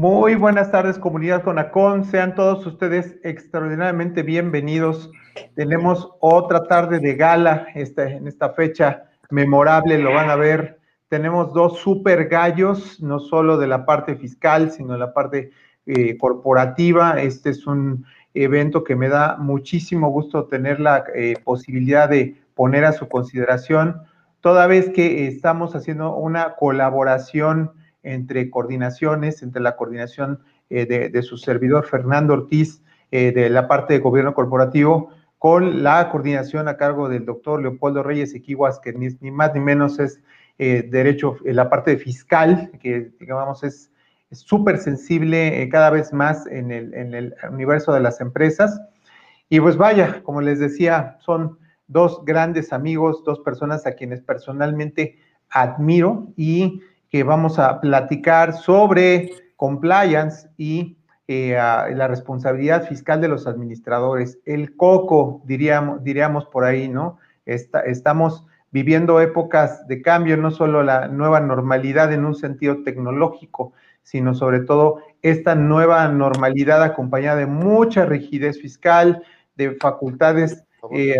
Muy buenas tardes, comunidad Conacon. Sean todos ustedes extraordinariamente bienvenidos. Tenemos otra tarde de gala este, en esta fecha memorable, lo van a ver. Tenemos dos super gallos, no solo de la parte fiscal, sino de la parte eh, corporativa. Este es un evento que me da muchísimo gusto tener la eh, posibilidad de poner a su consideración, toda vez que estamos haciendo una colaboración entre coordinaciones, entre la coordinación eh, de, su servidor Fernando Ortiz eh, de la parte de gobierno corporativo con la coordinación a cargo del doctor Leopoldo Reyes Equiguas, que ni, más ni menos es eh, derecho, la parte fiscal, que digamos es súper sensible cada vez más en el, en el universo de las empresas. Y pues vaya, como les decía, son dos grandes amigos, dos personas a quienes personalmente admiro y que vamos a platicar sobre compliance y eh, la responsabilidad fiscal de los administradores. El coco, diríamos, diríamos por ahí, ¿no? estamos viviendo épocas de cambio, no solo la nueva normalidad en un sentido tecnológico, sino sobre todo esta nueva normalidad acompañada de mucha rigidez fiscal, de facultades eh,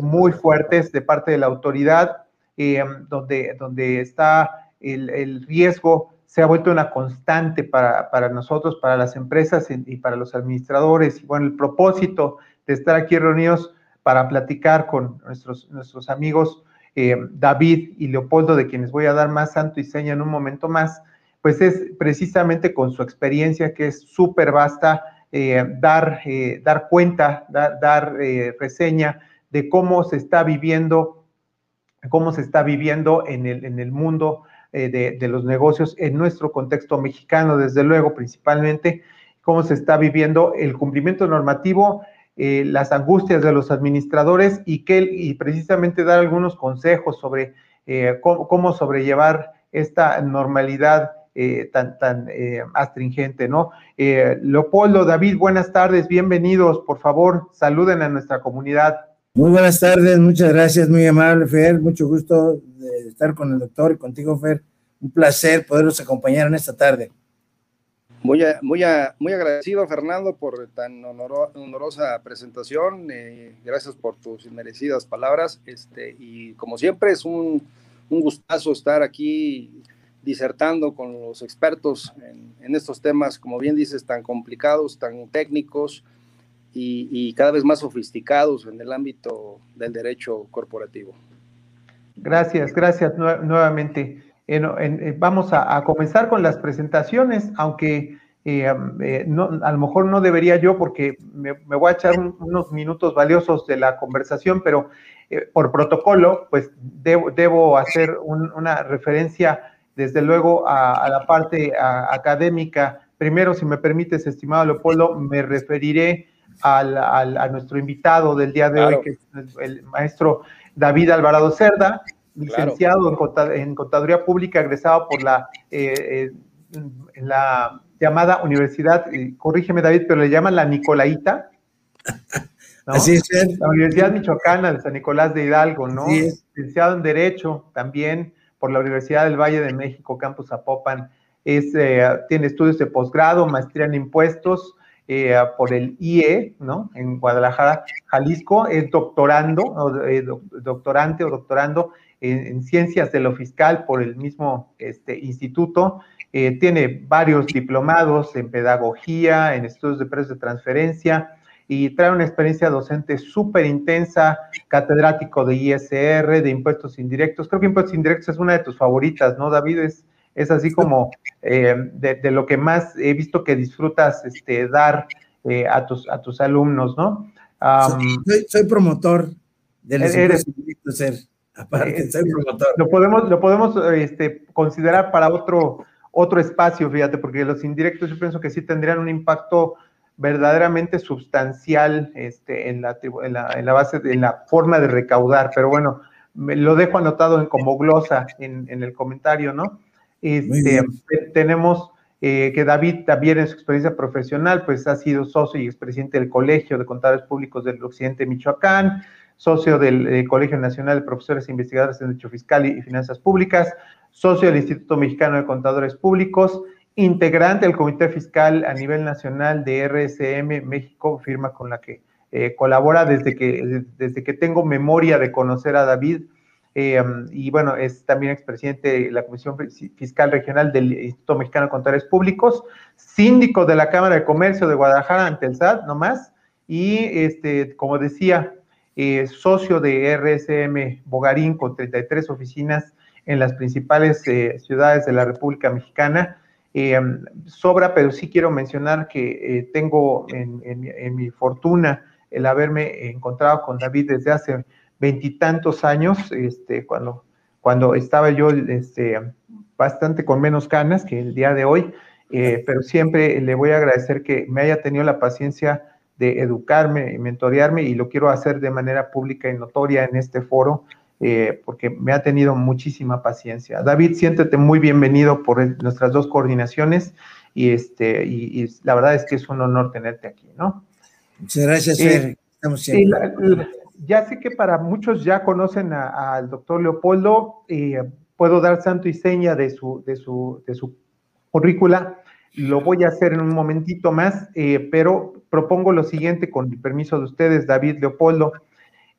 muy fuertes de parte de la autoridad, eh, donde, donde está el, riesgo se ha vuelto una constante para, nosotros, para las empresas y para los administradores. Y bueno, el propósito de estar aquí reunidos para platicar con nuestros, nuestros amigos eh, David y Leopoldo, de quienes voy a dar más santo y seña en un momento más, pues es precisamente con su experiencia que es súper vasta, eh, dar, eh, dar cuenta, dar, reseña de cómo se está viviendo, cómo se está viviendo en el, en el mundo eh, de, los negocios en nuestro contexto mexicano, desde luego, principalmente, cómo se está viviendo el cumplimiento normativo, eh, las angustias de los administradores y, que, y precisamente dar algunos consejos sobre eh, cómo, sobrellevar esta normalidad tan, tan astringente, ¿no? Leopoldo, David, buenas tardes, bienvenidos, por favor, saluden a nuestra comunidad. Muy buenas tardes, muchas gracias, muy amable, Fer, mucho gusto de estar con el doctor y contigo, Fer. Un placer poderlos acompañar en esta tarde. Muy, muy, muy agradecido, Fernando, por tan honorosa presentación. Eh, gracias por tus merecidas palabras. Este, y como siempre, es un, un gustazo estar aquí disertando con los expertos en, en, estos temas, como bien dices, tan complicados, tan técnicos, y, cada vez más sofisticados en el ámbito del derecho corporativo. Gracias, gracias nuevamente. Eh, vamos a, comenzar con las presentaciones, aunque eh, eh, a lo mejor no debería yo porque me, voy a echar unos minutos valiosos de la conversación, pero por protocolo, pues debo, hacer una referencia desde luego a, la parte académica. Primero, si me permites, estimado Leopoldo, me referiré al, a nuestro invitado del día de hoy, que es el maestro David Alvarado Cerda, licenciado en, Contaduría Pública, egresado por la, eh, eh, en la llamada Universidad, corrígeme David, pero le llaman la Nicolaita. Así es. La Universidad Michoacana de San Nicolás de Hidalgo, ¿no? Licenciado en Derecho también por la Universidad del Valle de México, Campus Zapopan. Es, eh, tiene estudios de posgrado, maestría en impuestos, eh, por el IE, ¿no? En Guadalajara, Jalisco, es doctorando, eh, doctorante o doctorando en, ciencias de lo fiscal por el mismo este, instituto. Eh, tiene varios diplomados en pedagogía, en estudios de precios de transferencia y trae una experiencia docente súper intensa, catedrático de ISR, de impuestos indirectos. Creo que impuestos indirectos es una de tus favoritas, ¿no, David? Es, es así como eh, de, lo que más he visto que disfrutas este, dar eh, a, tus, a tus alumnos, ¿no? soy, promotor de los eres, ser. Aparte, soy promotor. Lo podemos, lo podemos este, considerar para otro, otro espacio, fíjate, porque los indirectos yo pienso que sí tendrían un impacto verdaderamente sustancial este, en, la, en, la, en la base, en la forma de recaudar, pero bueno, me lo dejo anotado en, como glosa en, en el comentario, ¿no? Este, tenemos eh, que David también en su experiencia profesional, pues ha sido socio y expresidente del Colegio de Contadores Públicos del Occidente de Michoacán, socio del eh, Colegio Nacional de Profesores e Investigadores en Derecho Fiscal y, Finanzas Públicas, socio del Instituto Mexicano de Contadores Públicos integrante del Comité Fiscal a nivel nacional de RSM México, firma con la que eh, colabora desde que, desde que tengo memoria de conocer a David. Eh, y bueno, es también expresidente de la Comisión Fiscal Regional del Instituto Mexicano de Contadores Públicos, síndico de la Cámara de Comercio de Guadalajara ante el SAT, nomás, y este, como decía, eh, socio de RSM Bogarín con 33 oficinas en las principales ciudades de la República Mexicana. sobra, pero sí quiero mencionar que tengo en, en mi fortuna el haberme encontrado con David desde hace veintitantos años, este, cuando, cuando estaba yo este, bastante con menos canas que el día de hoy, eh, pero siempre le voy a agradecer que me haya tenido la paciencia de educarme y mentorearme y lo quiero hacer de manera pública y notoria en este foro, eh, porque me ha tenido muchísima paciencia. David, siéntete muy bienvenido por nuestras dos coordinaciones y, este, y la verdad es que es un honor tenerte aquí, ¿no? Muchas gracias, Fer. Estamos ya sé que para muchos ya conocen al doctor Leopoldo, eh, puedo dar santo y seña de su, de su, de su currícula, lo voy a hacer en un momentito más, eh, pero propongo lo siguiente con el permiso de ustedes, David Leopoldo.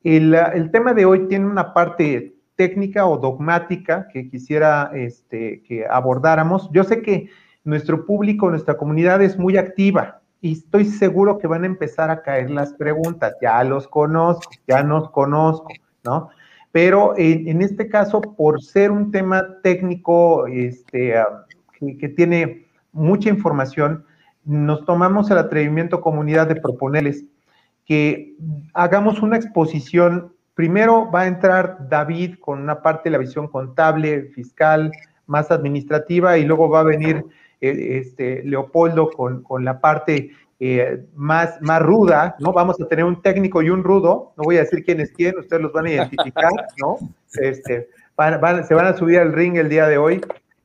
El, el, tema de hoy tiene una parte técnica o dogmática que quisiera este, que abordáramos. Yo sé que nuestro público, nuestra comunidad es muy activa, y estoy seguro que van a empezar a caer las preguntas. Ya los conozco, ya nos conozco, ¿no? Pero en, este caso, por ser un tema técnico este, ah, que, tiene mucha información, nos tomamos el atrevimiento comunidad de proponerles que hagamos una exposición. Primero va a entrar David con una parte de la visión contable, fiscal, más administrativa, y luego va a venir este, Leopoldo con, con la parte eh, más, más ruda, ¿no? Vamos a tener un técnico y un rudo, no voy a decir quién es quién, ustedes los van a identificar, ¿no? Este, se van a subir al ring el día de hoy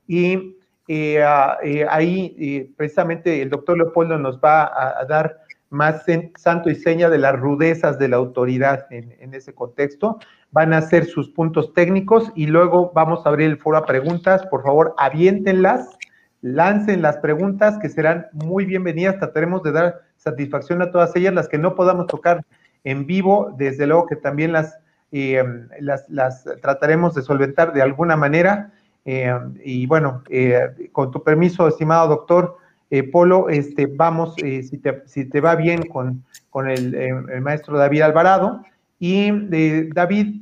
y eh, ah, ahí precisamente el doctor Leopoldo nos va a, dar más santo y seña de las rudezas de la autoridad en, en, ese contexto. Van a hacer sus puntos técnicos y luego vamos a abrir el foro a preguntas. Por favor, aviéntenlas lancen las preguntas que serán muy bienvenidas. Trataremos de dar satisfacción a todas ellas, las que no podamos tocar en vivo, desde luego que también las, eh, las, trataremos de solventar de alguna manera. Eh, y bueno, eh, con tu permiso, estimado doctor Polo, este, vamos, si te, si, te, va bien, con, con el, maestro David Alvarado. Y David,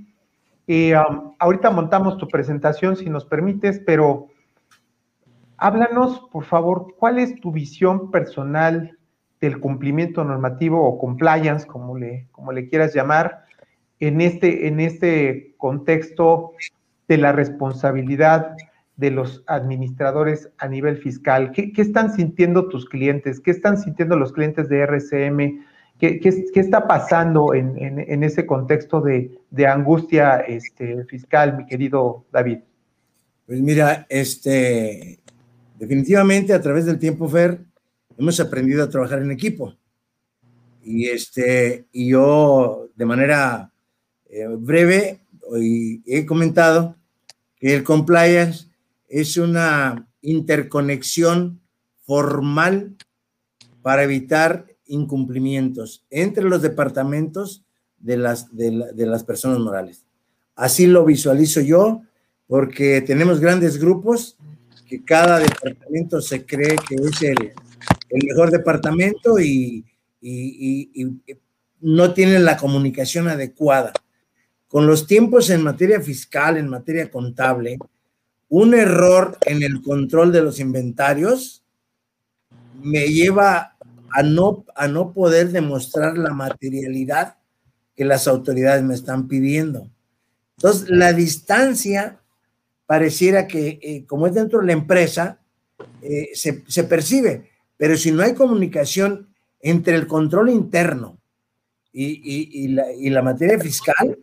ahorita montamos tu presentación, si nos permites, pero Háblanos, por favor, cuál es tu visión personal del cumplimiento normativo o compliance, como le, quieras llamar, en este, en este contexto de la responsabilidad de los administradores a nivel fiscal. ¿Qué, están sintiendo tus clientes? ¿Qué están sintiendo los clientes de RCM? ¿Qué, está pasando en, ese contexto de, angustia este, fiscal, mi querido David? Pues mira, este, definitivamente a través del tiempo, Fer, hemos aprendido a trabajar en equipo. Y, este, y yo, de manera eh, breve, hoy he comentado que el compliance es una interconexión formal para evitar incumplimientos entre los departamentos de las, de, de las personas morales. Así lo visualizo yo, porque tenemos grandes grupos que cada departamento se cree que es el, mejor departamento y, no tienen la comunicación adecuada. Con los tiempos en materia fiscal, en materia contable, un error en el control de los inventarios me lleva a no, a no poder demostrar la materialidad que las autoridades me están pidiendo. Entonces, la distancia pareciera que, eh, como es dentro de la empresa, eh, se, percibe, pero si no hay comunicación entre el control interno y, la, materia fiscal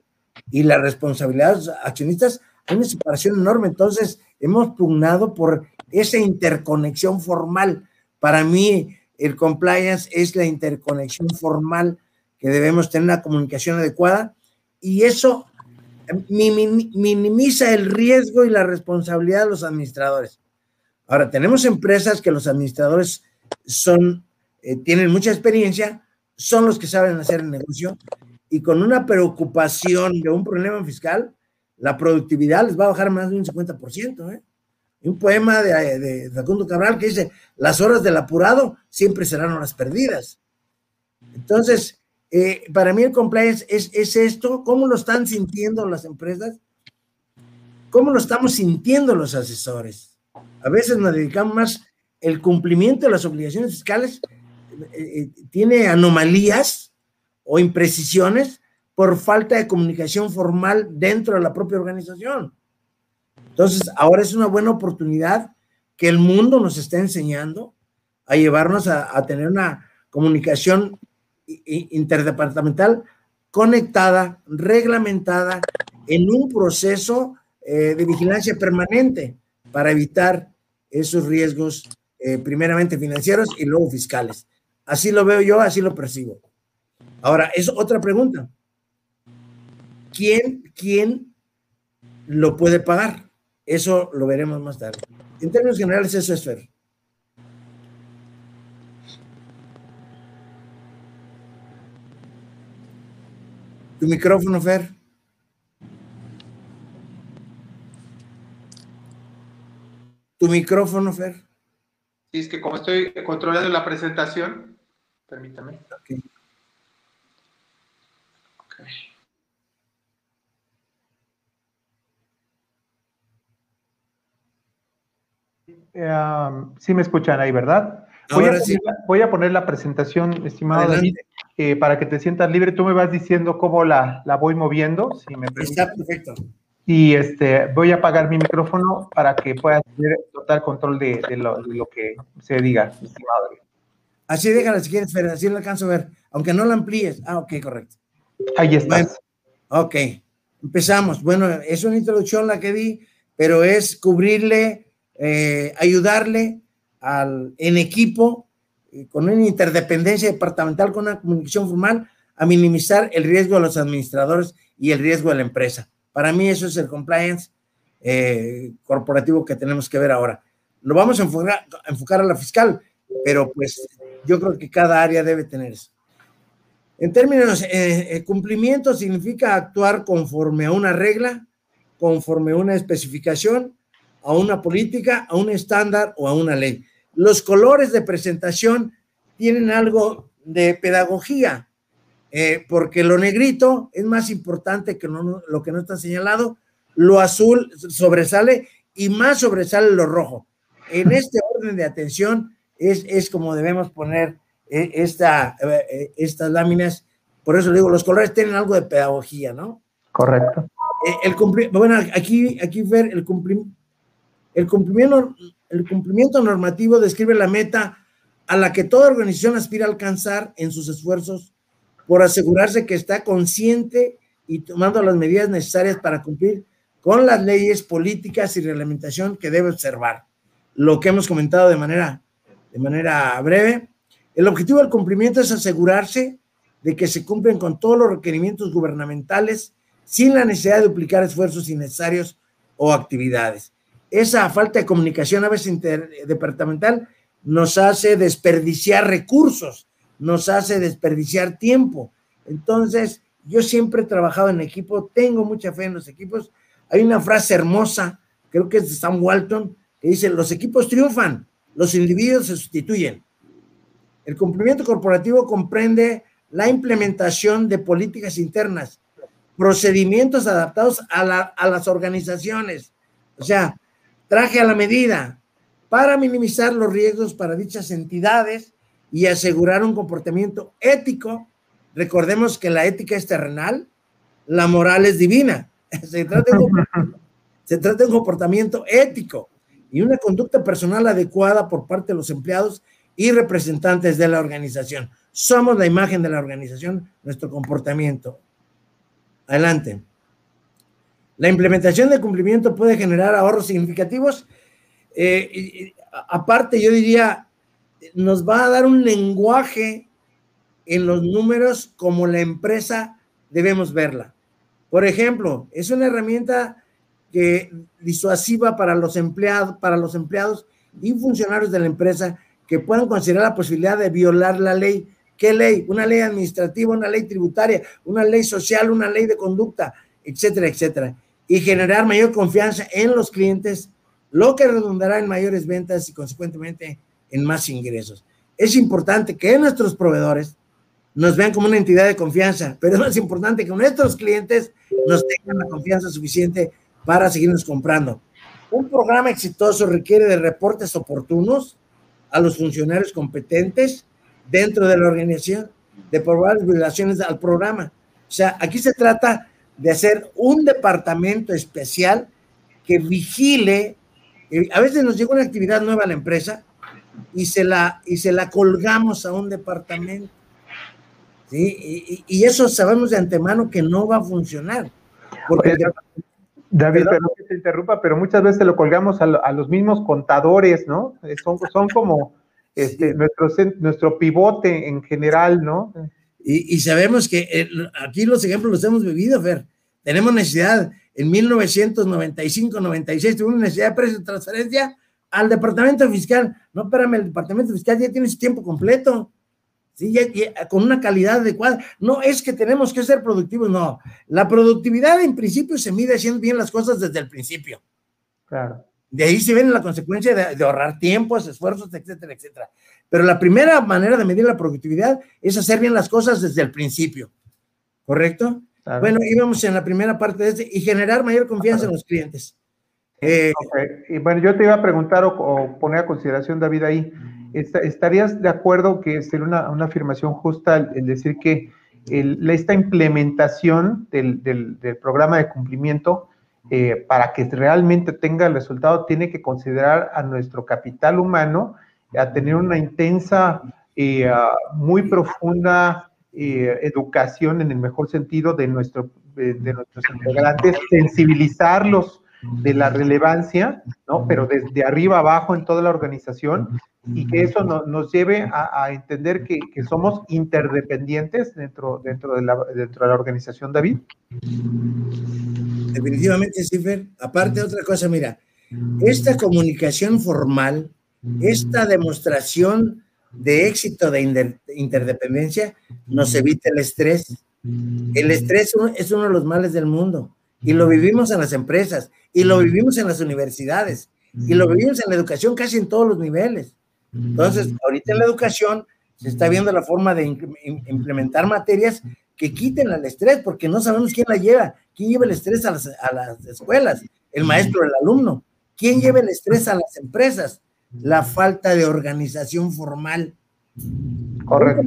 y las responsabilidades accionistas, hay una separación enorme. Entonces, hemos pugnado por esa interconexión formal. Para mí, el compliance es la interconexión formal que debemos tener una comunicación adecuada y eso minimiza el riesgo y la responsabilidad de los administradores. Ahora, tenemos empresas que los administradores son, eh, tienen mucha experiencia, son los que saben hacer el negocio y con una preocupación de un problema fiscal, la productividad les va a bajar más de un 50%. ¿eh? Un poema de, de Facundo Cabral que dice, las horas del apurado siempre serán horas perdidas. Entonces, eh, para mí el compliance es, es esto, ¿cómo lo están sintiendo las empresas? ¿Cómo lo estamos sintiendo los asesores? A veces nos dedicamos más, el cumplimiento de las obligaciones fiscales eh, eh, tiene anomalías o imprecisiones por falta de comunicación formal dentro de la propia organización. Entonces, ahora es una buena oportunidad que el mundo nos está enseñando a llevarnos a, a tener una comunicación interdepartamental conectada, reglamentada en un proceso eh, de vigilancia permanente para evitar esos riesgos, eh, primeramente financieros y luego fiscales. Así lo veo yo, así lo percibo. Ahora, es otra pregunta. ¿Quién, quién lo puede pagar? Eso lo veremos más tarde. En términos generales, eso es Fer. Tu micrófono, Fer. Tu micrófono, Fer. Sí, es que como estoy controlando la presentación, permítame. Okay. Okay. Um, sí me escuchan ahí, ¿verdad? Voy a, poner, sí. voy a, poner, la presentación, estimado David, eh, para que te sientas libre. Tú me vas diciendo cómo la, la voy moviendo. Si me Está perfecto. Y este, voy a apagar mi micrófono para que puedas tener total control de, de, lo, de lo, que se diga, estimado. Así déjala si quieres, Fer, así lo alcanzo a ver. Aunque no la amplíes. Ah, ok, correcto. Ahí está. Bueno, ok, empezamos. Bueno, es una introducción la que di, pero es cubrirle, eh, ayudarle al, en equipo, con una interdependencia departamental, con una comunicación formal, a minimizar el riesgo de los administradores y el riesgo de la empresa. Para mí eso es el compliance eh, corporativo que tenemos que ver ahora. Lo vamos a enfocar, a la fiscal, pero pues yo creo que cada área debe tener eso. En términos, eh, eh, cumplimiento significa actuar conforme a una regla, conforme a una especificación, a una política, a un estándar o a una ley. Los colores de presentación tienen algo de pedagogía, eh, porque lo negrito es más importante que lo que no está señalado, lo azul sobresale y más sobresale lo rojo. En este orden de atención es, es como debemos poner eh, esta, eh, estas láminas, por eso digo, los colores tienen algo de pedagogía, ¿no? Correcto. el bueno, aquí, aquí ver el, cumpli el cumplimiento el cumplimiento normativo describe la meta a la que toda organización aspira a alcanzar en sus esfuerzos por asegurarse que está consciente y tomando las medidas necesarias para cumplir con las leyes, políticas y reglamentación que debe observar. Lo que hemos comentado de manera, de manera breve. El objetivo del cumplimiento es asegurarse de que se cumplen con todos los requerimientos gubernamentales sin la necesidad de duplicar esfuerzos innecesarios o actividades esa falta de comunicación a veces interdepartamental nos hace desperdiciar recursos, nos hace desperdiciar tiempo. Entonces, yo siempre he trabajado en equipo, tengo mucha fe en los equipos. Hay una frase hermosa, creo que es de Sam Walton, que dice, los equipos triunfan, los individuos se sustituyen. El cumplimiento corporativo comprende la implementación de políticas internas, procedimientos adaptados a, la, a las organizaciones. O sea, traje a la medida para minimizar los riesgos para dichas entidades y asegurar un comportamiento ético. Recordemos que la ética es terrenal, la moral es divina. Se trata de un, de un comportamiento ético y una conducta personal adecuada por parte de los empleados y representantes de la organización. Somos la imagen de la organización, nuestro comportamiento. Adelante. La implementación de cumplimiento puede generar ahorros significativos. Eh, aparte, yo diría, nos va a dar un lenguaje en los números como la empresa debemos verla. Por ejemplo, es una herramienta que disuasiva para los empleados, para los empleados y funcionarios de la empresa que puedan considerar la posibilidad de violar la ley. ¿Qué ley? Una ley administrativa, una ley tributaria, una ley social, una ley de conducta, etcétera, etcétera. Y generar mayor confianza en los clientes, lo que redundará en mayores ventas y consecuentemente en más ingresos. Es importante que nuestros proveedores nos vean como una entidad de confianza, pero es más importante que nuestros clientes nos tengan la confianza suficiente para seguirnos comprando. Un programa exitoso requiere de reportes oportunos a los funcionarios competentes dentro de la organización de probables violaciones al programa. O sea, aquí se trata de hacer un departamento especial que vigile. Eh, a veces nos llega una actividad nueva a la empresa y se la, y se la colgamos a un departamento. ¿sí? Y, eso sabemos de antemano que no va a funcionar. Porque David, perdón que te interrumpa, pero muchas veces lo colgamos a, los mismos contadores, ¿no? Son, son como este, nuestro, nuestro pivote en general, ¿no? Y, sabemos que eh, aquí los ejemplos los hemos vivido, Fer. Tenemos necesidad, en 1995-96 tuvimos necesidad de precio de transferencia al departamento fiscal. No, espérame, el departamento fiscal ya tiene su tiempo completo. ¿sí? con una calidad adecuada. No es que tenemos que ser productivos, no. La productividad en principio se mide haciendo bien las cosas desde el principio. Claro. De ahí se viene la consecuencia de, ahorrar tiempos, esfuerzos, etcétera, etcétera. Pero la primera manera de medir la productividad es hacer bien las cosas desde el principio. ¿Correcto? Bueno, íbamos en la primera parte de este y generar mayor confianza en los clientes. Eh, y bueno, yo te iba a preguntar o, poner a consideración, David, ahí, ¿estarías de acuerdo que sería una, una afirmación justa el, decir que esta implementación del, del, programa de cumplimiento, eh, para que realmente tenga el resultado, tiene que considerar a nuestro capital humano, a tener una intensa, eh, muy profunda educación en el mejor sentido de, nuestro, de nuestros integrantes, sensibilizarlos de la relevancia, ¿no? Pero desde arriba abajo en toda la organización y que eso nos lleve a, entender que, somos interdependientes dentro, dentro, de la, dentro de la organización, David. Definitivamente, Cifer. Aparte, otra cosa, mira, esta comunicación formal, esta demostración de éxito de interdependencia nos evita el estrés. El estrés es uno de los males del mundo y lo vivimos en las empresas, y lo vivimos en las universidades, y lo vivimos en la educación casi en todos los niveles. Entonces, ahorita en la educación se está viendo la forma de implementar materias que quiten el estrés, porque no sabemos quién la lleva, quién lleva el estrés a las, a las escuelas, el maestro el alumno, quién lleva el estrés a las empresas, la falta de organización formal. Correcto.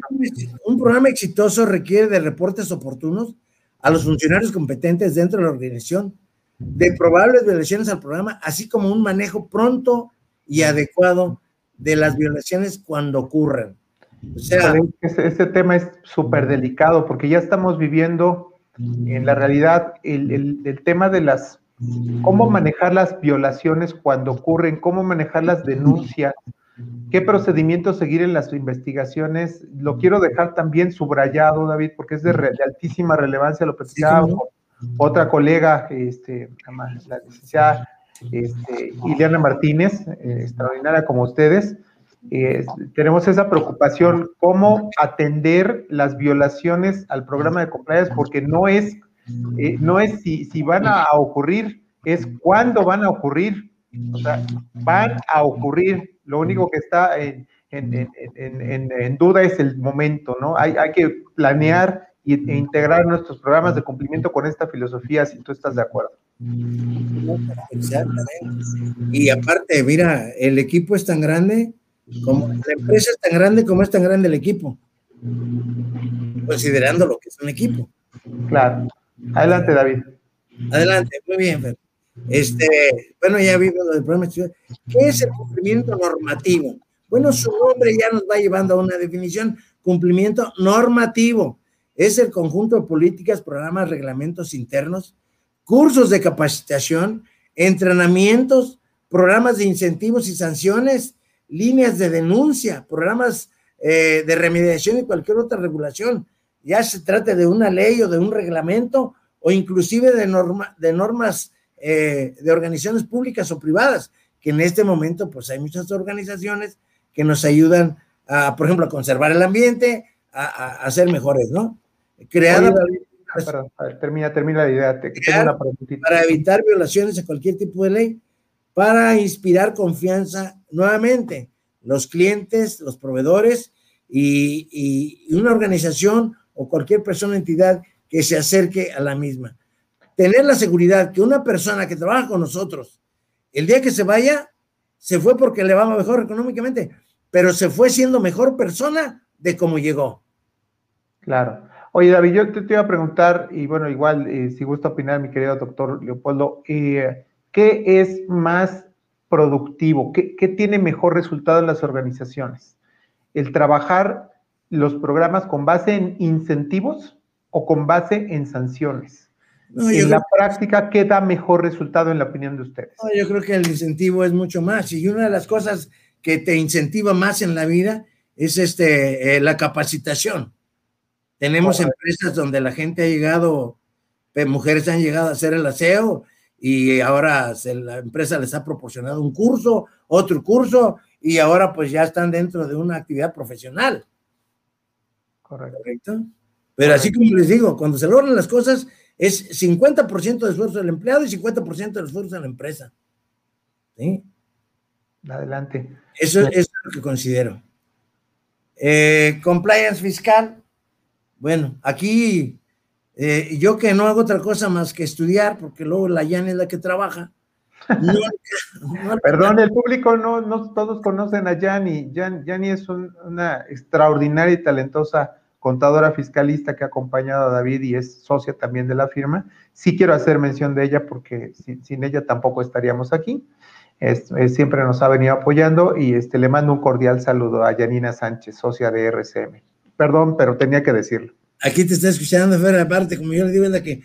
Un programa exitoso requiere de reportes oportunos a los funcionarios competentes dentro de la organización de probables violaciones al programa, así como un manejo pronto y adecuado de las violaciones cuando ocurren. O sea, este, tema es súper delicado porque ya estamos viviendo en la realidad el, el, tema de las, cómo manejar las violaciones cuando ocurren, cómo manejar las denuncias, ¿Qué procedimientos seguir en las investigaciones? Lo quiero dejar también subrayado, David, porque es de, altísima relevancia, lo platicaba otra colega, este, la licenciada este, Ileana Martínez, eh, extraordinaria como ustedes. tenemos esa preocupación, cómo atender las violaciones al programa de compliance, porque no es, eh, no es si, si van a ocurrir, es cuándo van a ocurrir. O sea, van a ocurrir lo único que está en, duda es el momento, ¿no? Hay, que planear e integrar nuestros programas de cumplimiento con esta filosofía, si tú estás de acuerdo. Exactamente. Y aparte, mira, el equipo es tan grande, como la empresa es tan grande como es tan grande el equipo, considerando lo que es un equipo. Claro. Adelante, David. Adelante, muy bien, Fer. Este, bueno, ya vimos lo del problema. ¿Qué es el cumplimiento normativo? Bueno, su nombre ya nos va llevando a una definición. Cumplimiento normativo es el conjunto de políticas, programas, reglamentos internos, cursos de capacitación, entrenamientos, programas de incentivos y sanciones, líneas de denuncia, programas eh, de remediación y cualquier otra regulación, ya se trate de una ley o de un reglamento o inclusive de, norma, de normas eh, de organizaciones públicas o privadas que en este momento pues hay muchas organizaciones que nos ayudan a, por ejemplo, a conservar el ambiente, a, ser mejores, ¿no? Creada... perdón, termina, termina la idea. Te, una para evitar violaciones a cualquier tipo de ley, para inspirar confianza nuevamente, los clientes, los proveedores y, y una organización o cualquier persona o entidad que se acerque a la misma. Tener la seguridad que una persona que trabaja con nosotros, el día que se vaya, se fue porque le va mejor económicamente, pero se fue siendo mejor persona de cómo llegó. Claro. Oye, David, yo te, iba a preguntar, y bueno, igual, eh, si gusta opinar, mi querido doctor Leopoldo, eh, ¿qué es más productivo? ¿Qué, ¿Qué tiene mejor resultado en las organizaciones? ¿El trabajar los programas con base en incentivos o con base en sanciones? en la práctica, ¿qué da mejor resultado en la opinión de ustedes? yo creo que el incentivo es mucho más. Y una de las cosas que te incentiva más en la vida es este, eh, la capacitación. Tenemos empresas donde la gente ha llegado, mujeres han llegado a hacer el aseo y ahora la empresa les ha proporcionado un curso, otro curso y ahora pues ya están dentro de una actividad profesional. Correcto. Pero así como les digo, cuando se logran las cosas, es 50% de esfuerzo del empleado y 50% de esfuerzo de la empresa. ¿Sí? Adelante. Eso, es lo que considero. Eh, compliance fiscal. Bueno, aquí eh, yo que no hago otra cosa más que estudiar, porque luego la Yan es la que trabaja. Perdón, el público no, no todos conocen a Yani. Yani es una extraordinaria y talentosa contadora fiscalista que ha acompañado a David y es socia también de la firma. Sí quiero hacer mención de ella porque sin, ella tampoco estaríamos aquí. siempre nos ha venido apoyando y este, le mando un cordial saludo a Yanina Sánchez, socia de RCM. Perdón, pero tenía que decirlo. Aquí te está escuchando, Fer, aparte, como yo le digo, es la que,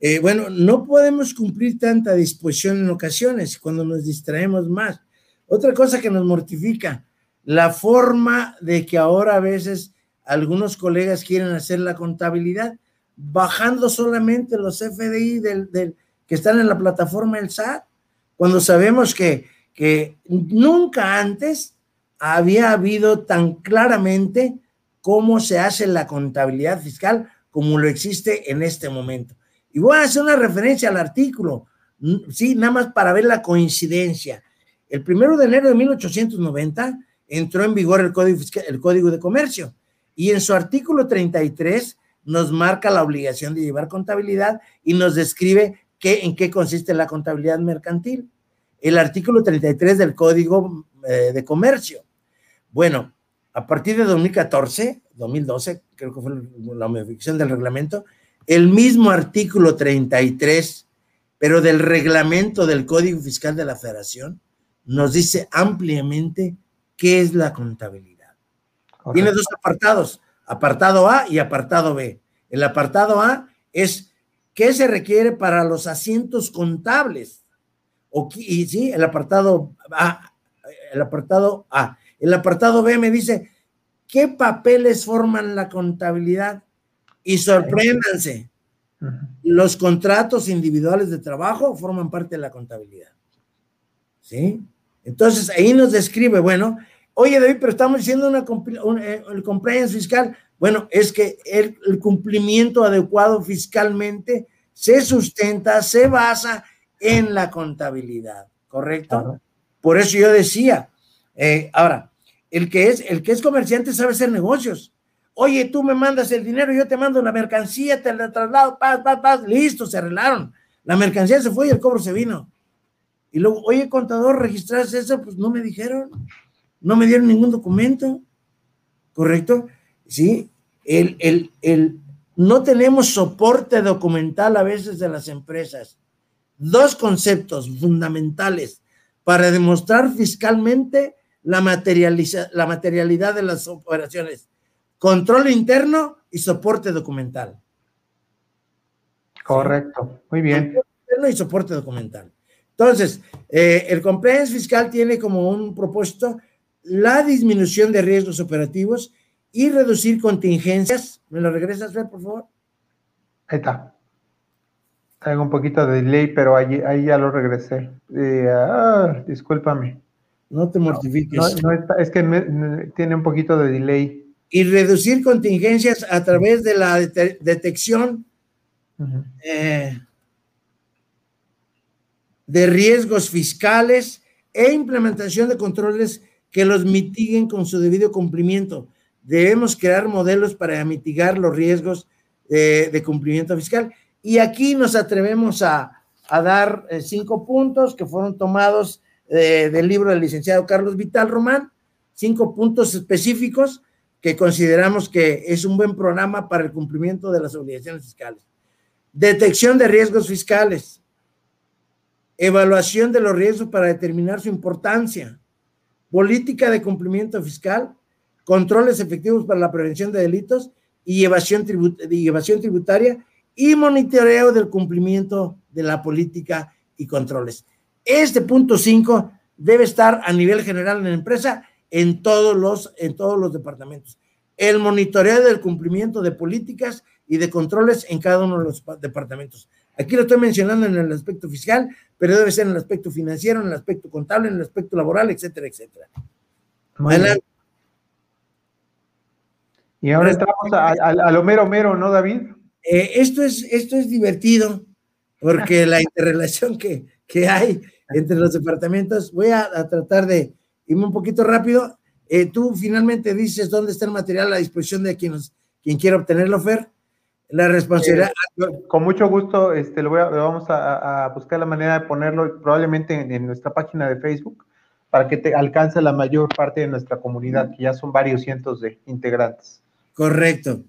eh, bueno, no podemos cumplir tanta disposición en ocasiones cuando nos distraemos más. Otra cosa que nos mortifica, la forma de que ahora a veces algunos colegas quieren hacer la contabilidad bajando solamente los FDI del, que están en la plataforma del SAT, cuando sabemos que, que nunca antes había habido tan claramente cómo se hace la contabilidad fiscal como lo existe en este momento. Y voy a hacer una referencia al artículo, sí, nada más para ver la coincidencia. El primero de enero de 1890 entró en vigor el Código, el Código de Comercio y en su artículo 33 nos marca la obligación de llevar contabilidad y nos describe qué, en qué consiste la contabilidad mercantil. El artículo 33 del Código eh, de Comercio. Bueno, a partir de 2014, 2012, creo que fue la modificación del reglamento, el mismo artículo 33, pero del reglamento del Código Fiscal de la Federación, nos dice ampliamente qué es la contabilidad. Tiene dos apartados, apartado A y apartado B. El apartado A es qué se requiere para los asientos contables. O, y sí, el apartado A, el apartado A. El apartado B me dice qué papeles forman la contabilidad. Y sorpréndanse, los contratos individuales de trabajo forman parte de la contabilidad. ¿Sí? Entonces ahí nos describe, bueno, Oye, David, pero estamos diciendo una, eh, el compliance fiscal. Bueno, es que el, cumplimiento adecuado fiscalmente se sustenta, se basa en la contabilidad, ¿correcto? Por eso yo decía, eh, ahora, el que, es, el que es comerciante sabe hacer negocios. Oye, tú me mandas el dinero, yo te mando la mercancía, te la traslado, paz, paz, paz, listo, se arreglaron. La mercancía se fue y el cobro se vino. Y luego, oye, contador, ¿registraste eso? Pues no me dijeron no me dieron ningún documento, ¿correcto? Sí, el, el, el, no tenemos soporte documental a veces de las empresas. Dos conceptos fundamentales para demostrar fiscalmente la, materializa, la materialidad de las operaciones. Control interno y soporte documental. Correcto, muy bien. Control interno y soporte documental. Entonces, eh, el compliance fiscal tiene como un propósito la disminución de riesgos operativos y reducir contingencias. ¿Me lo regresas, ver, por favor? Ahí está. Tengo un poquito de delay, pero ahí, ahí ya lo regresé. Eh, ah, discúlpame. No te mortifiques. No, es que tiene un poquito de delay. Y reducir contingencias a través de la detección eh, de riesgos fiscales e implementación de controles que los mitiguen con su debido cumplimiento. Debemos crear modelos para mitigar los riesgos de, cumplimiento fiscal. Y aquí nos atrevemos a, dar eh, cinco puntos que fueron tomados eh, del libro del licenciado Carlos Vital Román, cinco puntos específicos que consideramos que es un buen programa para el cumplimiento de las obligaciones fiscales. Detección de riesgos fiscales, evaluación de los riesgos para determinar su importancia, política de cumplimiento fiscal, controles efectivos para la prevención de delitos y evasión, tributaria y monitoreo del cumplimiento de la política y controles. Este punto 5 debe estar a nivel general en la empresa en todos los, en todos los departamentos. El monitoreo del cumplimiento de políticas y de controles en cada uno de los departamentos. Aquí lo estoy mencionando en el aspecto fiscal, pero debe ser en el aspecto financiero, en el aspecto contable, en el aspecto laboral, etcétera, etcétera. Adelante. Y ahora entramos a, lo mero mero, ¿no, David? Eh, esto, es, esto es divertido, porque la interrelación que, que hay entre los departamentos, voy a, tratar de irme un poquito rápido. Eh, tú finalmente dices dónde está el material a disposición de quien, quien quiera obtenerlo, Fer. La responsabilidad. Eh, con mucho gusto, este, lo, voy a, vamos a, buscar la manera de ponerlo probablemente en, nuestra página de Facebook para que te alcance la mayor parte de nuestra comunidad, que ya son varios cientos de integrantes. Correcto.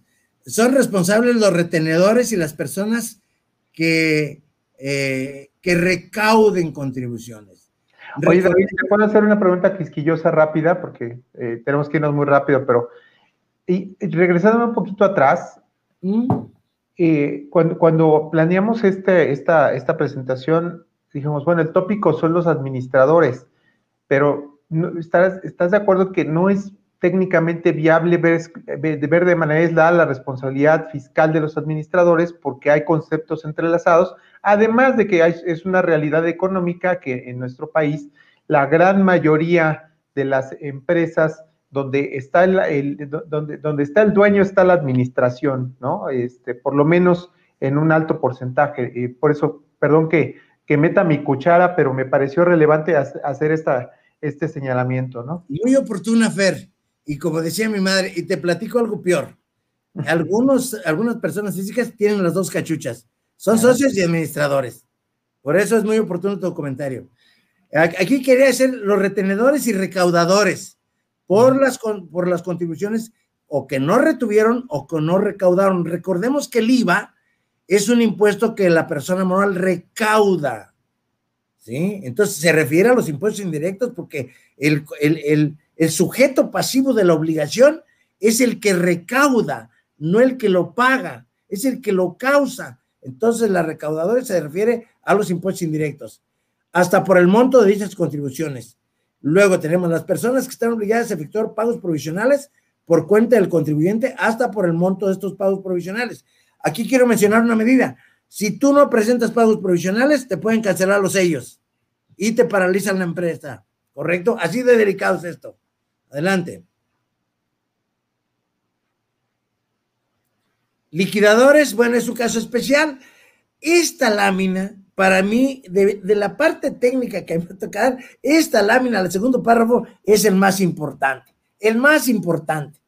Son responsables los retenedores y las personas que, eh, que recauden contribuciones. Oye, David, ¿te puedo hacer una pregunta quisquillosa rápida? Porque eh, tenemos que irnos muy rápido, pero y, regresando un poquito atrás, eh, cuando, cuando, planeamos este, esta, esta presentación, dijimos, bueno, el tópico son los administradores, pero ¿estás, ¿estás de acuerdo que no es técnicamente viable ver, ver de manera aislada la responsabilidad fiscal de los administradores porque hay conceptos entrelazados, además de que es una realidad económica que en nuestro país la gran mayoría de las empresas donde está el, donde, donde está el dueño está la administración, ¿no? Este, por lo menos en un alto porcentaje. Y por eso, perdón que, que meta mi cuchara, pero me pareció relevante hacer esta, este señalamiento, ¿no? Muy oportuna, Fer. Y como decía mi madre, y te platico algo peor. Algunos, algunas personas físicas tienen las dos cachuchas. Son socios y administradores. Por eso es muy oportuno tu comentario. Aquí quería decir los retenedores y recaudadores por las, por las contribuciones o que no retuvieron o que no recaudaron. Recordemos que el IVA es un impuesto que la persona moral recauda. ¿Sí? Entonces se refiere a los impuestos indirectos porque el, el sujeto pasivo de la obligación es el que recauda, no el que lo paga, es el que lo causa. Entonces la recaudadora se refiere a los impuestos indirectos, hasta por el monto de dichas contribuciones. Luego tenemos las personas que están obligadas a efectuar pagos provisionales por cuenta del contribuyente hasta por el monto de estos pagos provisionales. Aquí quiero mencionar una medida. Si tú no presentas pagos provisionales, te pueden cancelar los sellos y te paralizan la empresa. ¿Correcto? Así de delicado es esto. Adelante. Liquidadores, bueno, es un caso especial. Esta lámina para mí, de, la parte técnica que me va a tocar, esta lámina, el segundo párrafo, es el más importante. El más importante.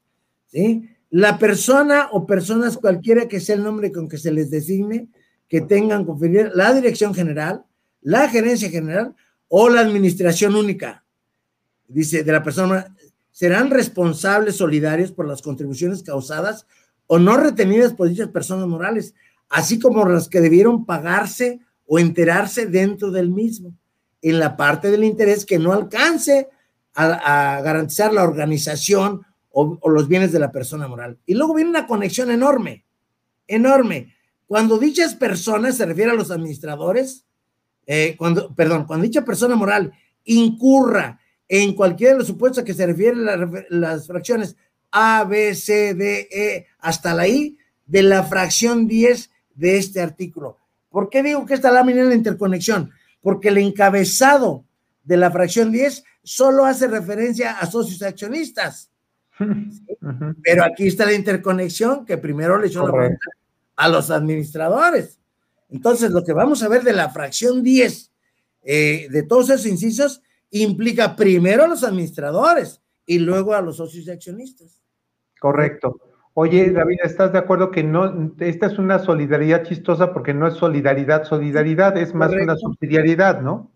¿sí? La persona o personas, cualquiera que sea el nombre con que se les designe, que tengan conferir la dirección general, la gerencia general o la administración única. Dice, de la persona, serán responsables solidarios por las contribuciones causadas o no retenidas por dichas personas morales, así como las que debieron pagarse o enterarse dentro del mismo, en la parte del interés que no alcance a, garantizar la organización o, los bienes de la persona moral. Y luego viene una conexión enorme, enorme. Cuando dichas personas, se refiere a los administradores, eh, cuando, perdón, cuando dicha persona moral incurra en cualquiera de los supuestos a que se refieren las fracciones A, B, C, D, E, hasta la I, de la fracción 10 de este artículo ¿Por qué digo que esta lámina es la interconexión? Porque el encabezado de la fracción 10 solo hace referencia a socios accionistas. Pero aquí está la interconexión que primero le echó la pregunta a los administradores. Entonces, lo que vamos a ver de la fracción 10 eh, de todos esos incisos implica primero a los administradores y luego a los socios y accionistas. Correcto. Oye, David, ¿estás de acuerdo que no, esta es una solidaridad chistosa porque no es solidaridad, solidaridad, es más una subsidiariedad, ¿no?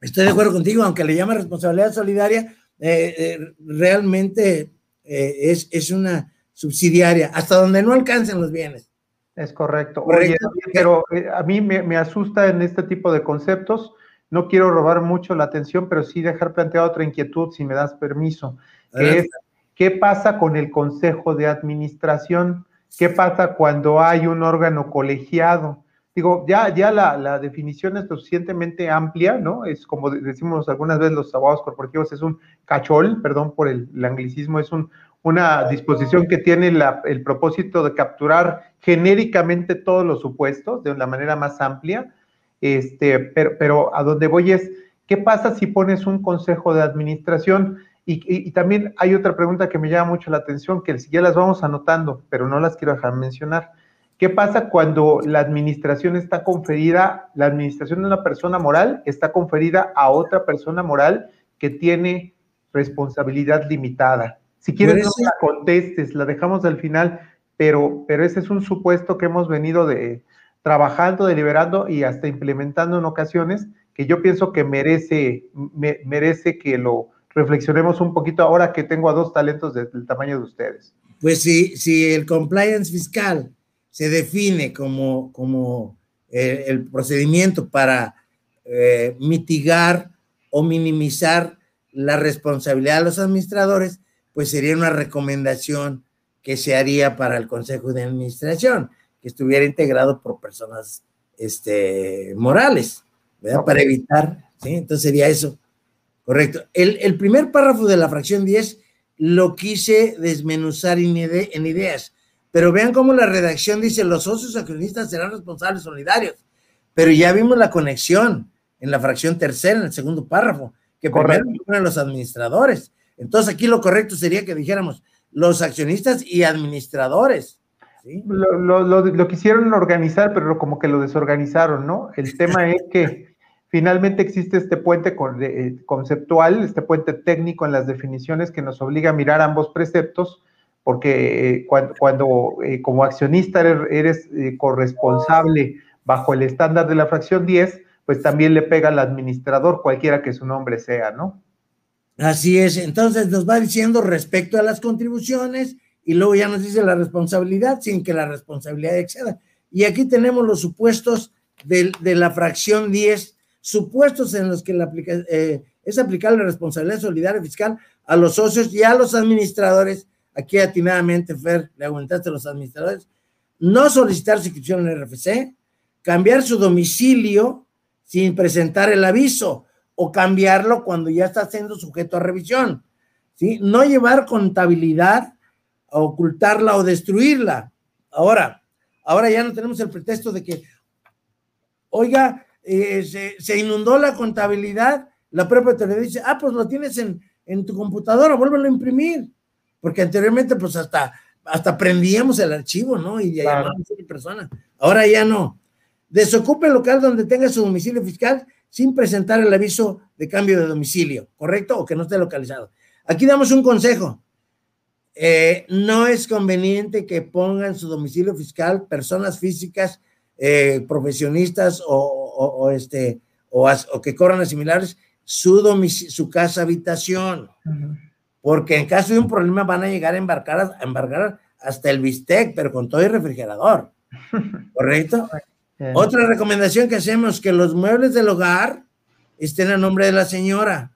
Estoy de acuerdo contigo, aunque le llama responsabilidad solidaria, eh, eh, realmente es, es una subsidiaria, hasta donde no alcancen los bienes. Es correcto. Oye, pero eh, a mí me, asusta en este tipo de conceptos. No quiero robar mucho la atención, pero sí dejar planteada otra inquietud, si me das permiso, que es, ¿qué pasa con el Consejo de Administración? ¿Qué pasa cuando hay un órgano colegiado? Digo, ya, ya la, la definición es suficientemente amplia, ¿no? Es como decimos algunas veces los abogados corporativos, es un cachol, perdón por el anglicismo, es un, una disposición que tiene el propósito de capturar genéricamente todos los supuestos de la manera más amplia, este, pero, pero a donde voy es, ¿qué pasa si pones un consejo de administración? Y, también hay otra pregunta que me llama mucho la atención, que ya las vamos anotando, pero no las quiero dejar mencionar. ¿Qué pasa cuando la administración está conferida, la administración de una persona moral está conferida a otra persona moral que tiene responsabilidad limitada? Si quieres, no la contestes, la dejamos al final, pero, pero ese es un supuesto que hemos venido de trabajando, deliberando y hasta implementando en ocasiones, que yo pienso que merece, merece que lo reflexionemos un poquito ahora que tengo a dos talentos del tamaño de ustedes. Pues si, si el compliance fiscal se define como, como eh, el procedimiento para eh, mitigar o minimizar la responsabilidad de los administradores, pues sería una recomendación que se haría para el Consejo de Administración, que estuviera integrado por personas este, morales, ¿verdad? Para evitar, ¿sí? Entonces sería eso, correcto. El, primer párrafo de la fracción 10 lo quise desmenuzar en, en ideas, pero vean cómo la redacción dice, los socios accionistas serán responsables solidarios, pero ya vimos la conexión en la fracción tercera, en el segundo párrafo, que primero ponen los administradores. Entonces aquí lo correcto sería que dijéramos los accionistas y administradores. Lo, quisieron organizar, pero como que lo desorganizaron, ¿no? El tema es que finalmente existe este puente eh, conceptual, este puente técnico en las definiciones que nos obliga a mirar ambos preceptos, porque eh, cuando, eh, como accionista eres, corresponsable bajo el estándar de la fracción 10, pues también le pega al administrador, cualquiera que su nombre sea, ¿no? Así es, entonces nos va diciendo respecto a las contribuciones y luego ya nos dice la responsabilidad sin que la responsabilidad exceda. Y aquí tenemos los supuestos de, la fracción 10, supuestos en los que la eh, es aplicar la responsabilidad solidaria fiscal a los socios y a los administradores. Aquí atinadamente, Fer, le aumentaste a los administradores. No solicitar su inscripción en el RFC, cambiar su domicilio sin presentar el aviso o cambiarlo cuando ya está siendo sujeto a revisión. ¿sí? No llevar contabilidad a ocultarla o destruirla. Ahora, ahora ya no tenemos el pretexto de que, oiga, eh, se, inundó la contabilidad, la propia te dice, ah, pues lo tienes en, en tu computadora, vuélvelo a imprimir. Porque anteriormente, pues hasta, hasta prendíamos el archivo, ¿no? Y ya claro. a persona. Ahora ya no. Desocupe el local donde tenga su domicilio fiscal sin presentar el aviso de cambio de domicilio, ¿correcto? O que no esté localizado. Aquí damos un consejo. Eh, no es conveniente que pongan su domicilio fiscal personas físicas, eh, profesionistas o, este, o, que corran a similares su, su casa habitación. Porque en caso de un problema van a llegar a embarcar, a embarcar hasta el bistec, pero con todo el refrigerador. ¿Correcto? Otra recomendación que hacemos, que los muebles del hogar estén a nombre de la señora.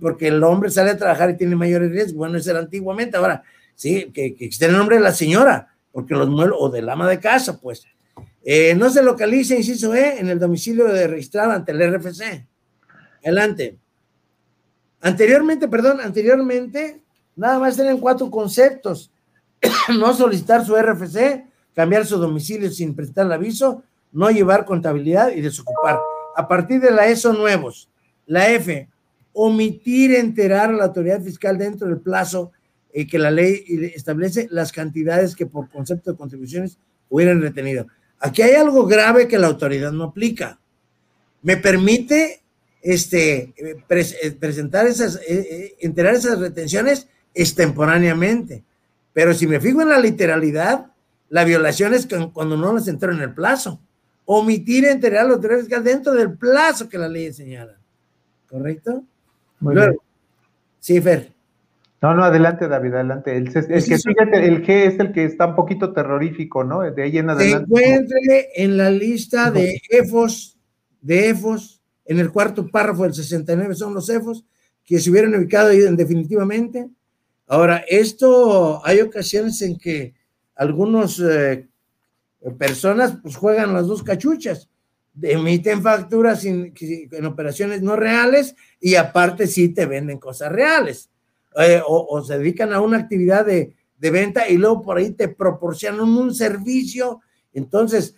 Porque el hombre sale a trabajar y tiene mayores riesgos. Bueno, eso era antiguamente. Ahora, sí, que, que estén a nombre de la señora, porque los muebles, o del ama de casa, pues. Eh, no se localice, inciso E, en el domicilio de registrado ante el RFC. Adelante. Anteriormente, perdón, anteriormente, nada más tenían cuatro conceptos. no solicitar su RFC, cambiar su domicilio sin prestar el aviso, no llevar contabilidad y desocupar. A partir de la ESO nuevos, la F, omitir enterar a la autoridad fiscal dentro del plazo eh, que la ley establece las cantidades que por concepto de contribuciones hubieran retenido. Aquí hay algo grave que la autoridad no aplica. Me permite este, eh, eh, presentar esas, enterar esas retenciones extemporáneamente. Pero si me fijo en la literalidad, la violación es cuando no las entero en el plazo. Omitir enterar a la autoridad fiscal dentro del plazo que la ley señala. ¿Correcto? Muy bien. Sí, Fer. No, no, adelante, David, adelante. El, que, fíjate, el G es el que está un poquito terrorífico, ¿no? De ahí en adelante. Se encuentre en la lista de EFOS, de EFOS, en el cuarto párrafo del 69 son los EFOS, que se hubieran ubicado ahí definitivamente. Ahora, esto hay ocasiones en que algunas eh, personas pues juegan las dos cachuchas emiten facturas en operaciones no reales y aparte sí te venden cosas reales. Eh, o, se dedican a una actividad de, venta y luego por ahí te proporcionan un servicio. Entonces,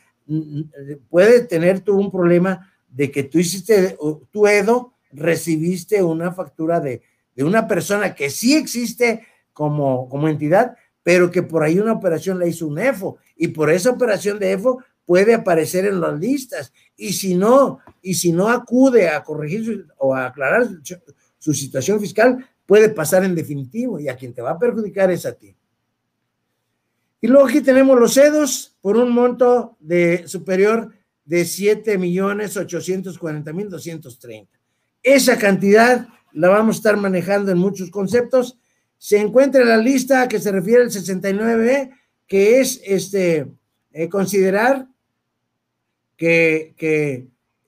puede tener tú un problema de que tú hiciste, tu Edo, recibiste una factura de, de una persona que sí existe como, como entidad, pero que por ahí una operación le hizo un EFO y por esa operación de EFO puede aparecer en las listas. Y si no, y si no acude a corregir o a aclarar su, situación fiscal, puede pasar en definitivo y a quien te va a perjudicar es a ti. Y luego aquí tenemos los CEDOS por un monto de superior de 7 millones 840 mil 230. Esa cantidad la vamos a estar manejando en muchos conceptos. Se encuentra en la lista que se refiere al 69, que es este, eh, considerar que,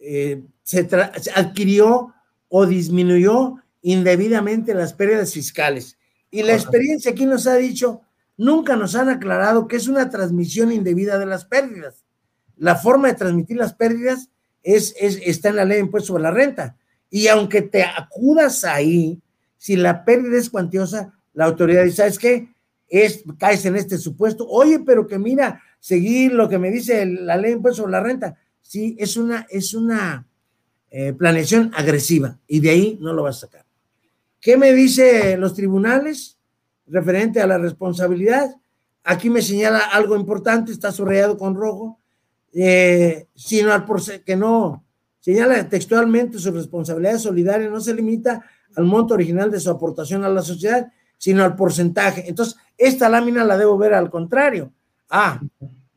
eh, se, adquirió o disminuyó indebidamente las pérdidas fiscales. Y la experiencia aquí nos ha dicho, nunca nos han aclarado que es una transmisión indebida de las pérdidas. La forma de transmitir las pérdidas es, está en la ley de impuesto sobre la renta. Y aunque te acudas ahí, si la pérdida es cuantiosa, la autoridad dice, ¿sabes qué? Es, caes en este supuesto. Oye, pero que mira, seguir lo que me dice la ley de impuesto sobre la renta. Sí, es una, es una eh, planeación agresiva y de ahí no lo vas a sacar. ¿Qué me dicen los tribunales referente a la responsabilidad? Aquí me señala algo importante, está subrayado con rojo, eh, sino al que no señala textualmente su responsabilidad solidaria no se limita al monto original de su aportación a la sociedad, sino al porcentaje. Entonces, esta lámina la debo ver al contrario. Ah,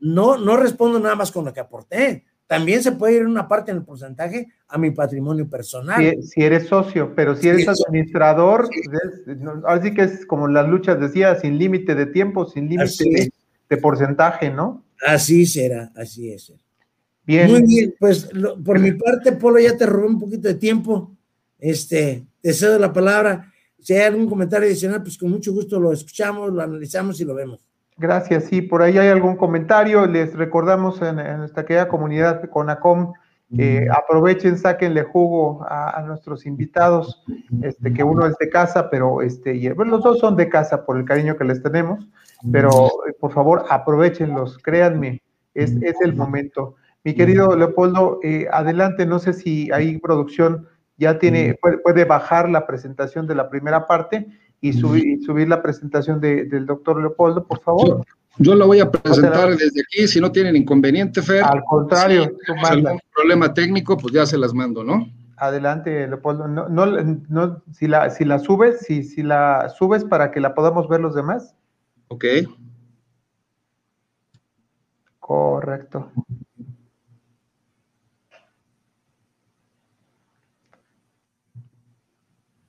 no, no respondo nada más con lo que aporté, también se puede ir una parte en el porcentaje a mi patrimonio personal. Si, eres socio, pero si eres administrador, así que es como las luchas decía, sin límite de tiempo, sin límite de, porcentaje, ¿no? Así será, así es. Bien. Muy bien, pues por mi parte, Polo, ya te robé un poquito de tiempo. Este, te cedo la palabra. Si hay algún comentario adicional, pues con mucho gusto lo escuchamos, lo analizamos y lo vemos. Gracias. Sí, por ahí hay algún comentario. Les recordamos en, nuestra querida comunidad CONACOM que aprovechen, sáquenle jugo a, nuestros invitados, este, que uno es de casa, pero este, y, bueno, los dos son de casa por el cariño que les tenemos, pero eh, por favor aprovechenlos, créanme, es, es el momento. Mi querido Leopoldo, eh, adelante, no sé si ahí producción ya tiene, puede, bajar la presentación de la primera parte y subir, subir la presentación del doctor Leopoldo, por favor. Yo, la voy a presentar desde aquí, si no tienen inconveniente, Fer. Al contrario, si algún problema técnico, pues ya se las mando, ¿no? Adelante, Leopoldo. No, no, no, si, la, si la subes, si, si la subes para que la podamos ver los demás. Ok. Correcto.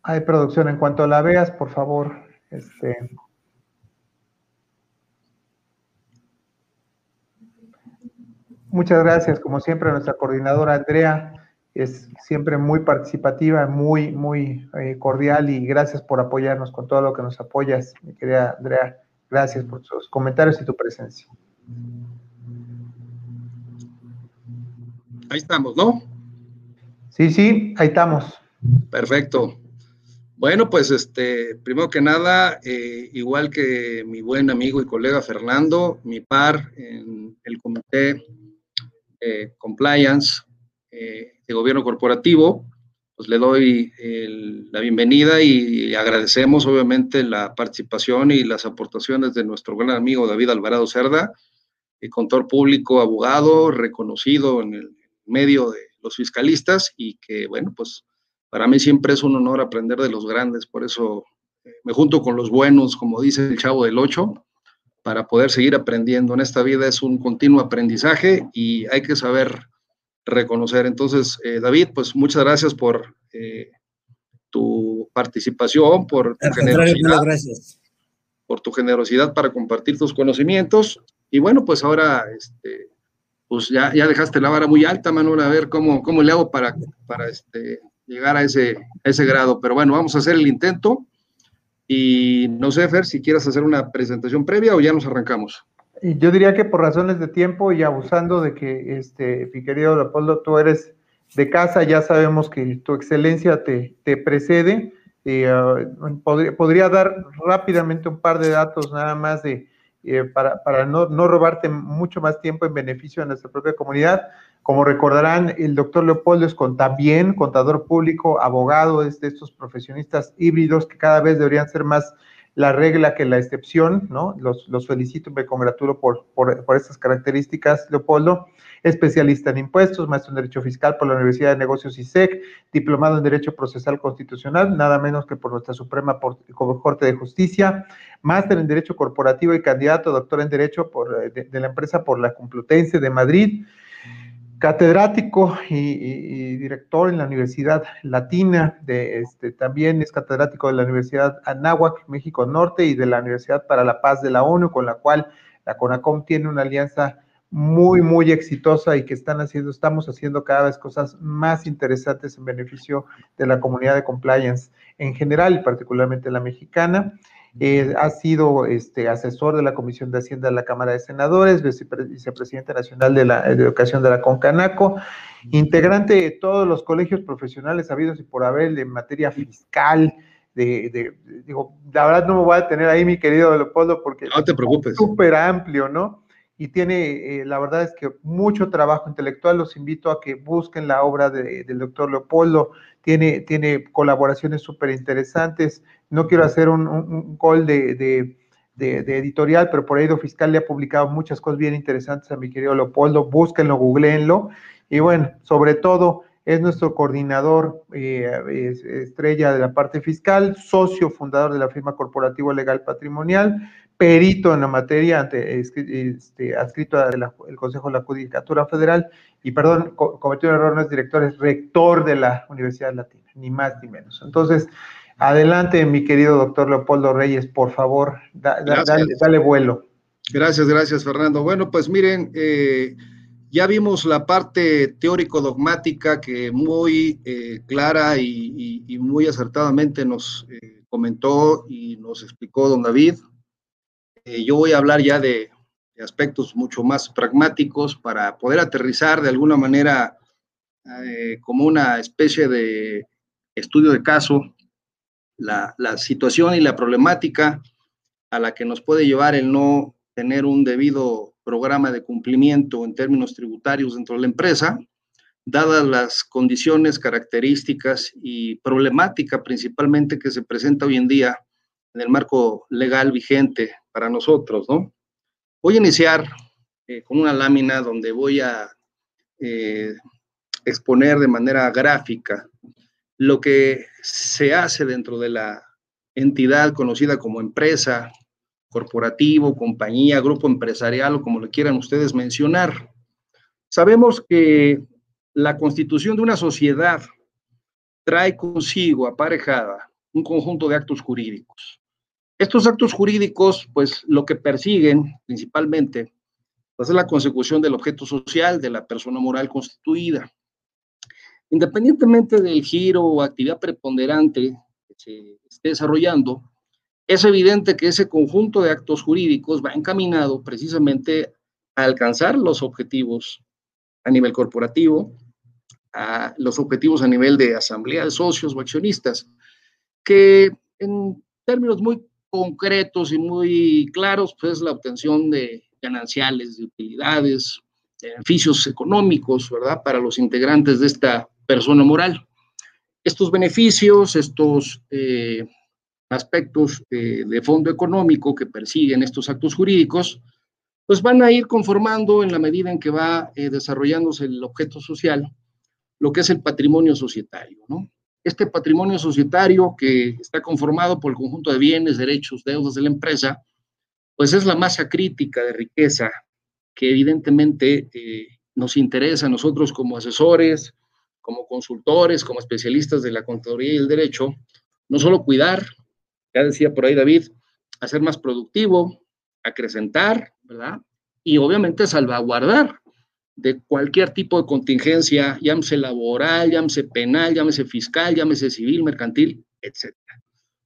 Hay producción. En cuanto la veas, por favor, este. Muchas gracias, como siempre, nuestra coordinadora Andrea es siempre muy participativa, muy, muy eh, cordial y gracias por apoyarnos con todo lo que nos apoyas, mi querida Andrea. Gracias por tus comentarios y tu presencia. Ahí estamos, ¿no? Sí, sí, ahí estamos. Perfecto. Bueno, pues este, primero que nada, eh, igual que mi buen amigo y colega Fernando, mi par en el comité eh, compliance eh, de gobierno corporativo, pues le doy la bienvenida y agradecemos obviamente la participación y las aportaciones de nuestro gran amigo David Alvarado Cerda, contador público, abogado, reconocido en el medio de los fiscalistas y que, bueno, pues para mí siempre es un honor aprender de los grandes, por eso eh, me junto con los buenos, como dice el chavo del 8, para poder seguir aprendiendo. En esta vida es un continuo aprendizaje y hay que saber reconocer. Entonces, eh, David, pues muchas gracias por eh, tu participación, por tu generosidad. Gracias. Por tu generosidad para compartir tus conocimientos. Y bueno, pues ahora, este, pues ya, ya dejaste la vara muy alta, Manuel, a ver cómo, cómo le hago para, para este, llegar a ese, ese grado. Pero bueno, vamos a hacer el intento. Y no sé, Fer, si quieres hacer una presentación previa o ya nos arrancamos. Yo diría que por razones de tiempo y abusando de que, este, mi querido Leopoldo, tú eres de casa, ya sabemos que tu excelencia te, te precede. Eh, podría, podría, dar rápidamente un par de datos nada más de, eh, para, para no, no, robarte mucho más tiempo en beneficio de nuestra propia comunidad. Como recordarán, el doctor Leopoldo es también contador público, abogado, es de estos profesionistas híbridos que cada vez deberían ser más la regla que la excepción, ¿no? Los, los felicito, me congratulo por, por, estas características, Leopoldo. Especialista en impuestos, maestro en Derecho Fiscal por la Universidad de Negocios ISEC, diplomado en Derecho Procesal Constitucional, nada menos que por nuestra Suprema Corte de Justicia, máster en Derecho Corporativo y candidato doctor en Derecho por, de, de la empresa por la Complutense de Madrid, catedrático y, director en la Universidad Latina, de, este, también es catedrático de la Universidad Anáhuac, México Norte, y de la Universidad para la Paz de la ONU, con la cual la CONACOM tiene una alianza muy, muy exitosa y que están haciendo, estamos haciendo cada vez cosas más interesantes en beneficio de la comunidad de compliance en general y particularmente la mexicana. Eh, ha sido este, asesor de la Comisión de Hacienda de la Cámara de Senadores, vicepresidente nacional de la Educación de la Concanaco, integrante de todos los colegios profesionales habidos y por haber en materia fiscal, de, digo, la verdad no me voy a tener ahí, mi querido Leopoldo, porque no te preocupes. es súper amplio, ¿no? Y tiene, eh, la verdad es que mucho trabajo intelectual. Los invito a que busquen la obra del doctor Leopoldo. Tiene, tiene colaboraciones súper interesantes no quiero hacer un, un, gol de, editorial, pero por ahí do Fiscal le ha publicado muchas cosas bien interesantes a mi querido Leopoldo, búsquenlo, googleenlo, y bueno, sobre todo es nuestro coordinador eh, estrella de la parte fiscal, socio fundador de la firma corporativo legal patrimonial, perito en la materia, ante, este, adscrito al Consejo de la Judicatura Federal, y perdón, cometió un error, no es director, es rector de la Universidad Latina, ni más ni menos. Entonces, Adelante, mi querido doctor Leopoldo Reyes, por favor, dale, vuelo. Gracias, gracias, Fernando. Bueno, pues miren, eh, ya vimos la parte teórico-dogmática que muy eh, clara y, muy acertadamente nos eh, comentó y nos explicó don David. yo voy a hablar ya de, de, aspectos mucho más pragmáticos para poder aterrizar de alguna manera como una especie de estudio de caso la, situación y la problemática a la que nos puede llevar el no tener un debido programa de cumplimiento en términos tributarios dentro de la empresa, dadas las condiciones, características y problemática principalmente que se presenta hoy en día en el marco legal vigente para nosotros, ¿no? Voy a iniciar eh, con una lámina donde voy a eh, exponer de manera gráfica lo que se hace dentro de la entidad conocida como empresa, corporativo, compañía, grupo empresarial o como lo quieran ustedes mencionar. Sabemos que la constitución de una sociedad trae consigo aparejada un conjunto de actos jurídicos. Estos actos jurídicos, pues lo que persiguen principalmente, es la consecución del objeto social de la persona moral constituida. Independientemente del giro o actividad preponderante que se esté desarrollando, es evidente que ese conjunto de actos jurídicos va encaminado precisamente a alcanzar los objetivos a nivel corporativo, a los objetivos a nivel de asamblea de socios o accionistas. que en términos muy concretos y muy claros, pues la obtención de gananciales, de utilidades, de beneficios económicos, ¿verdad? Para los integrantes de esta persona moral. Estos beneficios, estos eh, aspectos eh, de fondo económico que persiguen estos actos jurídicos, pues van a ir conformando en la medida en que va eh, desarrollándose el objeto social, lo que es el patrimonio societario, ¿no? Este patrimonio societario que está conformado por el conjunto de bienes, derechos, deudas de la empresa, pues es la masa crítica de riqueza que evidentemente eh, nos interesa a nosotros como asesores, como consultores, como especialistas de la contaduría y el derecho, no solo cuidar, ya decía por ahí David, hacer más productivo, acrecentar, ¿verdad? Y obviamente salvaguardar de cualquier tipo de contingencia, llámese laboral, llámese penal, llámese fiscal, llámese civil, mercantil, etc.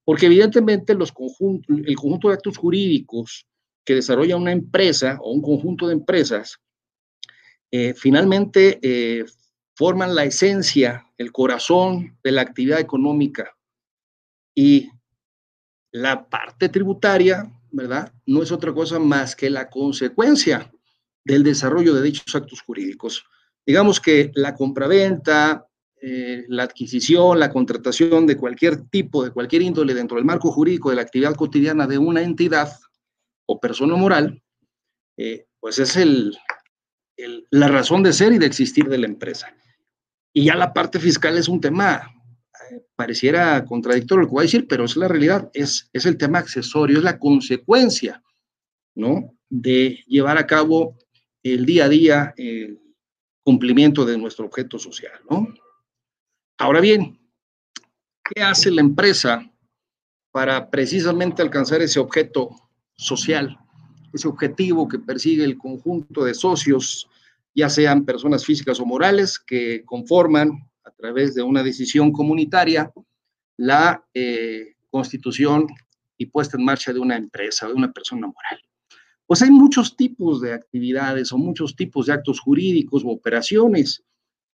Porque evidentemente los conjuntos, el conjunto de actos jurídicos que desarrolla una empresa o un conjunto de empresas, eh, finalmente eh, forman la esencia, el corazón de la actividad económica. Y la parte tributaria, ¿verdad? No es otra cosa más que la consecuencia del desarrollo de dichos actos jurídicos. Digamos que la compraventa, eh, la adquisición, la contratación de cualquier tipo, de cualquier índole dentro del marco jurídico de la actividad cotidiana de una entidad o persona moral, eh, pues es el, la razón de ser y de existir de la empresa. Y ya la parte fiscal es un tema, eh, pareciera contradictorio lo que voy a decir, pero es la realidad, es, es el tema accesorio, es la consecuencia, ¿no? De llevar a cabo el día a día el cumplimiento de nuestro objeto social, ¿no? Ahora bien, ¿qué hace la empresa para precisamente alcanzar ese objeto social, ese objetivo que persigue el conjunto de socios, ya sean personas físicas o morales, que conforman a través de una decisión comunitaria la eh, constitución y puesta en marcha de una empresa, de una persona moral. Pues hay muchos tipos de actividades o muchos tipos de actos jurídicos o operaciones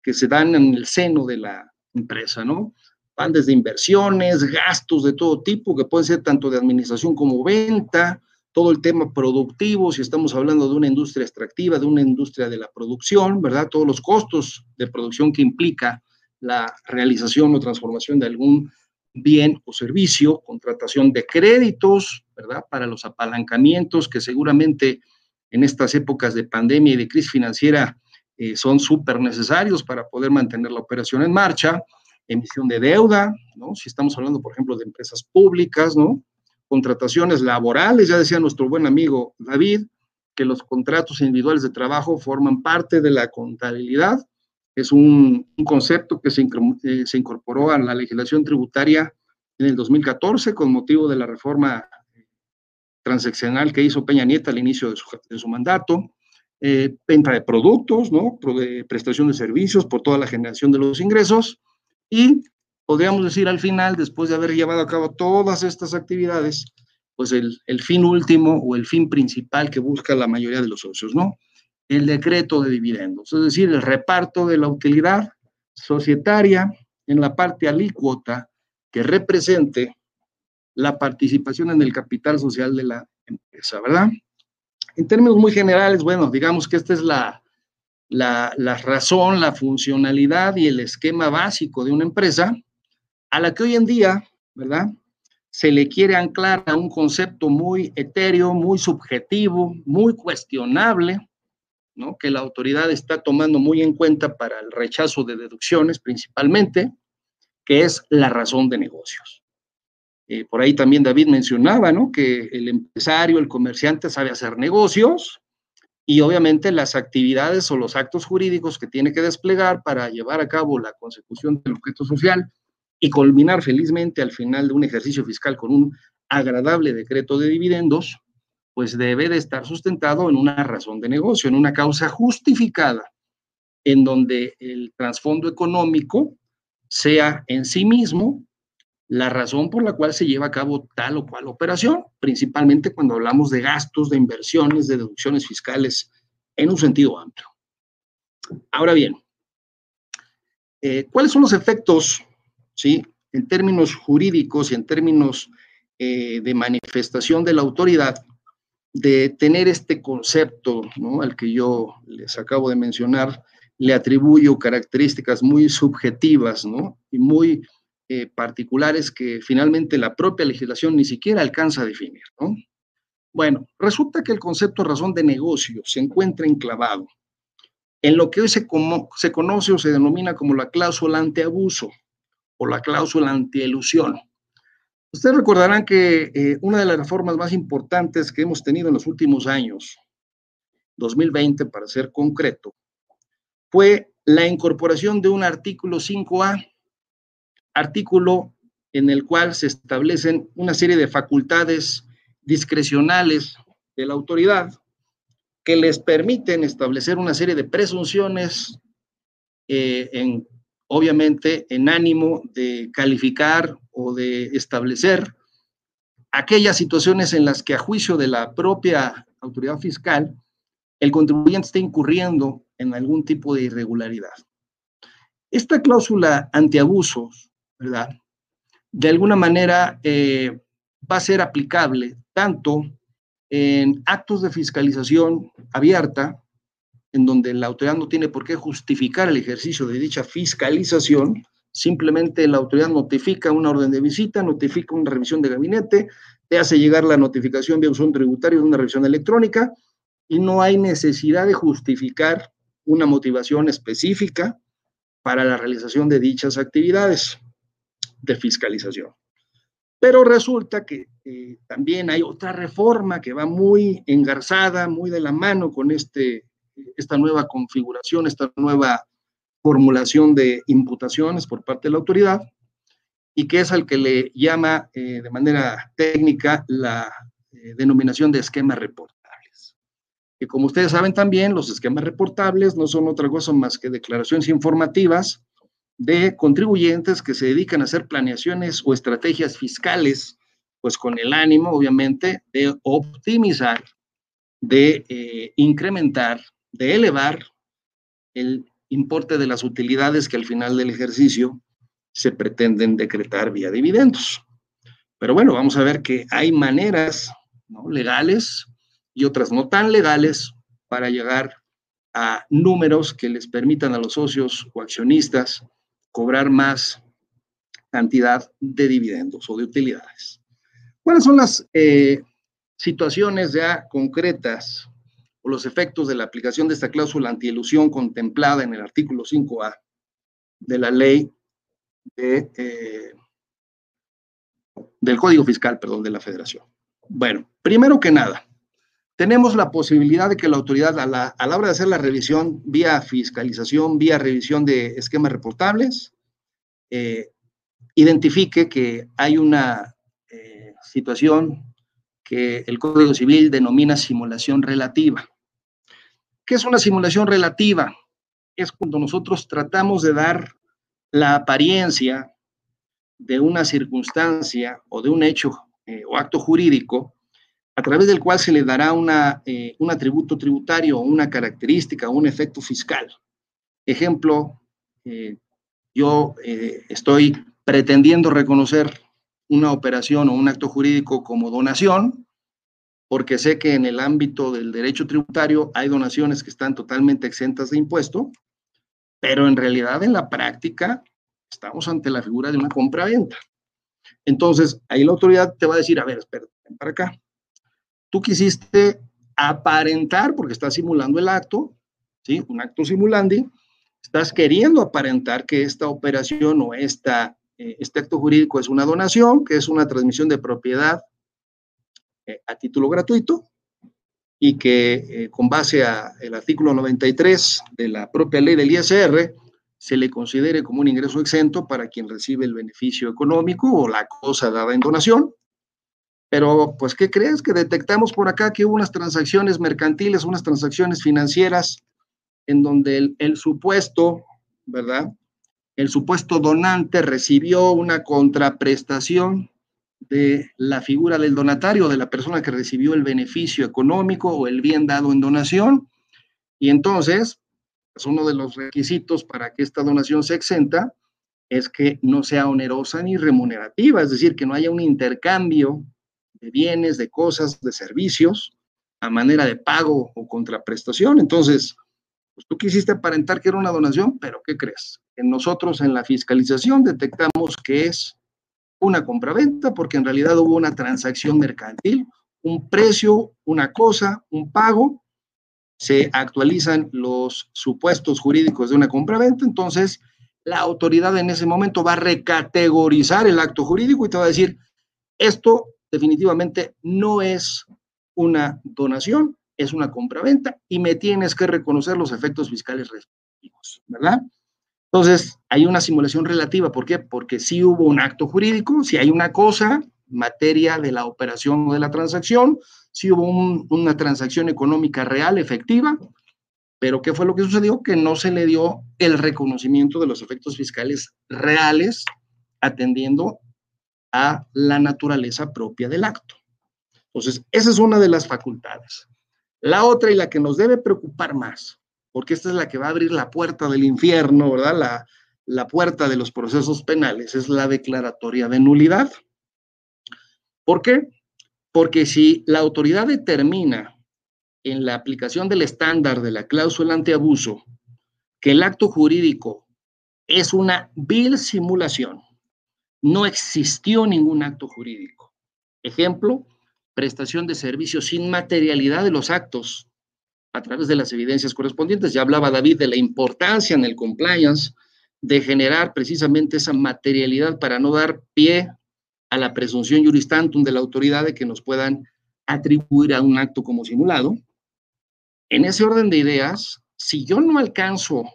que se dan en el seno de la empresa, ¿no? Van desde inversiones, gastos de todo tipo, que pueden ser tanto de administración como venta, todo el tema productivo, si estamos hablando de una industria extractiva, de una industria de la producción, ¿verdad? Todos los costos de producción que implica la realización o transformación de algún bien o servicio, contratación de créditos, ¿verdad? Para los apalancamientos que seguramente en estas épocas de pandemia y de crisis financiera eh, son súper necesarios para poder mantener la operación en marcha, emisión de deuda, ¿no? Si estamos hablando, por ejemplo, de empresas públicas, ¿no? Contrataciones laborales, ya decía nuestro buen amigo David, que los contratos individuales de trabajo forman parte de la contabilidad. Es un, concepto que se, eh, incorporó a la legislación tributaria en el 2014 con motivo de la reforma transaccional que hizo Peña Nieta al inicio de su, mandato. Eh, venta de productos, ¿no? De prestación de servicios por toda la generación de los ingresos y podríamos decir al final, después de haber llevado a cabo todas estas actividades, pues el, fin último o el fin principal que busca la mayoría de los socios, ¿no? El decreto de dividendos, es decir, el reparto de la utilidad societaria en la parte alícuota que represente la participación en el capital social de la empresa, ¿verdad? En términos muy generales, bueno, digamos que esta es la, la, razón, la funcionalidad y el esquema básico de una empresa a la que hoy en día, ¿verdad? Se le quiere anclar a un concepto muy etéreo, muy subjetivo, muy cuestionable, ¿no? Que la autoridad está tomando muy en cuenta para el rechazo de deducciones principalmente, que es la razón de negocios. Eh, por ahí también David mencionaba, ¿no? Que el empresario, el comerciante sabe hacer negocios y obviamente las actividades o los actos jurídicos que tiene que desplegar para llevar a cabo la consecución del objeto social y culminar felizmente al final de un ejercicio fiscal con un agradable decreto de dividendos, pues debe de estar sustentado en una razón de negocio, en una causa justificada, en donde el trasfondo económico sea en sí mismo la razón por la cual se lleva a cabo tal o cual operación, principalmente cuando hablamos de gastos, de inversiones, de deducciones fiscales en un sentido amplio. Ahora bien, eh, ¿cuáles son los efectos ¿sí? en términos jurídicos y en términos eh, de manifestación de la autoridad, de tener este concepto. Al que yo les acabo de mencionar, le atribuyo características muy subjetivas. Y muy eh, particulares que finalmente la propia legislación ni siquiera alcanza a definir, ¿no? Bueno, resulta que el concepto razón de negocio se encuentra enclavado en lo que hoy se, se conoce o se denomina como la cláusula antiabuso o la cláusula antielusión. Ustedes recordarán que eh, una de las reformas más importantes que hemos tenido en los últimos años, 2020 para ser concreto, fue la incorporación de un artículo 5A, artículo en el cual se establecen una serie de facultades discrecionales de la autoridad que les permiten establecer una serie de presunciones eh, en, obviamente, en ánimo de calificar o de establecer aquellas situaciones en las que a juicio de la propia autoridad fiscal, el contribuyente está incurriendo en algún tipo de irregularidad. Esta cláusula antiabusos, ¿verdad? De alguna manera eh, va a ser aplicable tanto en actos de fiscalización abierta, en donde la autoridad no tiene por qué justificar el ejercicio de dicha fiscalización, simplemente la autoridad notifica una orden de visita, notifica una revisión de gabinete, te hace llegar la notificación vía un tributario de una revisión electrónica y no hay necesidad de justificar una motivación específica para la realización de dichas actividades de fiscalización. Pero resulta que eh, también hay otra reforma que va muy engarzada, muy de la mano con este, esta nueva configuración, esta nueva formulación de imputaciones por parte de la autoridad, y que es al que le llama eh, de manera técnica la eh, denominación de esquemas reportables. Que como ustedes saben también, los esquemas reportables no son otra cosa más que declaraciones informativas de contribuyentes que se dedican a hacer planeaciones o estrategias fiscales, pues con el ánimo, obviamente, de optimizar, de eh, incrementar, de elevar el importe de las utilidades que al final del ejercicio se pretenden decretar vía dividendos. Pero bueno, vamos a ver que hay maneras legales y otras no tan legales para llegar a números que les permitan a los socios o accionistas cobrar más cantidad de dividendos o de utilidades. ¿Cuáles son las eh, situaciones ya concretas o los efectos de la aplicación de esta cláusula antielusión contemplada en el artículo 5A de la ley eh, del Código Fiscal, perdón, de la Federación? Bueno, primero que nada, tenemos la posibilidad de que la autoridad a la, hora de hacer la revisión vía fiscalización, vía revisión de esquemas reportables, eh, identifique que hay una eh, situación que el Código Civil denomina simulación relativa. ¿Qué es una simulación relativa? Es cuando nosotros tratamos de dar la apariencia de una circunstancia o de un hecho eh, o acto jurídico a través del cual se le dará una, eh, un atributo tributario, una característica, un efecto fiscal. Ejemplo, eh, yo estoy pretendiendo reconocer una operación o un acto jurídico como donación, porque sé que en el ámbito del derecho tributario hay donaciones que están totalmente exentas de impuesto, pero en realidad en la práctica estamos ante la figura de una compra-venta. Entonces, ahí la autoridad te va a decir, a ver, espera, ven para acá tú quisiste aparentar, porque estás simulando el acto, ¿sí? Un acto simulandi, estás queriendo aparentar que esta operación o esta, eh, este acto jurídico es una donación, que es una transmisión de propiedad eh, a título gratuito y que eh, con base al artículo 93 de la propia ley del ISR se le considere como un ingreso exento para quien recibe el beneficio económico o la cosa dada en donación pero, pues, ¿qué crees? Que detectamos por acá que unas transacciones mercantiles, unas transacciones financieras, en donde el, supuesto, ¿verdad? El supuesto donante recibió una contraprestación de la figura del donatario, de la persona que recibió el beneficio económico o el bien dado en donación. Y entonces, pues uno de los requisitos para que esta donación se exenta es que no sea onerosa ni remunerativa, es decir, que no haya un intercambio de bienes, de cosas, de servicios a manera de pago o contraprestación. Entonces, pues tú quisiste aparentar que era una donación, pero ¿qué crees? Nosotros en la fiscalización detectamos que es una compraventa porque en realidad hubo una transacción mercantil, un precio, una cosa, un pago, se actualizan los supuestos jurídicos de una compraventa, entonces la autoridad en ese momento va a recategorizar el acto jurídico y te va a decir, esto definitivamente no es una donación, es una compraventa y me tienes que reconocer los efectos fiscales respectivos, ¿verdad? Entonces, hay una simulación relativa. ¿Por qué? Porque si hubo un acto jurídico, si hay una cosa, materia de la operación o de la transacción, si hubo una transacción económica real, efectiva, pero ¿qué fue lo que sucedió? Que no se le dio el reconocimiento de los efectos fiscales reales atendiendo a la naturaleza propia del acto. Entonces, esa es una de las facultades. La otra y la que nos debe preocupar más, porque esta es la que va a abrir la puerta del infierno, ¿verdad? La, la puerta de los procesos penales, es la declaratoria de nulidad. ¿Por qué? Porque si la autoridad determina en la aplicación del estándar de la cláusula antiabuso que el acto jurídico es una vil simulación. No existió ningún acto jurídico. Ejemplo, prestación de servicios sin materialidad de los actos a través de las evidencias correspondientes. Ya hablaba David de la importancia en el compliance de generar precisamente esa materialidad para no dar pie a la presunción juristantum de la autoridad de que nos puedan atribuir a un acto como simulado. En ese orden de ideas, si yo no alcanzo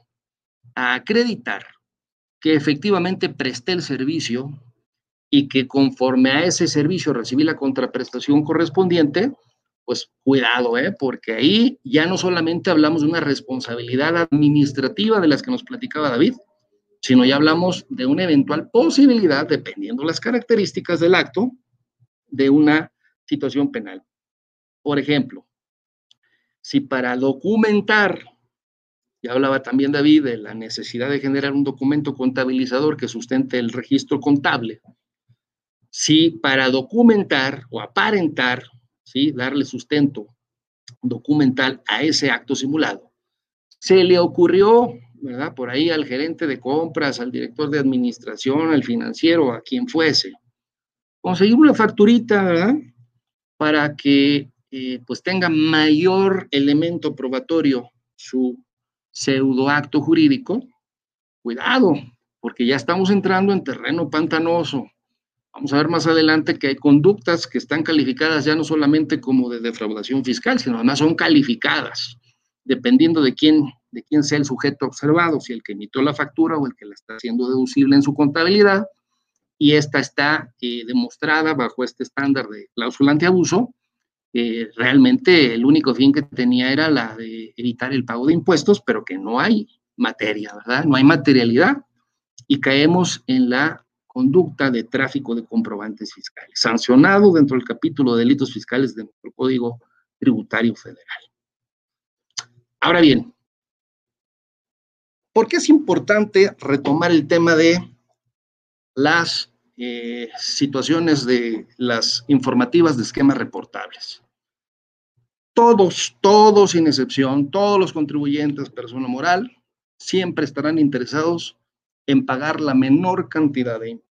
a acreditar que efectivamente presté el servicio y que conforme a ese servicio recibí la contraprestación correspondiente, pues cuidado, ¿eh? porque ahí ya no solamente hablamos de una responsabilidad administrativa de las que nos platicaba David, sino ya hablamos de una eventual posibilidad, dependiendo las características del acto, de una situación penal. Por ejemplo, si para documentar, ya hablaba también David de la necesidad de generar un documento contabilizador que sustente el registro contable, si para documentar o aparentar, ¿sí? darle sustento documental a ese acto simulado, se le ocurrió, ¿verdad? Por ahí al gerente de compras, al director de administración, al financiero, a quien fuese, conseguir una facturita, ¿verdad? Para que eh, pues tenga mayor elemento probatorio su pseudoacto jurídico, cuidado, porque ya estamos entrando en terreno pantanoso. Vamos a ver más adelante que hay conductas que están calificadas ya no solamente como de defraudación fiscal, sino además son calificadas, dependiendo de quién, de quién sea el sujeto observado, si el que emitió la factura o el que la está haciendo deducible en su contabilidad, y esta está eh, demostrada bajo este estándar de cláusula antiabuso, realmente el único fin que tenía era la de evitar el pago de impuestos, pero que no hay materia, ¿verdad? No hay materialidad. Y caemos en la conducta de tráfico de comprobantes fiscales, sancionado dentro del capítulo de delitos fiscales de nuestro Código Tributario Federal. Ahora bien, ¿por qué es importante retomar el tema de las eh, situaciones de las informativas de esquemas reportables? todos, todos sin excepción, todos los contribuyentes, persona moral, siempre estarán interesados en pagar la menor cantidad de impuestos.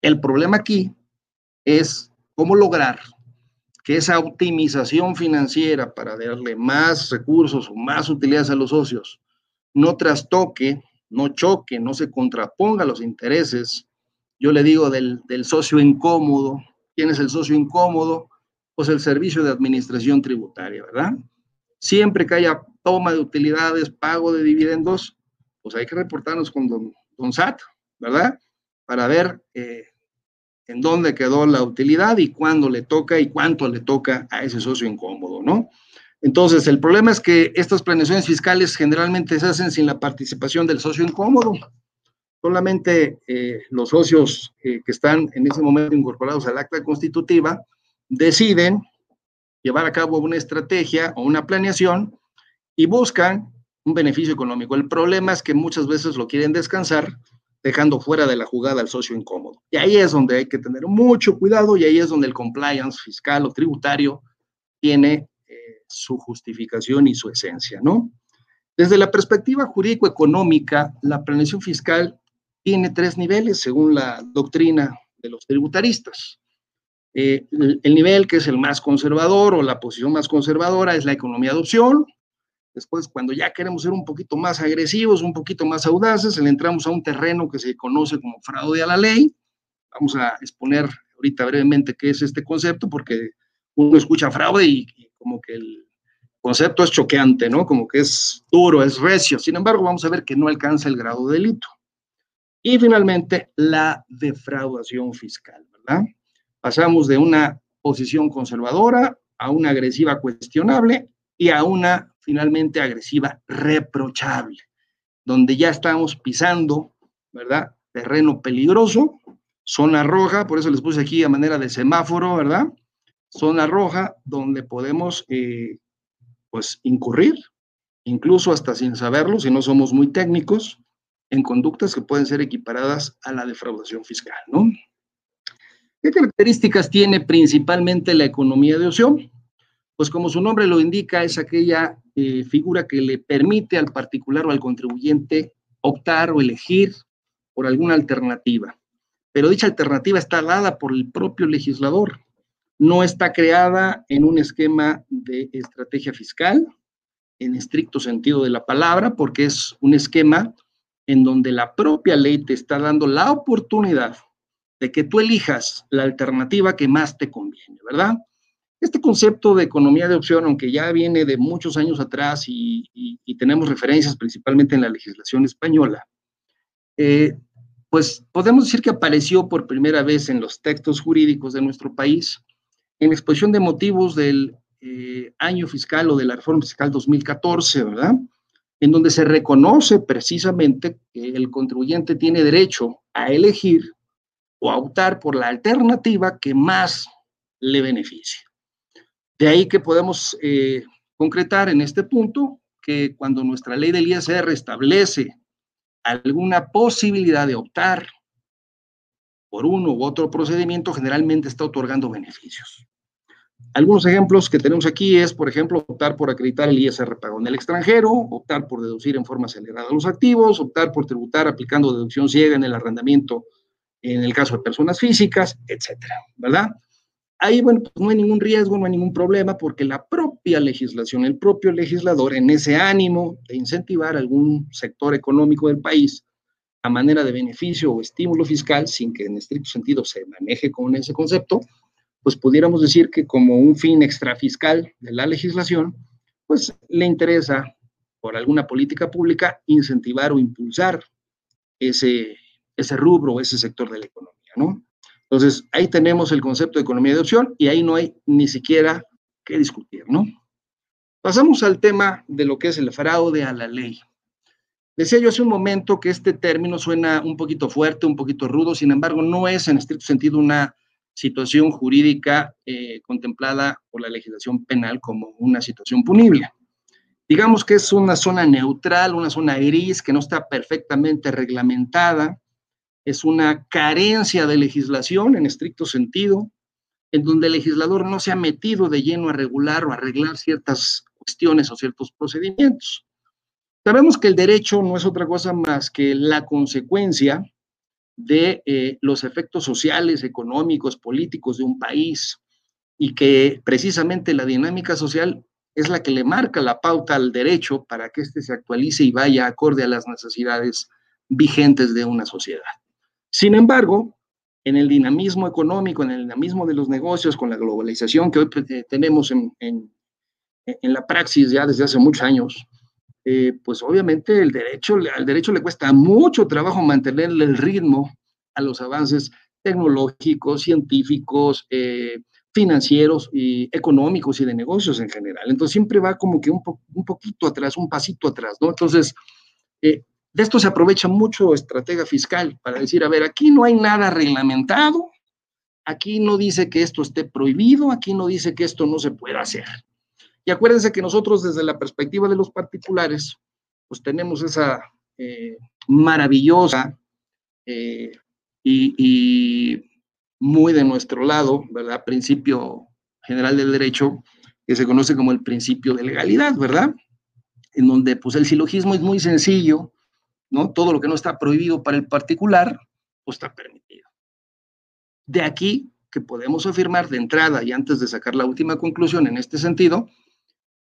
El problema aquí es cómo lograr que esa optimización financiera para darle más recursos o más utilidades a los socios no trastoque, no choque, no se contraponga a los intereses, yo le digo del, del socio incómodo. ¿Quién es el socio incómodo? pues el servicio de administración tributaria, ¿verdad? Siempre que haya toma de utilidades, pago de dividendos, pues hay que reportarnos con don, don SAT, ¿verdad? Para ver eh, en dónde quedó la utilidad y cuándo le toca y cuánto le toca a ese socio incómodo, ¿no? Entonces, el problema es que estas planeaciones fiscales generalmente se hacen sin la participación del socio incómodo. Solamente eh, los socios eh, que están en ese momento incorporados al acta constitutiva, deciden llevar a cabo una estrategia o una planeación y buscan un beneficio económico. El problema es que muchas veces lo quieren descansar dejando fuera de la jugada al socio incómodo. Y ahí es donde hay que tener mucho cuidado y ahí es donde el compliance fiscal o tributario tiene eh, su justificación y su esencia, ¿no? Desde la perspectiva jurídico-económica, la planeación fiscal tiene tres niveles según la doctrina de los tributaristas. Eh, el, nivel que es el más conservador o la posición más conservadora es la economía de opción. Después, cuando ya queremos ser un poquito más agresivos, un poquito más audaces, le entramos a un terreno que se conoce como fraude a la ley. Vamos a exponer ahorita brevemente qué es este concepto, porque uno escucha fraude y, y como que el concepto es choqueante, ¿no? Como que es duro, es recio. Sin embargo, vamos a ver que no alcanza el grado de delito. Y finalmente, la defraudación fiscal, ¿verdad? Pasamos de una posición conservadora a una agresiva cuestionable y a una finalmente agresiva reprochable, donde ya estamos pisando, ¿verdad? Terreno peligroso, zona roja, por eso les puse aquí a manera de semáforo, ¿verdad? Zona roja donde podemos, eh, pues, incurrir, incluso hasta sin saberlo, si no somos muy técnicos, en conductas que pueden ser equiparadas a la defraudación fiscal, ¿no? ¿Qué características tiene principalmente la economía de opción? Pues como su nombre lo indica, es aquella eh, figura que le permite al particular o al contribuyente optar o elegir por alguna alternativa. Pero dicha alternativa está dada por el propio legislador. No está creada en un esquema de estrategia fiscal, en estricto sentido de la palabra, porque es un esquema en donde la propia ley te está dando la oportunidad de que tú elijas la alternativa que más te conviene, ¿verdad? Este concepto de economía de opción, aunque ya viene de muchos años atrás y, tenemos referencias principalmente en la legislación española, eh, pues podemos decir que apareció por primera vez en los textos jurídicos de nuestro país en la exposición de motivos del eh, año fiscal o de la reforma fiscal 2014, ¿verdad? En donde se reconoce precisamente que el contribuyente tiene derecho a elegir o optar por la alternativa que más le beneficie. De ahí que podemos eh, concretar en este punto que cuando nuestra ley del ISR establece alguna posibilidad de optar por uno u otro procedimiento, generalmente está otorgando beneficios. Algunos ejemplos que tenemos aquí es, por ejemplo, optar por acreditar el ISR pagado en el extranjero, optar por deducir en forma acelerada los activos, optar por tributar aplicando deducción ciega en el arrendamiento en el caso de personas físicas, etcétera, ¿verdad? Ahí, bueno, pues no hay ningún riesgo, no hay ningún problema, porque la propia legislación, el propio legislador, en ese ánimo de incentivar algún sector económico del país a manera de beneficio o estímulo fiscal, sin que en estricto sentido se maneje con ese concepto, pues pudiéramos decir que como un fin extrafiscal de la legislación, pues le interesa por alguna política pública incentivar o impulsar ese ese rubro, ese sector de la economía, ¿no? Entonces, ahí tenemos el concepto de economía de opción y ahí no hay ni siquiera que discutir, ¿no? Pasamos al tema de lo que es el fraude a la ley. Decía yo hace un momento que este término suena un poquito fuerte, un poquito rudo, sin embargo, no es en estricto sentido una situación jurídica eh, contemplada por la legislación penal como una situación punible. Digamos que es una zona neutral, una zona gris que no está perfectamente reglamentada, es una carencia de legislación en estricto sentido, en donde el legislador no se ha metido de lleno a regular o arreglar ciertas cuestiones o ciertos procedimientos. Sabemos que el derecho no es otra cosa más que la consecuencia de eh, los efectos sociales, económicos, políticos de un país y que precisamente la dinámica social es la que le marca la pauta al derecho para que éste se actualice y vaya acorde a las necesidades vigentes de una sociedad. Sin embargo, en el dinamismo económico, en el dinamismo de los negocios, con la globalización que hoy eh, tenemos en, la praxis ya desde hace muchos años, eh, pues obviamente el derecho, al derecho le cuesta mucho trabajo mantenerle el ritmo a los avances tecnológicos, científicos, eh, financieros y económicos y de negocios en general. Entonces siempre va como que un poquito atrás, un pasito atrás, ¿no? Entonces, de esto se aprovecha mucho estratega fiscal para decir, a ver, aquí no hay nada reglamentado, aquí no dice que esto esté prohibido, aquí no dice que esto no se pueda hacer. Y acuérdense que nosotros desde la perspectiva de los particulares, pues tenemos esa eh, maravillosa eh, y, muy de nuestro lado, ¿verdad? Principio general del derecho que se conoce como el principio de legalidad, ¿verdad? En donde pues el silogismo es muy sencillo, ¿no? Todo lo que no está prohibido para el particular, pues está permitido. De aquí que podemos afirmar de entrada y antes de sacar la última conclusión en este sentido,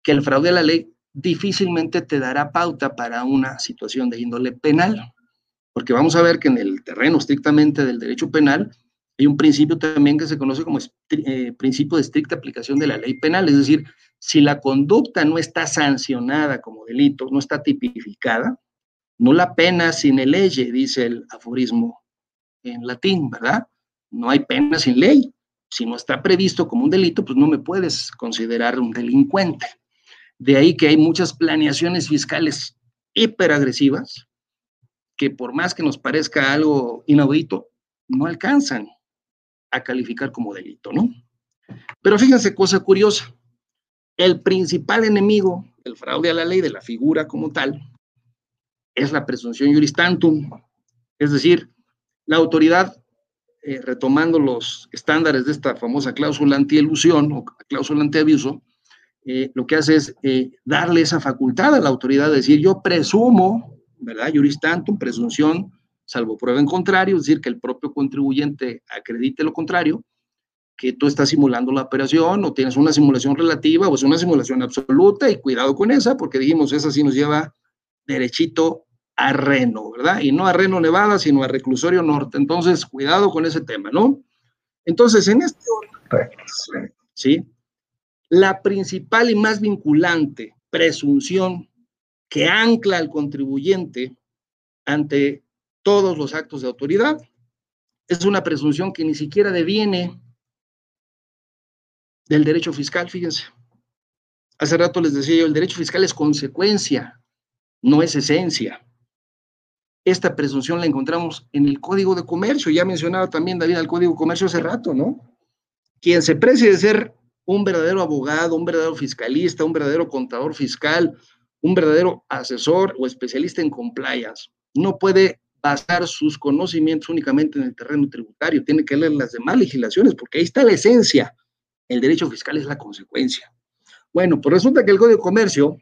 que el fraude a la ley difícilmente te dará pauta para una situación de índole penal, porque vamos a ver que en el terreno estrictamente del derecho penal hay un principio también que se conoce como eh, principio de estricta aplicación de la ley penal, es decir, si la conducta no está sancionada como delito, no está tipificada, no la pena sin ley, dice el aforismo en latín, ¿verdad? No hay pena sin ley. Si no está previsto como un delito, pues no me puedes considerar un delincuente. De ahí que hay muchas planeaciones fiscales hiperagresivas que por más que nos parezca algo inaudito, no alcanzan a calificar como delito, ¿no? Pero fíjense, cosa curiosa, el principal enemigo del fraude a la ley, de la figura como tal, es la presunción juris tantum, es decir, la autoridad, eh, retomando los estándares de esta famosa cláusula antielusión o cláusula antiabuso, eh, lo que hace es eh, darle esa facultad a la autoridad de decir, yo presumo, ¿verdad? Juris tantum, presunción, salvo prueba en contrario, es decir, que el propio contribuyente acredite lo contrario, que tú estás simulando la operación o tienes una simulación relativa o es una simulación absoluta y cuidado con esa, porque dijimos, esa sí nos lleva derechito a Reno, ¿verdad? Y no a Reno, Nevada, sino a Reclusorio Norte. Entonces, cuidado con ese tema, ¿no? Entonces, en este orden, ¿sí? la principal y más vinculante presunción que ancla al contribuyente ante todos los actos de autoridad es una presunción que ni siquiera deviene del derecho fiscal, fíjense. Hace rato les decía yo, el derecho fiscal es consecuencia, no es esencia. Esta presunción la encontramos en el Código de Comercio, ya mencionaba también David el Código de Comercio hace rato, ¿no? Quien se precie de ser un verdadero abogado, un verdadero fiscalista, un verdadero contador fiscal, un verdadero asesor o especialista en compliance. No puede basar sus conocimientos únicamente en el terreno tributario, tiene que leer las demás legislaciones, porque ahí está la esencia. El derecho fiscal es la consecuencia. Bueno, pues resulta que el Código de Comercio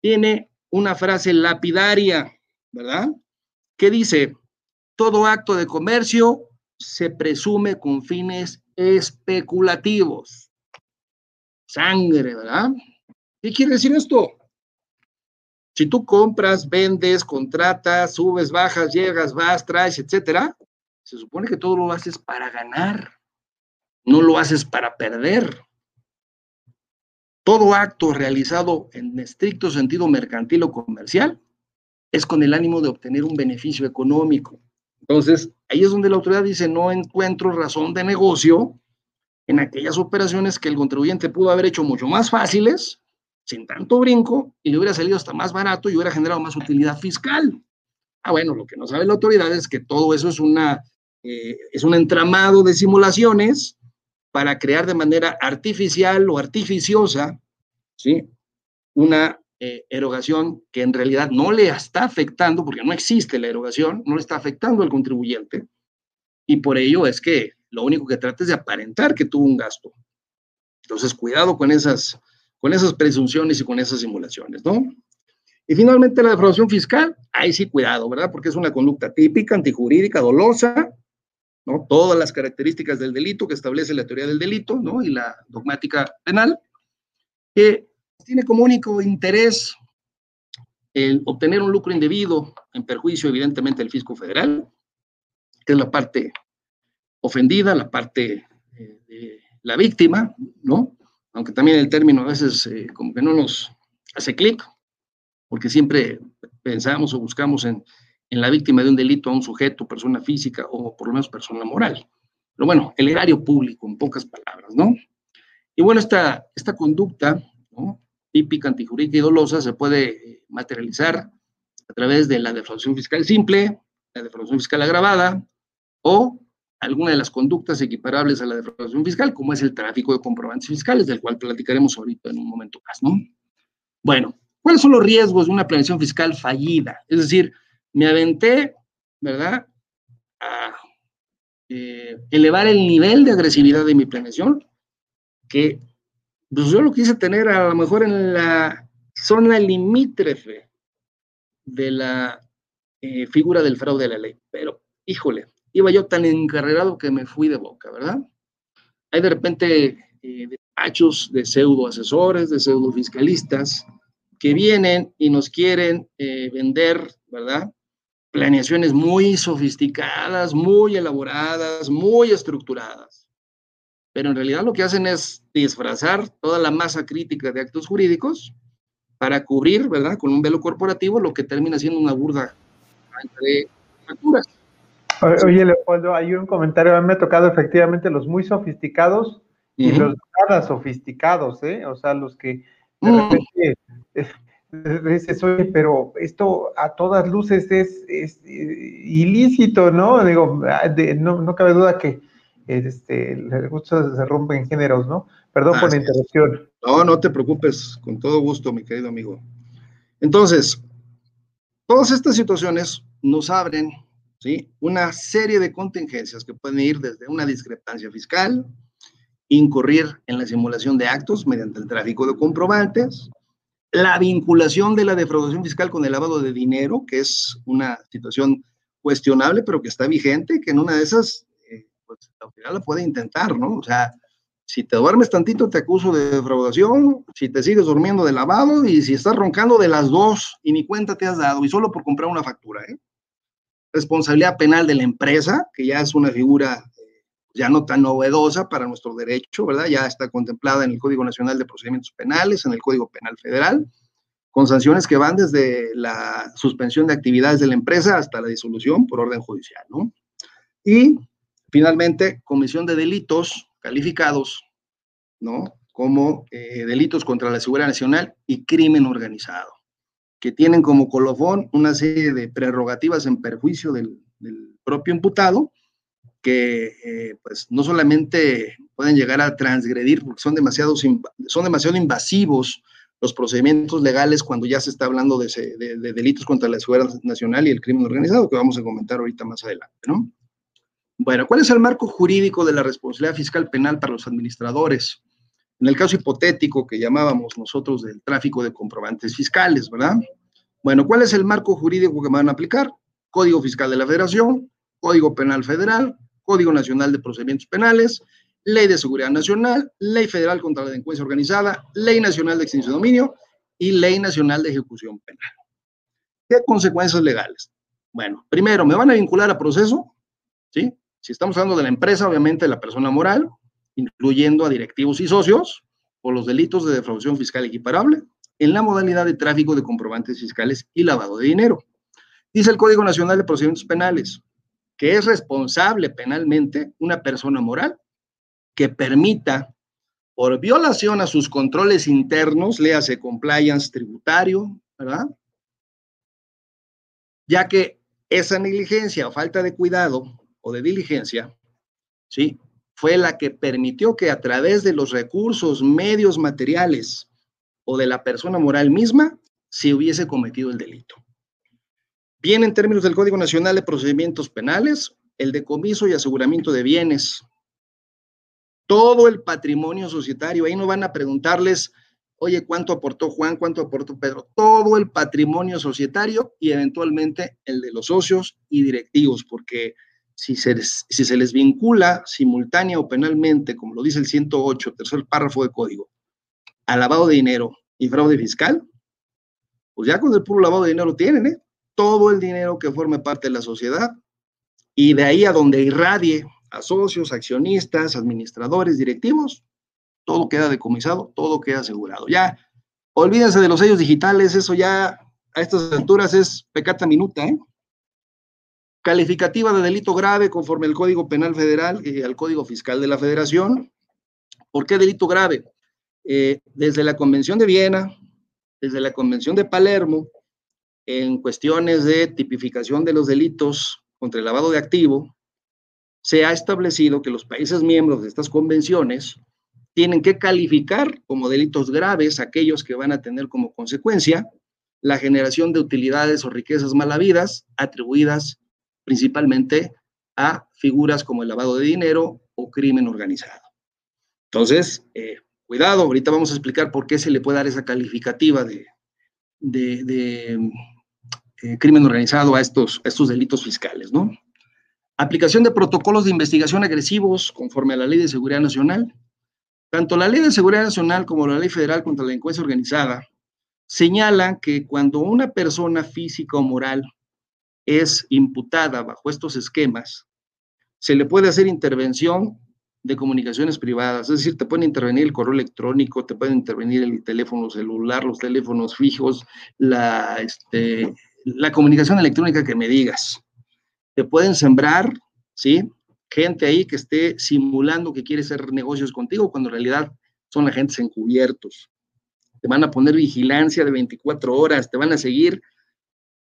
tiene una frase lapidaria, ¿verdad? Que dice, todo acto de comercio se presume con fines especulativos sangre, ¿verdad? ¿Qué quiere decir esto? Si tú compras, vendes, contratas, subes, bajas, llegas, vas, traes, etcétera, se supone que todo lo haces para ganar, no lo haces para perder. Todo acto realizado en estricto sentido mercantil o comercial es con el ánimo de obtener un beneficio económico. Entonces, ahí es donde la autoridad dice, no encuentro razón de negocio en aquellas operaciones que el contribuyente pudo haber hecho mucho más fáciles, sin tanto brinco, y le hubiera salido hasta más barato y hubiera generado más utilidad fiscal. Ah, bueno, lo que no sabe la autoridad es que todo eso es, una, eh, es un entramado de simulaciones para crear de manera artificial o artificiosa, ¿sí? Una eh, erogación que en realidad no le está afectando, porque no existe la erogación, no le está afectando al contribuyente. Y por ello es que lo único que trata es de aparentar que tuvo un gasto. Entonces, cuidado con esas, con esas presunciones y con esas simulaciones, ¿no? Y finalmente la defraudación fiscal, ahí sí cuidado, ¿verdad? Porque es una conducta típica, antijurídica, dolosa, ¿no? Todas las características del delito que establece la teoría del delito, ¿no? Y la dogmática penal, que tiene como único interés el obtener un lucro indebido en perjuicio, evidentemente, del fisco federal, que es la parte ofendida, la parte eh, de la víctima, ¿no? Aunque también el término a veces eh, como que no nos hace clic, porque siempre pensamos o buscamos en, en, la víctima de un delito a un sujeto, persona física o por lo menos persona moral. Pero bueno, el erario público, en pocas palabras, ¿no? Y bueno, esta, esta conducta, ¿no? Típica, antijurídica y dolosa, se puede materializar a través de la defraudación fiscal simple, la defraudación fiscal agravada o alguna de las conductas equiparables a la defraudación fiscal, como es el tráfico de comprobantes fiscales, del cual platicaremos ahorita en un momento más, ¿no? Bueno, ¿cuáles son los riesgos de una planeación fiscal fallida? Es decir, me aventé, ¿verdad? eh, elevar el nivel de agresividad de mi planeación, que pues yo lo quise tener a lo mejor en la zona limítrofe de la eh, figura del fraude de la ley, pero híjole, iba yo tan encarrerado que me fui de boca, ¿verdad? Hay de repente eh, despachos de pseudo asesores, de pseudo fiscalistas, que vienen y nos quieren eh, vender, ¿verdad? Planeaciones muy sofisticadas, muy elaboradas, muy estructuradas. Pero en realidad lo que hacen es disfrazar toda la masa crítica de actos jurídicos para cubrir, ¿verdad? Con un velo corporativo lo que termina siendo una burda entre facturas. Oye, Leopoldo, hay un comentario, a mí me ha tocado efectivamente los muy sofisticados y los nada sofisticados, ¿eh? O sea, los que de mm. repente eh, dices, oye, pero esto a todas luces es, es eh, ilícito, ¿no? Digo, ah, no, no cabe duda que este, gustos se rompen géneros, ¿no? Perdón por la interrupción. No, no te preocupes, con todo gusto, mi querido amigo. Entonces, todas estas situaciones nos abren ¿sí? una serie de contingencias que pueden ir desde una discrepancia fiscal, incurrir en la simulación de actos mediante el tráfico de comprobantes, la vinculación de la defraudación fiscal con el lavado de dinero, que es una situación cuestionable, pero que está vigente, que en una de esas, pues la autoridad la puede intentar, ¿no? O sea, si te duermes tantito te acuso de defraudación, si te sigues durmiendo de lavado y si estás roncando de las dos y ni cuenta te has dado y solo por comprar una factura, ¿eh? Responsabilidad penal de la empresa, que ya es una figura ya no tan novedosa para nuestro derecho, ¿verdad? Ya está contemplada en el Código Nacional de Procedimientos Penales, en el Código Penal Federal, con sanciones que van desde la suspensión de actividades de la empresa hasta la disolución por orden judicial, ¿no? Y finalmente, comisión de delitos calificados, ¿no? Como eh, delitos contra la seguridad nacional y crimen organizado, que tienen como colofón una serie de prerrogativas en perjuicio del, propio imputado, que eh, pues no solamente pueden llegar a transgredir porque son demasiado, son demasiado invasivos los procedimientos legales cuando ya se está hablando de, de, delitos contra la seguridad nacional y el crimen organizado, que vamos a comentar ahorita más adelante, ¿no? Bueno, ¿cuál es el marco jurídico de la responsabilidad fiscal penal para los administradores? En el caso hipotético que llamábamos nosotros del tráfico de comprobantes fiscales, ¿verdad? Bueno, ¿cuál es el marco jurídico que van a aplicar? Código Fiscal de la Federación, Código Penal Federal, Código Nacional de Procedimientos Penales, Ley de Seguridad Nacional, Ley Federal contra la Delincuencia Organizada, Ley Nacional de Extinción de Dominio y Ley Nacional de Ejecución Penal. ¿Qué consecuencias legales? Bueno, primero, me van a vincular a proceso, ¿sí? Si estamos hablando de la empresa, obviamente la persona moral, incluyendo a directivos y socios, por los delitos de defraudación fiscal equiparable, en la modalidad de tráfico de comprobantes fiscales y lavado de dinero. Dice el Código Nacional de Procedimientos Penales, que es responsable penalmente una persona moral que permita, por violación a sus controles internos, léase compliance tributario, ¿verdad? Ya que esa negligencia o falta de cuidado o de diligencia, ¿sí? Fue la que permitió que a través de los recursos, medios materiales o de la persona moral misma se hubiese cometido el delito. Bien, en términos del Código Nacional de Procedimientos Penales, el decomiso y aseguramiento de bienes, todo el patrimonio societario, ahí no van a preguntarles, oye, ¿cuánto aportó Juan? ¿Cuánto aportó Pedro? Todo el patrimonio societario y eventualmente el de los socios y directivos, porque si se les, si se les vincula simultánea o penalmente, como lo dice el 108, tercer párrafo de código, a lavado de dinero y fraude fiscal, pues ya con el puro lavado de dinero tienen, ¿eh? todo el dinero que forme parte de la sociedad y de ahí a donde irradie a socios, accionistas, administradores, directivos, todo queda decomisado, todo queda asegurado. Ya, olvídense de los sellos digitales, eso ya a estas alturas es pecata minuta, ¿eh? Calificativa de delito grave conforme al Código Penal Federal y al Código Fiscal de la Federación. ¿Por qué delito grave? Eh, desde la Convención de Viena, desde la Convención de Palermo, en cuestiones de tipificación de los delitos contra el lavado de activo, se ha establecido que los países miembros de estas convenciones tienen que calificar como delitos graves aquellos que van a tener como consecuencia la generación de utilidades o riquezas mal habidas atribuidas principalmente a figuras como el lavado de dinero o crimen organizado. Entonces, eh, cuidado, ahorita vamos a explicar por qué se le puede dar esa calificativa de, eh, crimen organizado a estos, estos delitos fiscales, ¿no? Aplicación de protocolos de investigación agresivos conforme a la Ley de Seguridad Nacional. Tanto la Ley de Seguridad Nacional como la Ley Federal contra la Delincuencia Organizada señalan que cuando una persona física o moral es imputada bajo estos esquemas, se le puede hacer intervención de comunicaciones privadas, es decir, te pueden intervenir el correo electrónico, te pueden intervenir el teléfono celular, los teléfonos fijos, la, este, la comunicación electrónica que me digas te pueden sembrar, ¿sí? Gente ahí que esté simulando que quiere hacer negocios contigo cuando en realidad son agentes encubiertos. Te van a poner vigilancia de 24 horas, te van a seguir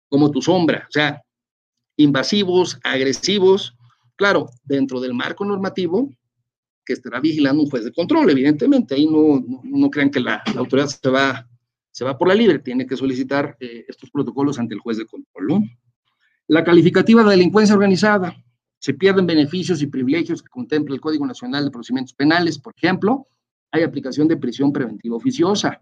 como tu sombra, o sea, invasivos, agresivos, claro, dentro del marco normativo que estará vigilando un juez de control, evidentemente, ahí no, no, crean que la, autoridad se va, se va por la libre, tiene que solicitar eh, estos protocolos ante el juez de control. La calificativa de delincuencia organizada. Se pierden beneficios y privilegios que contempla el Código Nacional de Procedimientos Penales. Por ejemplo, hay aplicación de prisión preventiva oficiosa.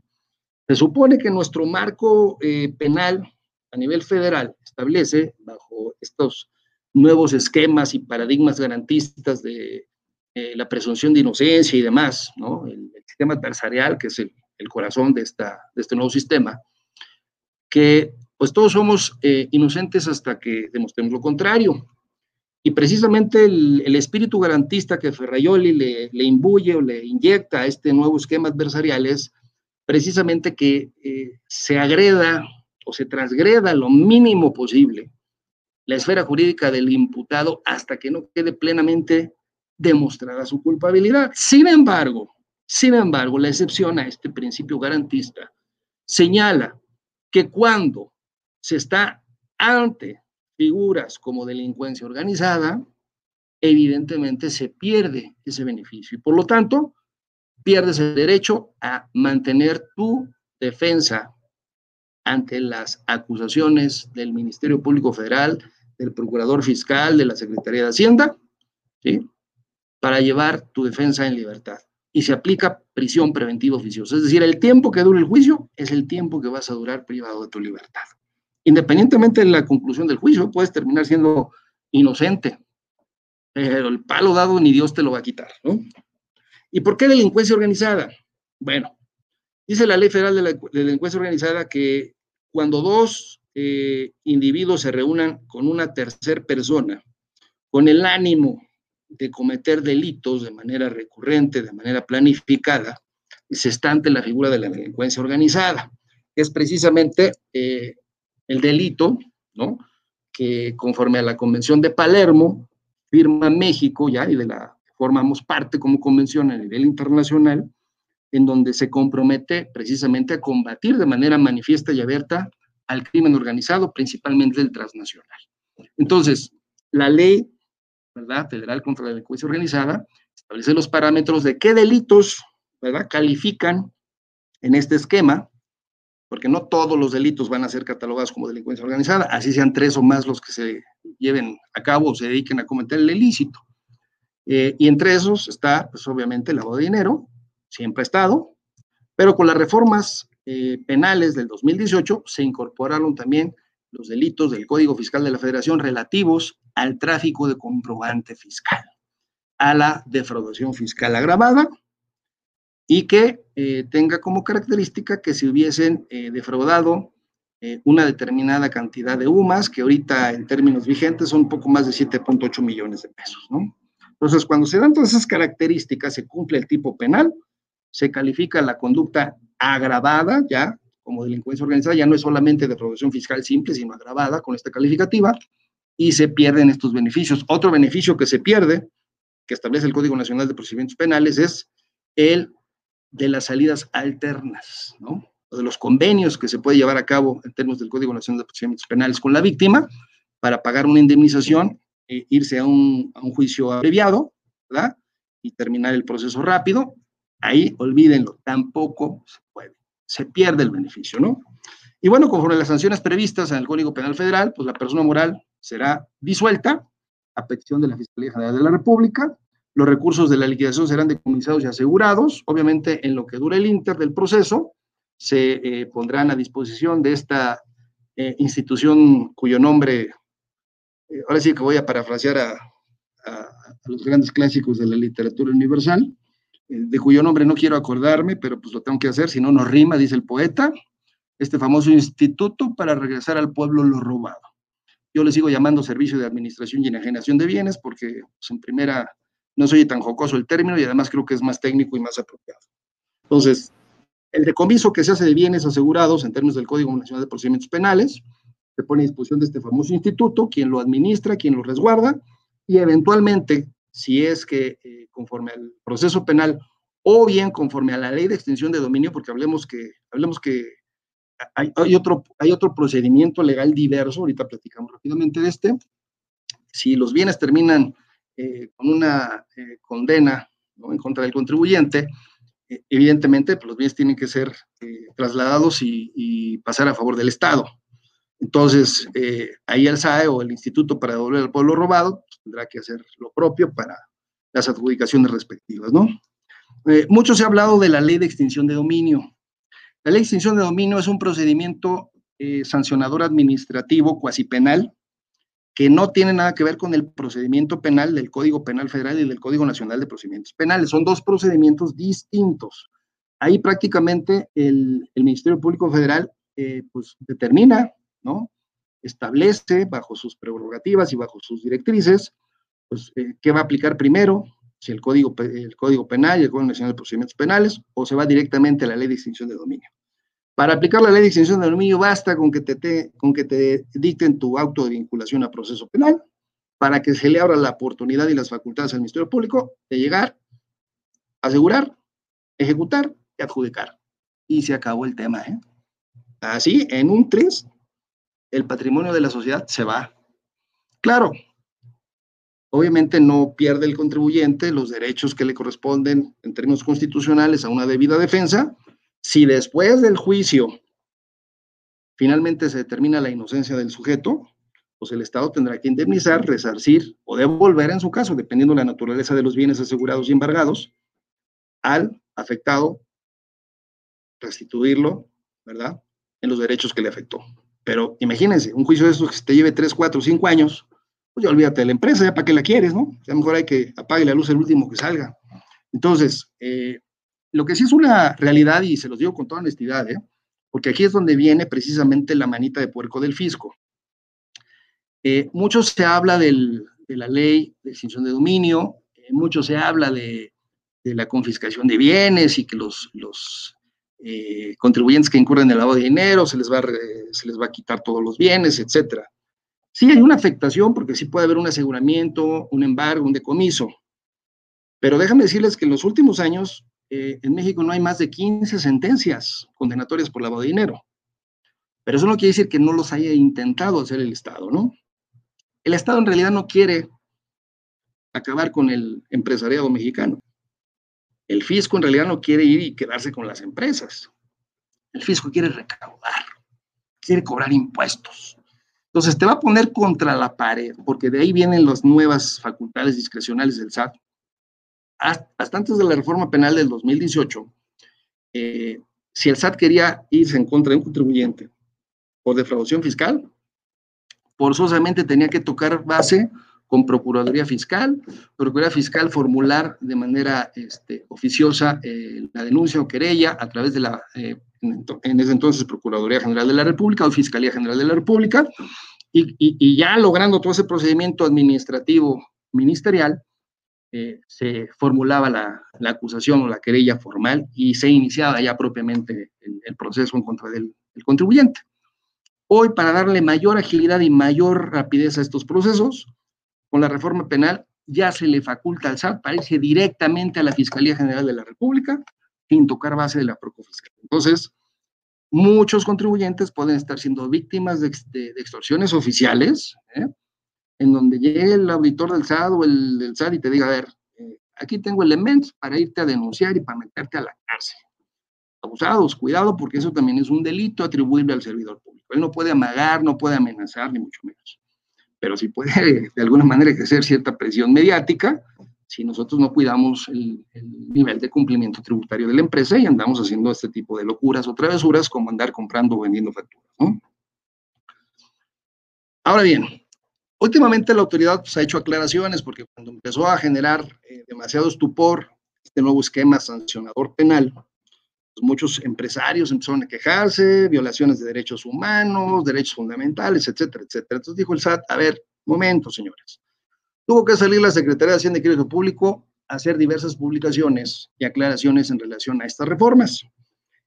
Se supone que nuestro marco eh, penal a nivel federal establece, bajo estos nuevos esquemas y paradigmas garantistas de eh, la presunción de inocencia y demás, ¿no? el, sistema adversarial, que es el, corazón de, esta, de este nuevo sistema, que pues todos somos eh, inocentes hasta que demostremos lo contrario. Y precisamente el, espíritu garantista que Ferraioli le, le, imbuye o le inyecta a este nuevo esquema adversarial es precisamente que eh, se agreda se transgreda lo mínimo posible la esfera jurídica del imputado hasta que no quede plenamente demostrada su culpabilidad. Sin embargo, sin embargo, la excepción a este principio garantista señala que cuando se está ante figuras como delincuencia organizada, evidentemente se pierde ese beneficio y por lo tanto pierdes el derecho a mantener tu defensa ante las acusaciones del Ministerio Público Federal, del Procurador Fiscal, de la Secretaría de Hacienda, ¿sí? para llevar tu defensa en libertad. Y se aplica prisión preventiva oficiosa. Es decir, el tiempo que dure el juicio es el tiempo que vas a durar privado de tu libertad independientemente de la conclusión del juicio, puedes terminar siendo inocente, pero el palo dado ni Dios te lo va a quitar, ¿no? ¿Y por qué delincuencia organizada? Bueno, dice la Ley Federal de la Delincuencia Organizada que cuando dos eh, individuos se reúnan con una tercera persona con el ánimo de cometer delitos de manera recurrente, de manera planificada, se está ante la figura de la delincuencia organizada. Es precisamente eh, el delito, ¿no? Que conforme a la Convención de Palermo, firma México ya y de la formamos parte como convención a nivel internacional, en donde se compromete precisamente a combatir de manera manifiesta y abierta al crimen organizado, principalmente el transnacional. Entonces, la ley ¿verdad? federal contra la delincuencia organizada establece los parámetros de qué delitos ¿verdad? califican en este esquema porque no todos los delitos van a ser catalogados como delincuencia organizada, así sean tres o más los que se lleven a cabo o se dediquen a cometer el ilícito. Eh, y entre esos está, pues obviamente, el lavado de dinero, siempre ha estado, pero con las reformas eh, penales del 2018 se incorporaron también los delitos del Código Fiscal de la Federación relativos al tráfico de comprobante fiscal, a la defraudación fiscal agravada y que eh, tenga como característica que se hubiesen eh, defraudado una determinada cantidad de UMAS, que ahorita en términos vigentes son un poco más de 7.8 millones de pesos, ¿no? Entonces, cuando se dan todas esas características, se cumple el tipo penal, se califica la conducta agravada, ya como delincuencia organizada, ya no es solamente defraudación fiscal simple, sino agravada con esta calificativa, y se pierden estos beneficios. Otro beneficio que se pierde, que establece el Código Nacional de Procedimientos Penales, es el de las salidas alternas, ¿no? de los convenios que se puede llevar a cabo en términos del Código Nacional de Procedimientos Penales con la víctima para pagar una indemnización, e irse a un, a un, juicio abreviado, ¿verdad? Y terminar el proceso rápido. Ahí, olvídenlo, tampoco se puede. Se pierde el beneficio, ¿no? Y bueno, conforme a las sanciones previstas en el Código Penal Federal, pues la persona moral será disuelta a petición de la Fiscalía General de la República. Los recursos de la liquidación serán decomisados y asegurados. Obviamente, en lo que dure el inter del proceso, se eh, pondrán a disposición de esta eh, institución cuyo nombre, eh, ahora sí que voy a parafrasear a, a, los grandes clásicos de la literatura universal, de cuyo nombre no quiero acordarme, pero pues lo tengo que hacer, si no, nos rima, dice el poeta, este famoso instituto para regresar al pueblo lo robado. Yo le sigo llamando Servicio de Administración y Enajenación de Bienes porque pues, en primera no soy tan jocoso el término y además creo que es más técnico y más apropiado. Entonces, el decomiso que se hace de bienes asegurados en términos del Código Nacional de Procedimientos Penales se pone a disposición de este famoso instituto, quien lo administra, quien lo resguarda y eventualmente, si es que eh, conforme al proceso penal o bien conforme a la ley de extinción de dominio, porque hablemos que, hablemos que hay, otro, hay otro procedimiento legal diverso, ahorita platicamos rápidamente de este. Si los bienes terminan eh, con una eh, condena en contra del contribuyente, eh, evidentemente pues, los bienes tienen que ser trasladados y, pasar a favor del Estado. Entonces, ahí el SAE o el Instituto para devolver al pueblo robado tendrá que hacer lo propio para las adjudicaciones respectivas, ¿no? mucho se ha hablado de la ley de extinción de dominio. La ley de extinción de dominio es un procedimiento eh, sancionador administrativo cuasi penal que no tiene nada que ver con el procedimiento penal del Código Penal Federal y del Código Nacional de Procedimientos Penales. Son dos procedimientos distintos. Ahí prácticamente el, Ministerio Público Federal eh, pues determina, ¿no? Establece bajo sus prerrogativas y bajo sus directrices, pues, eh, qué va a aplicar primero, si el código, el código penal y el Código Nacional de Procedimientos Penales, o se va directamente a la ley de extinción de dominio. Para aplicar la ley de extinción de dominio basta con que te, con que te dicten tu auto de vinculación a proceso penal para que se le abra la oportunidad y las facultades al Ministerio Público de llegar, asegurar, ejecutar y adjudicar. Y se acabó el tema. ¿eh? Así, en un 3, el patrimonio de la sociedad se va. Claro, Obviamente no pierde el contribuyente los derechos que le corresponden en términos constitucionales a una debida defensa. Si después del juicio finalmente se determina la inocencia del sujeto, pues el Estado tendrá que indemnizar, resarcir o devolver en su caso, dependiendo de la naturaleza de los bienes asegurados y embargados, al afectado, restituirlo, ¿verdad? En los derechos que le afectó. Pero imagínense, un juicio de esos que te lleve 3, 4, 5 años, pues ya olvídate de la empresa, ya para qué la quieres, ¿no? Ya mejor hay que apague la luz el último que salga. Entonces, eh, lo que sí es una realidad, y se los digo con toda honestidad, ¿eh? porque aquí es donde viene precisamente la manita de puerco del fisco. Eh, mucho se habla de la ley de extinción de dominio, mucho se habla de, la confiscación de bienes y que los contribuyentes que incurren en el lavado de dinero se les, va se les va a quitar todos los bienes, etcétera. Sí hay una afectación porque sí puede haber un aseguramiento, un embargo, un decomiso. Pero déjame decirles que en los últimos años eh, en México no hay más de 15 sentencias condenatorias por lavado de dinero. Pero eso no quiere decir que no los haya intentado hacer el Estado, ¿no? El Estado en realidad no quiere acabar con el empresariado mexicano. El fisco en realidad no quiere ir y quedarse con las empresas. El fisco quiere recaudar, quiere cobrar impuestos. Entonces te va a poner contra la pared, porque de ahí vienen las nuevas facultades discrecionales del SAT. Hasta antes de la reforma penal del 2018, eh, si el SAT quería irse en contra de un contribuyente por defraudación fiscal, forzosamente tenía que tocar base con Procuraduría Fiscal, Procuraduría Fiscal formular de manera este, oficiosa eh, la denuncia o querella a través de la eh, en, ese entonces Procuraduría General de la República o Fiscalía General de la República, y, ya logrando todo ese procedimiento administrativo ministerial, eh, se formulaba la, acusación o la querella formal y se iniciaba ya propiamente el, proceso en contra del, contribuyente. Hoy, para darle mayor agilidad y mayor rapidez a estos procesos, con la reforma penal ya se le faculta al SAT para irse directamente a la Fiscalía General de la República sin tocar base de la Procofiscal. Entonces, muchos contribuyentes pueden estar siendo víctimas de, extorsiones oficiales, ¿eh? en donde llegue el auditor del SAT o el del SAT y te diga, a ver, eh, aquí tengo elementos para irte a denunciar y para meterte a la cárcel. Abusados, cuidado, porque eso también es un delito atribuible al servidor público. Él no puede amagar, no puede amenazar, ni mucho menos. Pero sí puede de alguna manera ejercer cierta presión mediática si nosotros no cuidamos el, nivel de cumplimiento tributario de la empresa y andamos haciendo este tipo de locuras o travesuras como andar comprando o vendiendo facturas. Ahora bien, últimamente la autoridad pues, ha hecho aclaraciones porque cuando empezó a generar eh, demasiado estupor este nuevo esquema sancionador penal, muchos empresarios empezaron a quejarse, violaciones de derechos humanos, derechos fundamentales, etcétera, etcétera. Entonces dijo el SAT, a ver, momento, señores. Tuvo que salir la Secretaría de Hacienda y Crédito Público a hacer diversas publicaciones y aclaraciones en relación a estas reformas,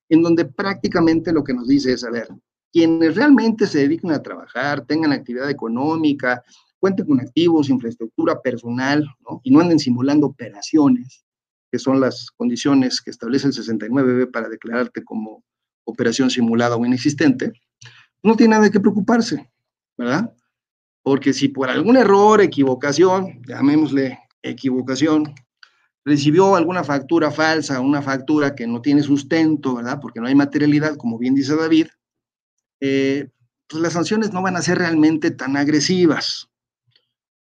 en donde prácticamente lo que nos dice es, a ver, quienes realmente se dediquen a trabajar, tengan actividad económica, cuenten con activos, infraestructura personal, ¿no? y no anden simulando operaciones, que son las condiciones que establece el 69B para declararte como operación simulada o inexistente, no tiene nada qué preocuparse, ¿verdad? porque si por algún error, equivocación, llamémosle equivocación, recibió alguna factura falsa, una factura que no tiene sustento, ¿verdad? Porque no hay materialidad, como bien dice David, eh, pues las sanciones no van a ser realmente tan agresivas.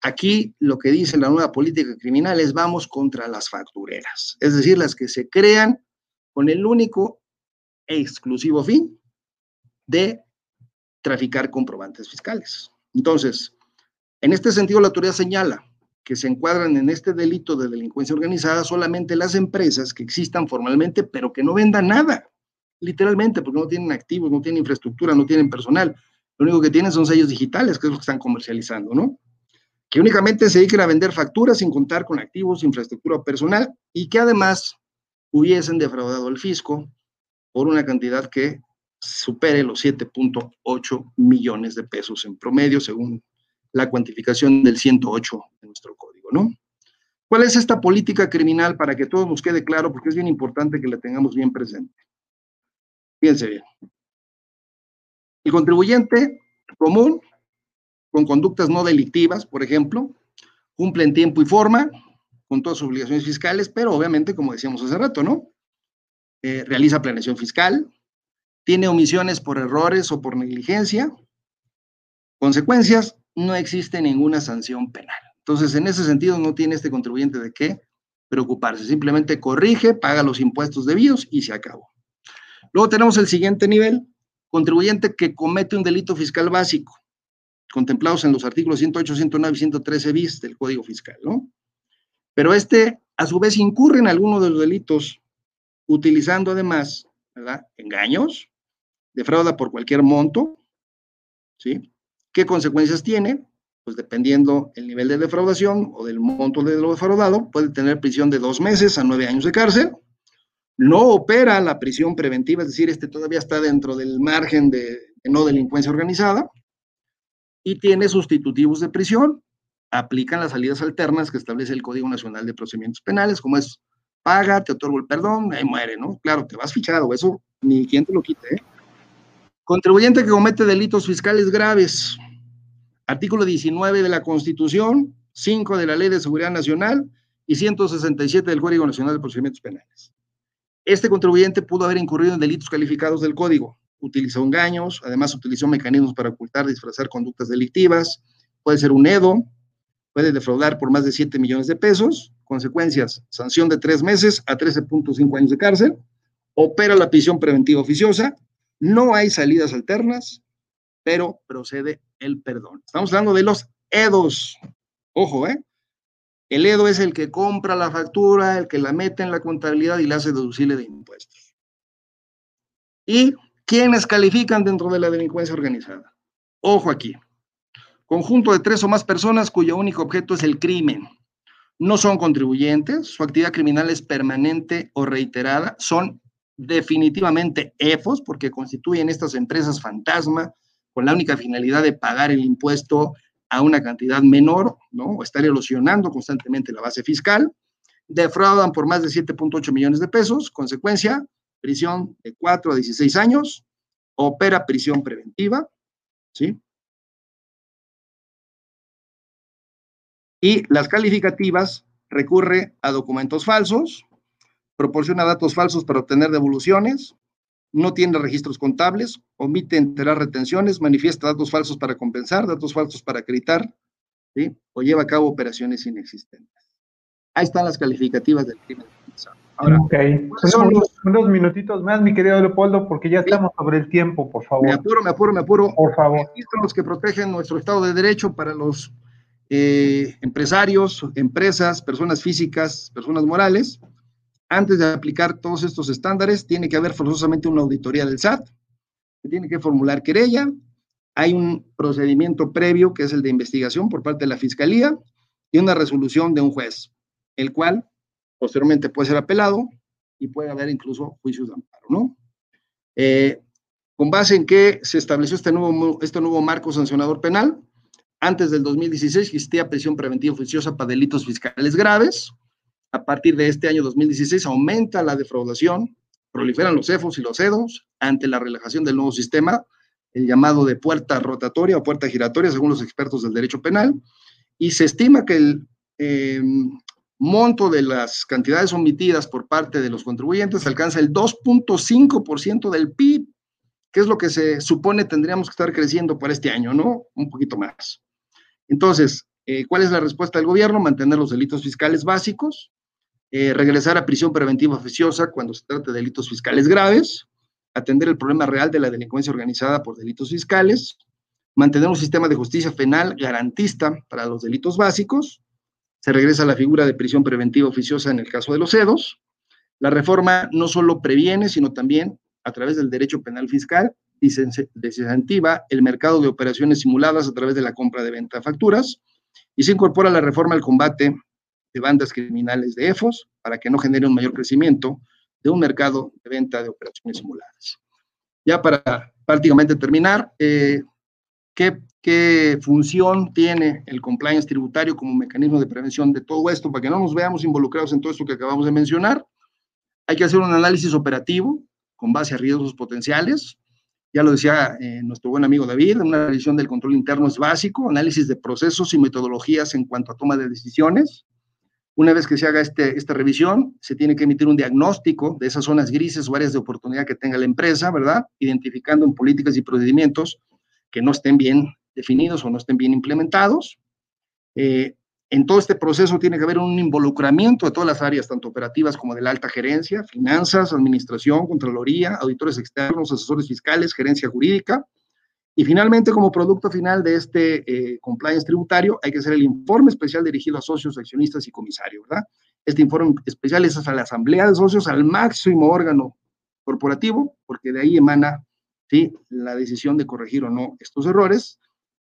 Aquí lo que dice la nueva política criminal es vamos contra las factureras, es decir, las que se crean con el único e exclusivo fin de traficar comprobantes fiscales. Entonces, en este sentido, la autoridad señala que se encuadran en este delito de delincuencia organizada solamente las empresas que existan formalmente, pero que no vendan nada, literalmente, porque no tienen activos, no tienen infraestructura, no tienen personal. Lo único que tienen son sellos digitales, que es lo que están comercializando, ¿no? Que únicamente se dediquen a vender facturas sin contar con activos, infraestructura personal y que además hubiesen defraudado al fisco por una cantidad que supere los 7.8 millones de pesos en promedio, según la cuantificación del 108 de nuestro código, ¿no? ¿Cuál es esta política criminal para que todo nos quede claro? Porque es bien importante que la tengamos bien presente. Fíjense bien. El contribuyente común, con conductas no delictivas, por ejemplo, cumple en tiempo y forma con todas sus obligaciones fiscales, pero obviamente, como decíamos hace rato, ¿no? Eh, realiza planeación fiscal, tiene omisiones por errores o por negligencia, consecuencias, no existe ninguna sanción penal. Entonces, en ese sentido, no tiene este contribuyente de qué preocuparse. Simplemente corrige, paga los impuestos debidos y se acabó. Luego tenemos el siguiente nivel, contribuyente que comete un delito fiscal básico, contemplados en los artículos 108, 109 y 113 bis del Código Fiscal, ¿no? Pero este, a su vez, incurre en alguno de los delitos, utilizando además, ¿verdad? Engaños, defrauda por cualquier monto, ¿sí? ¿Qué consecuencias tiene? Pues dependiendo el nivel de defraudación o del monto de lo defraudado, puede tener prisión de dos meses a nueve años de cárcel. No opera la prisión preventiva, es decir, este todavía está dentro del margen de, no delincuencia organizada. Y tiene sustitutivos de prisión. Aplican las salidas alternas que establece el Código Nacional de Procedimientos Penales, como es paga, te otorgo el perdón, ahí muere, ¿no? Claro, te vas fichado, eso ni quien te lo quite, ¿eh? Contribuyente que comete delitos fiscales graves. Artículo 19 de la Constitución, 5 de la Ley de Seguridad Nacional y 167 del Código Nacional de Procedimientos Penales. Este contribuyente pudo haber incurrido en delitos calificados del Código. Utilizó engaños, además utilizó mecanismos para ocultar, disfrazar conductas delictivas. Puede ser un EDO, puede defraudar por más de 7 millones de pesos. Consecuencias, sanción de tres meses a 13.5 años de cárcel. Opera la prisión preventiva oficiosa no hay salidas alternas, pero procede el perdón. Estamos hablando de los EDOS. Ojo, ¿eh? El EDO es el que compra la factura, el que la mete en la contabilidad y la hace deducible de impuestos. ¿Y quiénes califican dentro de la delincuencia organizada? Ojo aquí. Conjunto de tres o más personas cuyo único objeto es el crimen. No son contribuyentes, su actividad criminal es permanente o reiterada, son definitivamente EFOS, porque constituyen estas empresas fantasma con la única finalidad de pagar el impuesto a una cantidad menor, ¿no? O estar erosionando constantemente la base fiscal, defraudan por más de 7.8 millones de pesos, consecuencia, prisión de 4 a 16 años, opera prisión preventiva, ¿sí? Y las calificativas recurre a documentos falsos, proporciona datos falsos para obtener devoluciones, no tiene registros contables, omite enterar retenciones, manifiesta datos falsos para compensar, datos falsos para acreditar, ¿sí? o lleva a cabo operaciones inexistentes. Ahí están las calificativas del crimen. Ahora, okay. unos, minutitos más, mi querido Leopoldo, porque ya estamos sobre el tiempo, por favor. Me apuro, me apuro, me apuro. Por favor. los que protegen nuestro Estado de Derecho para los eh, empresarios, empresas, personas físicas, personas morales. Antes de aplicar todos estos estándares, tiene que haber forzosamente una auditoría del SAT, se tiene que formular querella, hay un procedimiento previo que es el de investigación por parte de la Fiscalía y una resolución de un juez, el cual posteriormente puede ser apelado y puede haber incluso juicios de amparo, ¿no? Eh, con base en que se estableció este nuevo, este nuevo marco sancionador penal, antes del 2016 existía prisión preventiva oficiosa para delitos fiscales graves. A partir de este año 2016 aumenta la defraudación, proliferan los CEFOS y los CEDOS ante la relajación del nuevo sistema, el llamado de puerta rotatoria o puerta giratoria, según los expertos del derecho penal, y se estima que el eh, monto de las cantidades omitidas por parte de los contribuyentes alcanza el 2.5% del PIB, que es lo que se supone tendríamos que estar creciendo para este año, ¿no? Un poquito más. Entonces, eh, ¿cuál es la respuesta del gobierno? Mantener los delitos fiscales básicos, eh, regresar a prisión preventiva oficiosa cuando se trate de delitos fiscales graves, atender el problema real de la delincuencia organizada por delitos fiscales, mantener un sistema de justicia penal garantista para los delitos básicos, se regresa a la figura de prisión preventiva oficiosa en el caso de los CEDOS. La reforma no solo previene, sino también, a través del derecho penal fiscal, desincentiva el mercado de operaciones simuladas a través de la compra de venta de facturas y se incorpora la reforma al combate de bandas criminales de EFOS para que no genere un mayor crecimiento de un mercado de venta de operaciones simuladas. Ya para prácticamente terminar, eh, ¿qué qué función tiene el compliance tributario como mecanismo de prevención de todo esto, para que no nos veamos involucrados en todo esto que acabamos de mencionar. Hay que hacer un análisis operativo con base a riesgos potenciales. Ya lo decía eh, nuestro buen amigo David, una revisión del control interno es básico, análisis de procesos y metodologías en cuanto a toma de decisiones. Una vez que se haga este, esta revisión, se tiene que emitir un diagnóstico de esas zonas grises o áreas de oportunidad que tenga la empresa, ¿verdad? Identificando en políticas y procedimientos que no estén bien definidos o no estén bien implementados. Eh, en todo este proceso tiene que haber un involucramiento de todas las áreas, tanto operativas como de la alta gerencia, finanzas, administración, contraloría, auditores externos, asesores fiscales, gerencia jurídica. Y finalmente, como producto final de este eh, compliance tributario, hay que hacer el informe especial dirigido a socios, accionistas y comisarios, ¿verdad? Este informe especial es a la asamblea de socios, al máximo órgano corporativo, porque de ahí emana ¿sí? la decisión de corregir o no estos errores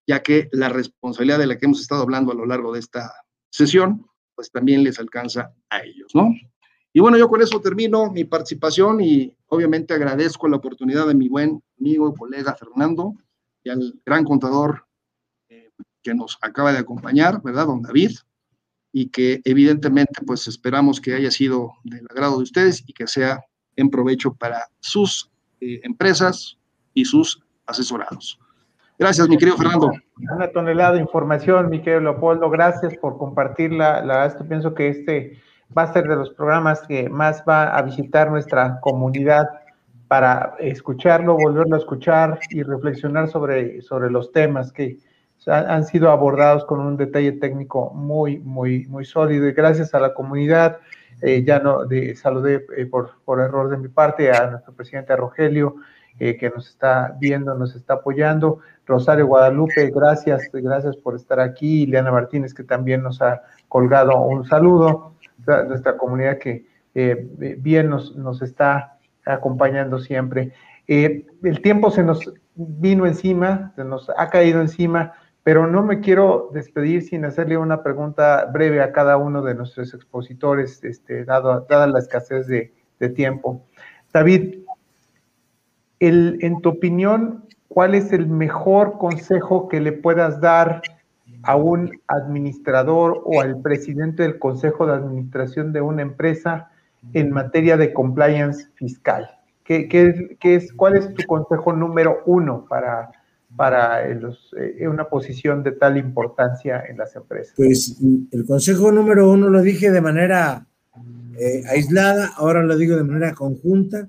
ya que la responsabilidad de la que hemos estado hablando a lo largo de esta sesión, pues también les alcanza a ellos, ¿no? Y bueno, yo con eso termino mi participación y obviamente agradezco la oportunidad de mi buen amigo y colega Fernando y al gran contador eh, que nos acaba de acompañar, ¿verdad, don David? Y que evidentemente pues esperamos que haya sido del agrado de ustedes y que sea en provecho para sus eh, empresas y sus asesorados. Gracias, mi querido Fernando. Una tonelada de información, mi querido Leopoldo. Gracias por compartirla. La verdad es que pienso que este va a ser de los programas que más va a visitar nuestra comunidad para escucharlo, volverlo a escuchar y reflexionar sobre, sobre los temas que han sido abordados con un detalle técnico muy, muy, muy sólido. Y gracias a la comunidad, eh, ya no de, saludé eh, por, por error de mi parte a nuestro presidente Rogelio, eh, que nos está viendo, nos está apoyando. Rosario Guadalupe, gracias, gracias por estar aquí. Ileana Martínez, que también nos ha colgado un saludo. Nuestra comunidad que eh, bien nos, nos, está acompañando siempre. Eh, el tiempo se nos vino encima, se nos ha caído encima, pero no me quiero despedir sin hacerle una pregunta breve a cada uno de nuestros expositores, este, dado, dada la escasez de, de tiempo. David, en tu opinión, ¿cuál es el mejor consejo que le puedas dar a un administrador o al presidente del consejo de administración de una empresa en materia de compliance fiscal? ¿Qué, qué, es, ¿Cuál es tu consejo número uno para, para eh, una posición de tal importancia en las empresas? Pues el consejo número uno lo dije de manera eh, aislada, ahora lo digo de manera conjunta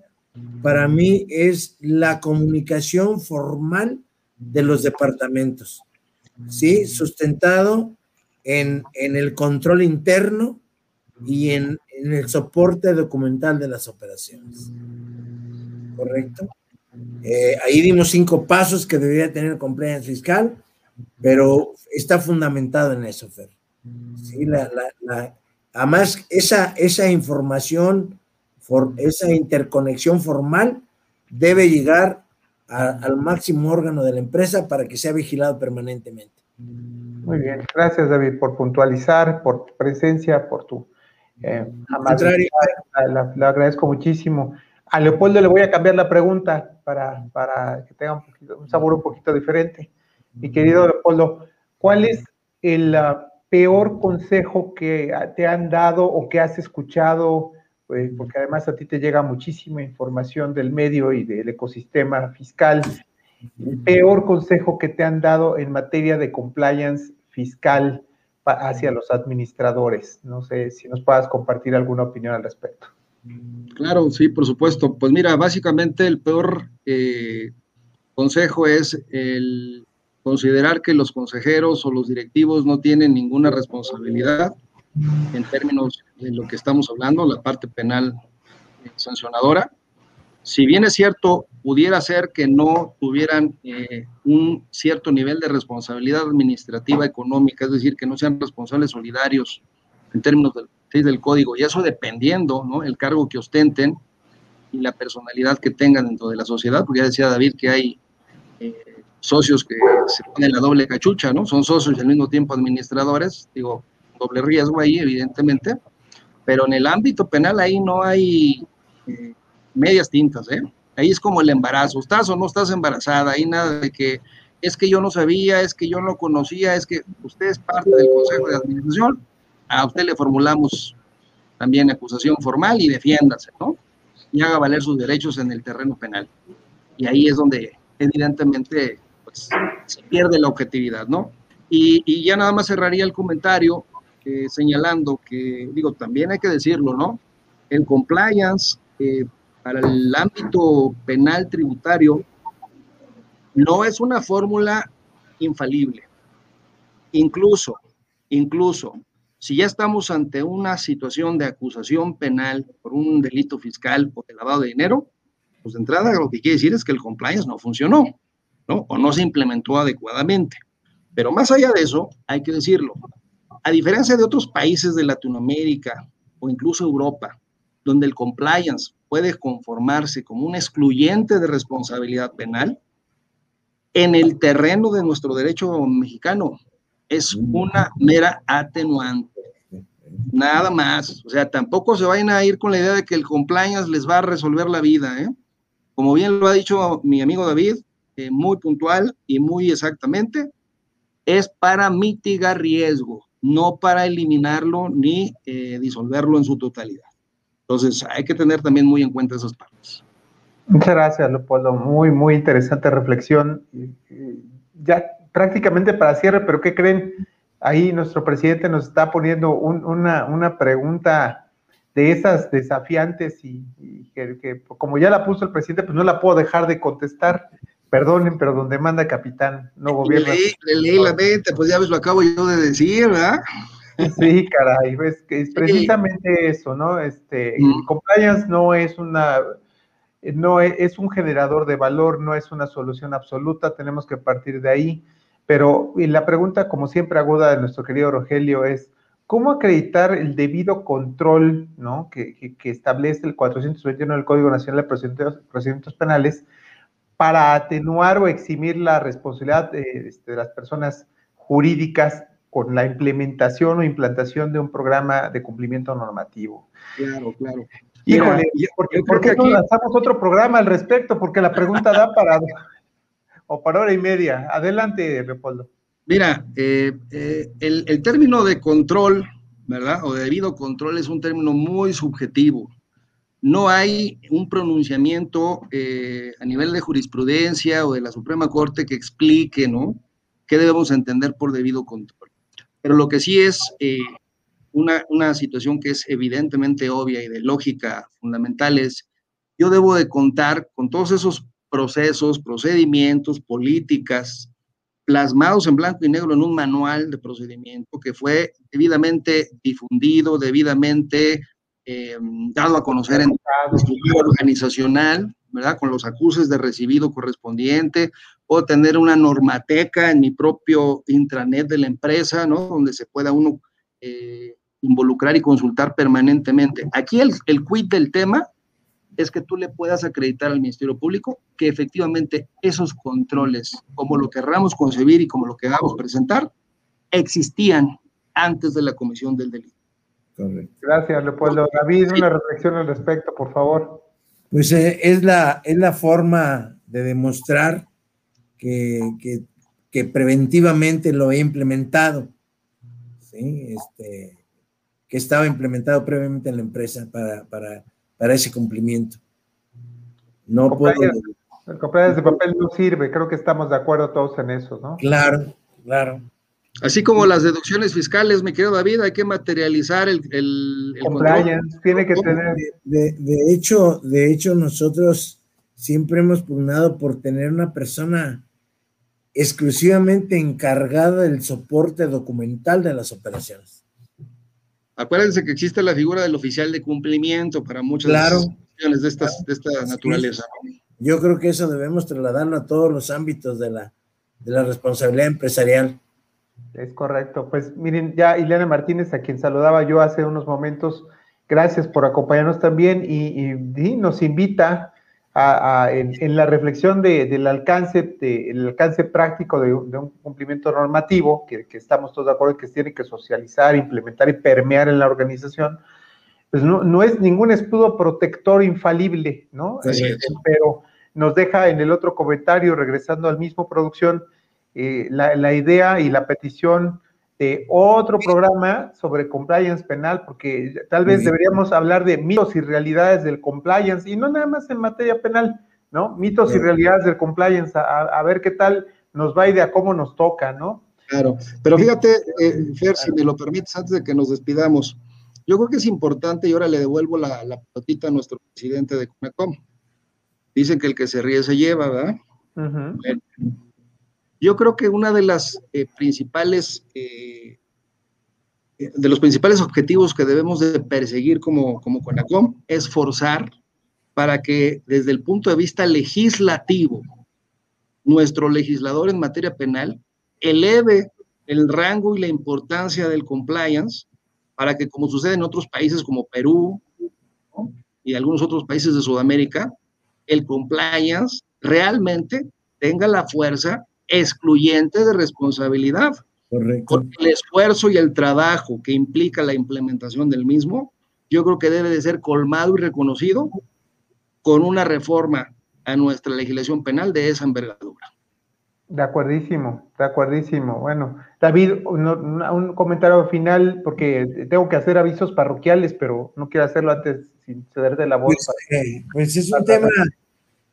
para mí es la comunicación formal de los departamentos, ¿sí? Sustentado en, el control interno y en, en, el soporte documental de las operaciones. ¿Correcto? Eh, ahí dimos cinco pasos que debería tener compliance fiscal, pero está fundamentado en eso, Fer. ¿Sí? La, además, esa, esa información, esa interconexión formal debe llegar al máximo órgano de la empresa para que sea vigilado permanentemente. Muy bien, gracias David por puntualizar, por tu presencia, por tu eh, le agradezco muchísimo. A Leopoldo le voy a cambiar la pregunta para, que tenga un, sabor un poquito diferente. Mi querido Leopoldo, ¿cuál es el ah, peor consejo que te han dado o que has escuchado? Pues, porque además a ti te llega muchísima información del medio y del ecosistema fiscal. El peor consejo que te han dado en materia de compliance fiscal hacia los administradores. No sé si nos puedas compartir alguna opinión al respecto. Claro, sí, por supuesto. Pues mira, básicamente el peor eh, consejo es el considerar que los consejeros o los directivos no tienen ninguna responsabilidad en términos de lo que estamos hablando, la parte penal sancionadora. Si bien es cierto, pudiera ser que no tuvieran eh, un cierto nivel de responsabilidad administrativa económica, es decir, que no sean responsables solidarios en términos del del código, y eso dependiendo, ¿no? El cargo que ostenten y la personalidad que tengan dentro de la sociedad, porque ya decía David que hay eh, socios que se ponen la doble cachucha, ¿no? Son socios y al mismo tiempo administradores, digo, doble riesgo ahí, evidentemente, pero en el ámbito penal ahí no hay eh, medias tintas, ¿eh? Ahí es como el embarazo, estás o no estás embarazada, ahí nada de que es que yo no sabía, es que yo no conocía, es que usted es parte del consejo de administración, a usted le formulamos también acusación formal y defiéndase, ¿no? Y haga valer sus derechos en el terreno penal. Y ahí es donde evidentemente pues, se pierde la objetividad, ¿no? Y, ya nada más cerraría el comentario señalando que, digo, también hay que decirlo, ¿no? El compliance eh, para el ámbito penal tributario no es una fórmula infalible. Incluso, incluso si ya estamos ante una situación de acusación penal por un delito fiscal o de lavado de dinero, pues de entrada lo que quiere decir es que el compliance no funcionó, ¿no? O no se implementó adecuadamente. Pero más allá de eso, hay que decirlo, a diferencia de otros países de Latinoamérica o incluso Europa, donde el compliance puede conformarse como un excluyente de responsabilidad penal, en el terreno de nuestro derecho mexicano es una mera atenuante. Nada más. O sea, tampoco se vayan a ir con la idea de que el compliance les va a resolver la vida. ¿eh? Como bien lo ha dicho mi amigo David, eh, muy puntual y muy exactamente, es para mitigar riesgo, no para eliminarlo ni eh, disolverlo en su totalidad. Entonces, hay que tener también muy en cuenta esas partes. Muchas gracias, Leopoldo. Muy, muy interesante reflexión. Ya prácticamente para cierre, pero ¿qué creen? Ahí nuestro presidente nos está poniendo una, pregunta de esas desafiantes y, que, como ya la puso el presidente, pues no la puedo dejar de contestar. Perdonen, pero donde manda capitán, no gobierna. Le leí, la mente, pues ya ves, lo acabo yo de decir, ¿verdad? Sí, caray, que es precisamente eso, ¿no? Este, el compliance no es una no es, un generador de valor, no es una solución absoluta, tenemos que partir de ahí. Pero la pregunta, como siempre aguda de nuestro querido Rogelio, es, ¿cómo acreditar el debido control ¿no? que, establece el 421 del Código Nacional de Procedimientos, Penales para atenuar o eximir la responsabilidad este, de, las personas jurídicas con la implementación o implantación de un programa de cumplimiento normativo? Claro, claro. Híjole, ¿por qué no lanzamos otro programa al respecto? Porque la pregunta da para o para hora y media. Adelante, Leopoldo. Mira, eh, eh, el, término de control, ¿verdad? O de debido control es un término muy subjetivo. No hay un pronunciamiento eh, a nivel de jurisprudencia o de la Suprema Corte que explique, ¿no? ¿Qué debemos entender por debido control? Pero lo que sí es una, una situación que es evidentemente obvia y de lógica fundamental es yo debo de contar con todos esos procesos, procedimientos, políticas, plasmados en blanco y negro en un manual de procedimiento que fue debidamente difundido, debidamente eh, dado a conocer en estructura organizacional, ¿verdad? Con los acuses de recibido correspondiente, o tener una normateca en mi propio intranet de la empresa, ¿no? Donde se pueda uno eh, involucrar y consultar permanentemente. Aquí el, el quid del tema es que tú le puedas acreditar al Ministerio Público que efectivamente esos controles, como lo querramos concebir y como lo queramos presentar, existían antes de la comisión del delito. Gracias, Leopoldo. David, una reflexión al respecto, por favor. Pues eh, es, la, es la forma de demostrar que, que, preventivamente lo he implementado, ¿sí? este, que estaba implementado previamente en la empresa para, para para ese cumplimiento. No puedo... El compliance de papel no sirve, creo que estamos de acuerdo todos en eso, ¿no? Claro, claro. Así como las deducciones fiscales, mi querido David, hay que materializar el, el, compliance, tiene que tener. De, de, hecho, de hecho, nosotros siempre hemos pugnado por tener una persona exclusivamente encargada del soporte documental de las operaciones. Acuérdense que existe la figura del oficial de cumplimiento para muchas situaciones de, estas, de esta naturaleza. Yo creo que eso debemos trasladarlo a todos los ámbitos de la, de la responsabilidad empresarial. Es correcto. Pues miren, ya Ileana Martínez, a quien saludaba yo hace unos momentos, gracias por acompañarnos también y, y nos invita en, la reflexión del alcance, el alcance práctico de, un cumplimiento normativo, que, estamos todos de acuerdo que se tiene que socializar, implementar y permear en la organización, pues no, es ningún escudo protector infalible, ¿no? Eh, pero nos deja en el otro comentario, regresando al mismo producción, eh, la idea y la petición de otro programa sobre compliance penal, porque tal vez deberíamos hablar de mitos y realidades del compliance, y no nada más en materia penal, ¿no? Mitos y realidades del compliance, a, ver qué tal nos va y de a cómo nos toca, ¿no? Claro, pero fíjate, eh, Fer, si me lo permites, antes de que nos despidamos, yo creo que es importante, y ahora le devuelvo la, la pelotita a nuestro presidente de Conecom. Dicen que el que se ríe se lleva, ¿verdad? Yo creo que una de las eh, principales, eh, eh, de los principales objetivos que debemos de perseguir como, como CONACOM es forzar para que desde el punto de vista legislativo, nuestro legislador en materia penal eleve el rango y la importancia del compliance para que, como sucede en otros países como Perú y algunos otros países de Sudamérica, el compliance realmente tenga la fuerza excluyente de responsabilidad. Correcto. el esfuerzo y el trabajo que implica la implementación del mismo, yo creo que debe de ser colmado y reconocido con una reforma a nuestra legislación penal de esa envergadura. De acuerdísimo, de acuerdísimo. Bueno, David, un, comentario final, porque tengo que hacer avisos parroquiales, pero no quiero hacerlo antes sin ceder de la voz. Pues, eh, pues es un tema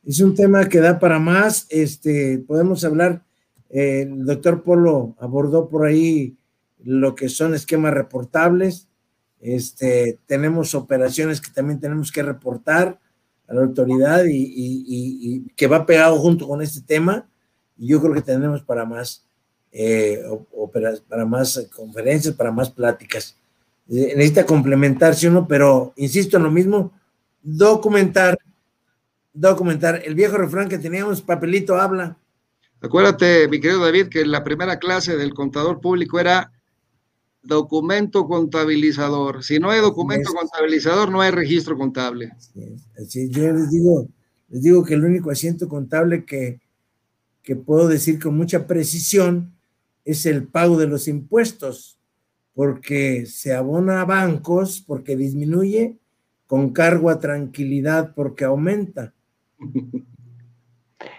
es un tema que da para más. Este, podemos hablar, eh, el doctor Polo abordó por ahí lo que son esquemas reportables. Este, tenemos operaciones que también tenemos que reportar a la autoridad y, que va pegado junto con este tema. Y yo creo que tenemos para más, eh, para más conferencias, para más pláticas. Eh, necesita complementarse uno, pero insisto en lo mismo, documentar documentar. El viejo refrán que teníamos, papelito habla. Acuérdate, mi querido David, que la primera clase del contador público era documento contabilizador. Si no hay documento contabilizador, no hay registro contable. Así yo les digo, les digo que el único asiento contable que, que puedo decir con mucha precisión es el pago de los impuestos, porque se abona a bancos, porque disminuye, con cargo a tranquilidad, porque aumenta.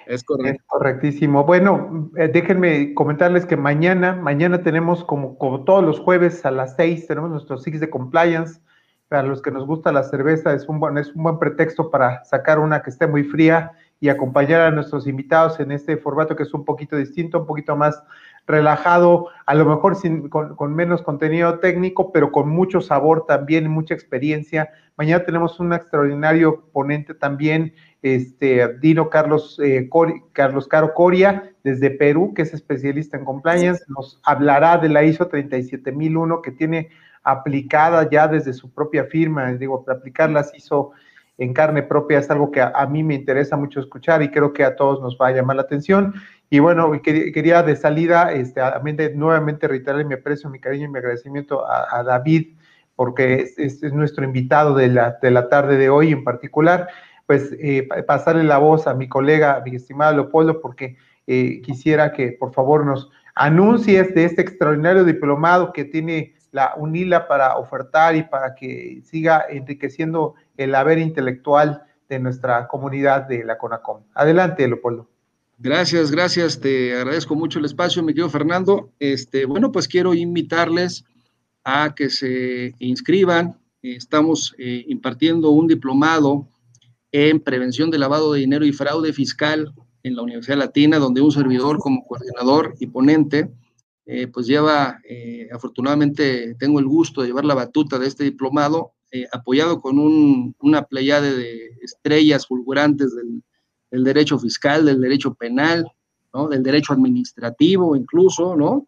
Es correcto. correctísimo. Bueno, eh, déjenme comentarles que mañana, mañana tenemos como, todos los jueves a las seis, tenemos nuestro SIX de compliance. para los que nos gusta la cerveza es un buen, es un buen pretexto para sacar una que esté muy fría y acompañar a nuestros invitados en este formato que es un poquito distinto, un poquito más relajado, a lo mejor sin, con, menos contenido técnico, pero con mucho sabor también, mucha experiencia. Mañana tenemos un extraordinario ponente también, este, Dino Carlos, eh, Carlos Caro Coria, desde Perú, que es especialista en compliance, nos hablará de la ISO 37001 que tiene aplicada ya desde su propia firma, digo, aplicar las ISO en carne propia es algo que a, mí me interesa mucho escuchar y creo que a todos nos va a llamar la atención. Y bueno, quería de salida, este, nuevamente reiterarle mi aprecio, mi cariño y mi agradecimiento a, David, porque es, nuestro invitado de la, de la tarde de hoy en particular. Pues eh, pasarle la voz a mi colega, mi estimado Leopoldo, porque eh, quisiera que por favor nos anuncies de este extraordinario diplomado que tiene la UNILA para ofertar y para que siga enriqueciendo el haber intelectual de nuestra comunidad de la CONACOM. Adelante, Leopoldo. Gracias, gracias. Te agradezco mucho el espacio, mi querido Fernando. Este, bueno, pues quiero invitarles a que se inscriban. Estamos eh, impartiendo un diplomado en prevención de lavado de dinero y fraude fiscal en la Universidad Latina, donde un servidor como coordinador y ponente, eh, pues lleva, eh, afortunadamente tengo el gusto de llevar la batuta de este diplomado eh, apoyado con una playada de estrellas fulgurantes del, derecho fiscal, del derecho penal, ¿no? del derecho administrativo incluso, ¿no?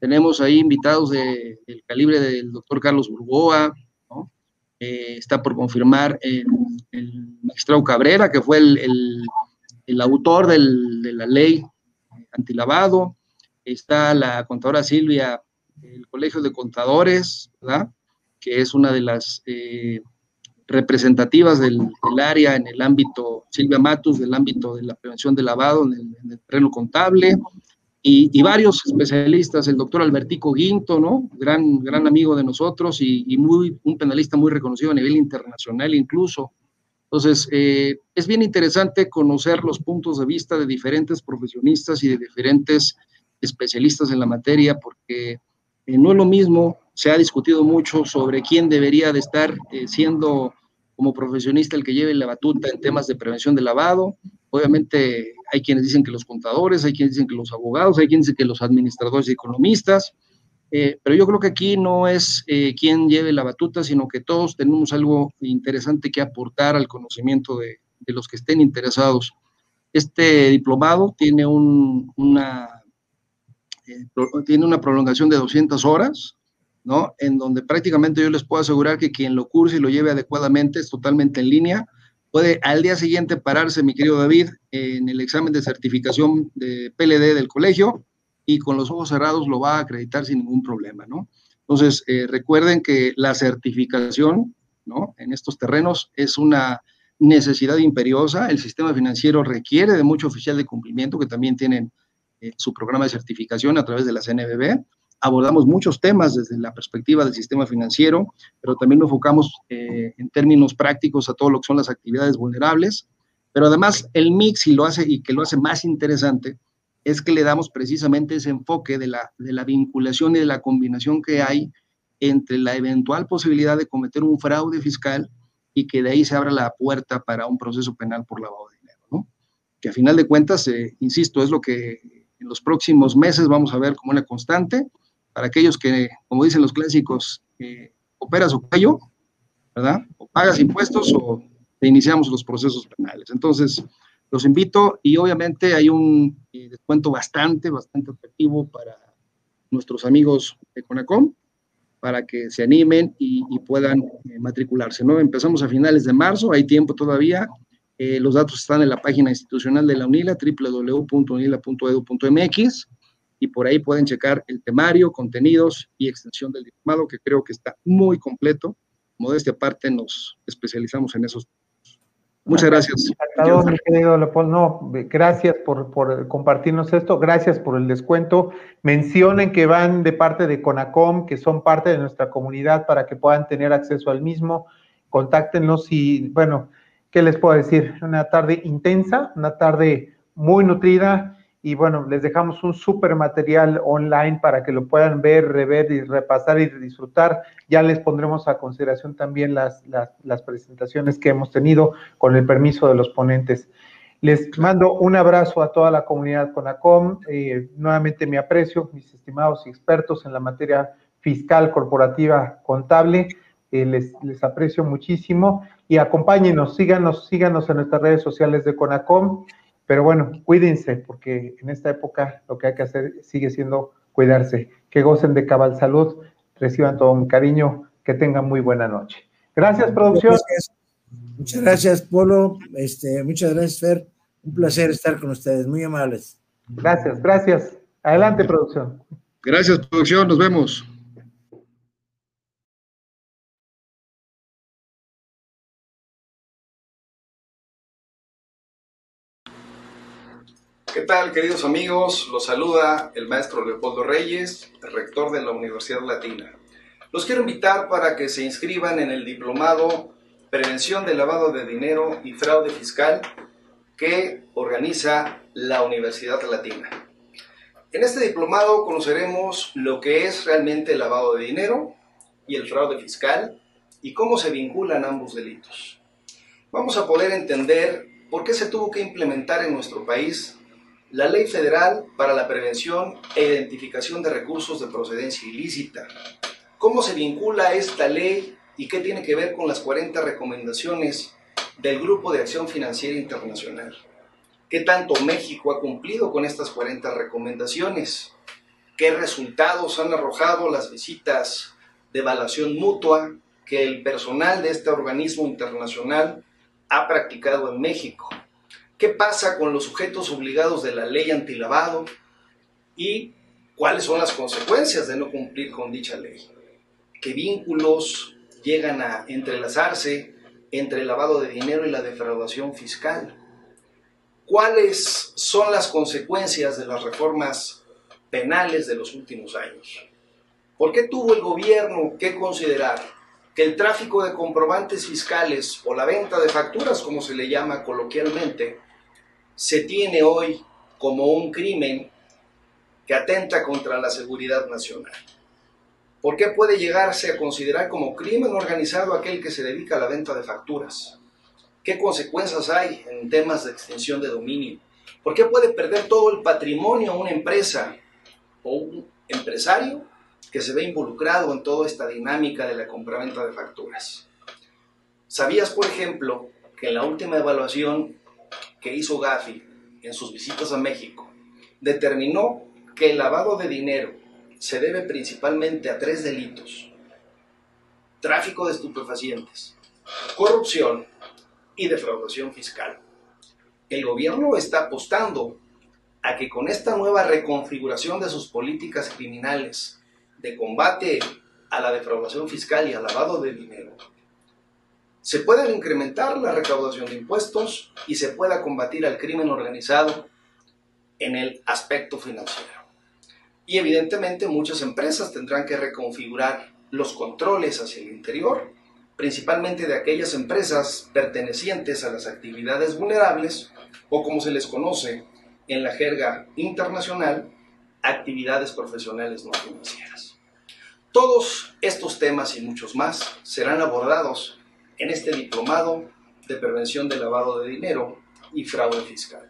Tenemos ahí invitados del calibre del doctor Carlos Burgoa, ¿no? Está por confirmar el, magistrado Cabrera, que fue el, autor de la ley antilavado, está la contadora Silvia, el Colegio de Contadores, ¿verdad? que es una de las eh, representativas del, área en el ámbito, Silvia Matus, del ámbito de la prevención del lavado en el, terreno contable, y, varios especialistas, el doctor Albertico Guinto, ¿no? Gran, gran amigo de nosotros y, muy, un penalista muy reconocido a nivel internacional incluso. Entonces, eh, es bien interesante conocer los puntos de vista de diferentes profesionistas y de diferentes especialistas en la materia, porque eh, no es lo mismo se ha discutido mucho sobre quién debería de estar eh, siendo como profesionista el que lleve la batuta en temas de prevención de lavado. Obviamente hay quienes dicen que los contadores, hay quienes dicen que los abogados, hay quienes dicen que los administradores y economistas, eh, pero yo creo que aquí no es eh, quién lleve la batuta, sino que todos tenemos algo interesante que aportar al conocimiento de, los que estén interesados. Este diplomado tiene, un, una, tiene una prolongación de 200 horas, ¿no? En donde prácticamente yo les puedo asegurar que quien lo curse y lo lleve adecuadamente es totalmente en línea. Puede al día siguiente pararse, mi querido David, en el examen de certificación de PLD del colegio y con los ojos cerrados lo va a acreditar sin ningún problema, ¿no? Entonces, eh, recuerden que la certificación, ¿no? En estos terrenos es una necesidad imperiosa. El sistema financiero requiere de mucho oficial de cumplimiento que también tienen eh, su programa de certificación a través de la CNBB abordamos muchos temas desde la perspectiva del sistema financiero, pero también nos enfocamos eh, en términos prácticos a todo lo que son las actividades vulnerables. Pero además el mix y lo hace y que lo hace más interesante es que le damos precisamente ese enfoque de la, de la vinculación y de la combinación que hay entre la eventual posibilidad de cometer un fraude fiscal y que de ahí se abra la puerta para un proceso penal por lavado de dinero, ¿no? Que a final de cuentas, eh, insisto, es lo que en los próximos meses vamos a ver como una constante para aquellos que, como dicen los clásicos, eh, operas o callo, ¿verdad? O pagas impuestos o te iniciamos los procesos penales. Entonces, los invito y obviamente hay un eh, descuento bastante, bastante atractivo para nuestros amigos de Conacom para que se animen y, puedan eh, matricularse, ¿no? Empezamos a finales de marzo, hay tiempo todavía. los datos están en la página institucional de la UNILA, www.unila.edu.mx y por ahí pueden checar el temario, contenidos y extensión del diplomado, que creo que está muy completo. Modestia aparte, nos especializamos en esos. Muchas gracias. mi querido Leopoldo. No, gracias por, por, compartirnos esto, gracias por el descuento. Mencionen que van de parte de Conacom, que son parte de nuestra comunidad para que puedan tener acceso al mismo. Contáctenos y, bueno, ¿qué les puedo decir? Una tarde intensa, una tarde muy nutrida y bueno, les dejamos un súper material online para que lo puedan ver, rever y repasar y disfrutar. Ya les pondremos a consideración también las, las, presentaciones que hemos tenido con el permiso de los ponentes. Les mando un abrazo a toda la comunidad CONACOM. Eh, nuevamente mi aprecio, mis estimados expertos en la materia fiscal, corporativa, contable. Eh, les, les, aprecio muchísimo y acompáñenos, síganos, síganos en nuestras redes sociales de CONACOM. Pero bueno, cuídense, porque en esta época lo que hay que hacer sigue siendo cuidarse. Que gocen de cabal salud, reciban todo mi cariño, que tengan muy buena noche. Gracias, producción. Muchas gracias, Polo. Este, muchas gracias, Fer. Un placer estar con ustedes, muy amables. Gracias, gracias. Adelante, producción. Gracias, producción. Nos vemos. Tal, queridos amigos? Los saluda el maestro Leopoldo Reyes, rector de la Universidad Latina. Los quiero invitar para que se inscriban en el diplomado Prevención del lavado de dinero y fraude fiscal que organiza la Universidad Latina. En este diplomado conoceremos lo que es realmente el lavado de dinero y el fraude fiscal y cómo se vinculan ambos delitos. Vamos a poder entender por qué se tuvo que implementar en nuestro país la Ley Federal para la Prevención e Identificación de Recursos de Procedencia Ilícita. ¿Cómo se vincula esta ley y qué tiene que ver con las 40 recomendaciones del Grupo de Acción Financiera Internacional? ¿Qué tanto México ha cumplido con estas 40 recomendaciones? ¿Qué resultados han arrojado las visitas de evaluación mutua que el personal de este organismo internacional ha practicado en México? ¿Qué pasa con los sujetos obligados de la ley antilavado? ¿Y cuáles son las consecuencias de no cumplir con dicha ley? ¿Qué vínculos llegan a entrelazarse entre el lavado de dinero y la defraudación fiscal? ¿Cuáles son las consecuencias de las reformas penales de los últimos años? ¿Por qué tuvo el gobierno que considerar que el tráfico de comprobantes fiscales o la venta de facturas, como se le llama coloquialmente, se tiene hoy como un crimen que atenta contra la seguridad nacional. ¿Por qué puede llegarse a considerar como crimen organizado aquel que se dedica a la venta de facturas? ¿Qué consecuencias hay en temas de extinción de dominio? ¿Por qué puede perder todo el patrimonio una empresa o un empresario que se ve involucrado en toda esta dinámica de la compraventa de facturas? ¿Sabías, por ejemplo, que en la última evaluación que hizo Gafi en sus visitas a México determinó que el lavado de dinero se debe principalmente a tres delitos. Tráfico de estupefacientes, corrupción y defraudación fiscal. El gobierno está apostando a que con esta nueva reconfiguración de sus políticas criminales de combate a la defraudación fiscal y al lavado de dinero, se pueda incrementar la recaudación de impuestos y se pueda combatir al crimen organizado en el aspecto financiero. Y evidentemente muchas empresas tendrán que reconfigurar los controles hacia el interior, principalmente de aquellas empresas pertenecientes a las actividades vulnerables o como se les conoce en la jerga internacional, actividades profesionales no financieras. Todos estos temas y muchos más serán abordados en este diplomado de prevención de lavado de dinero y fraude fiscal.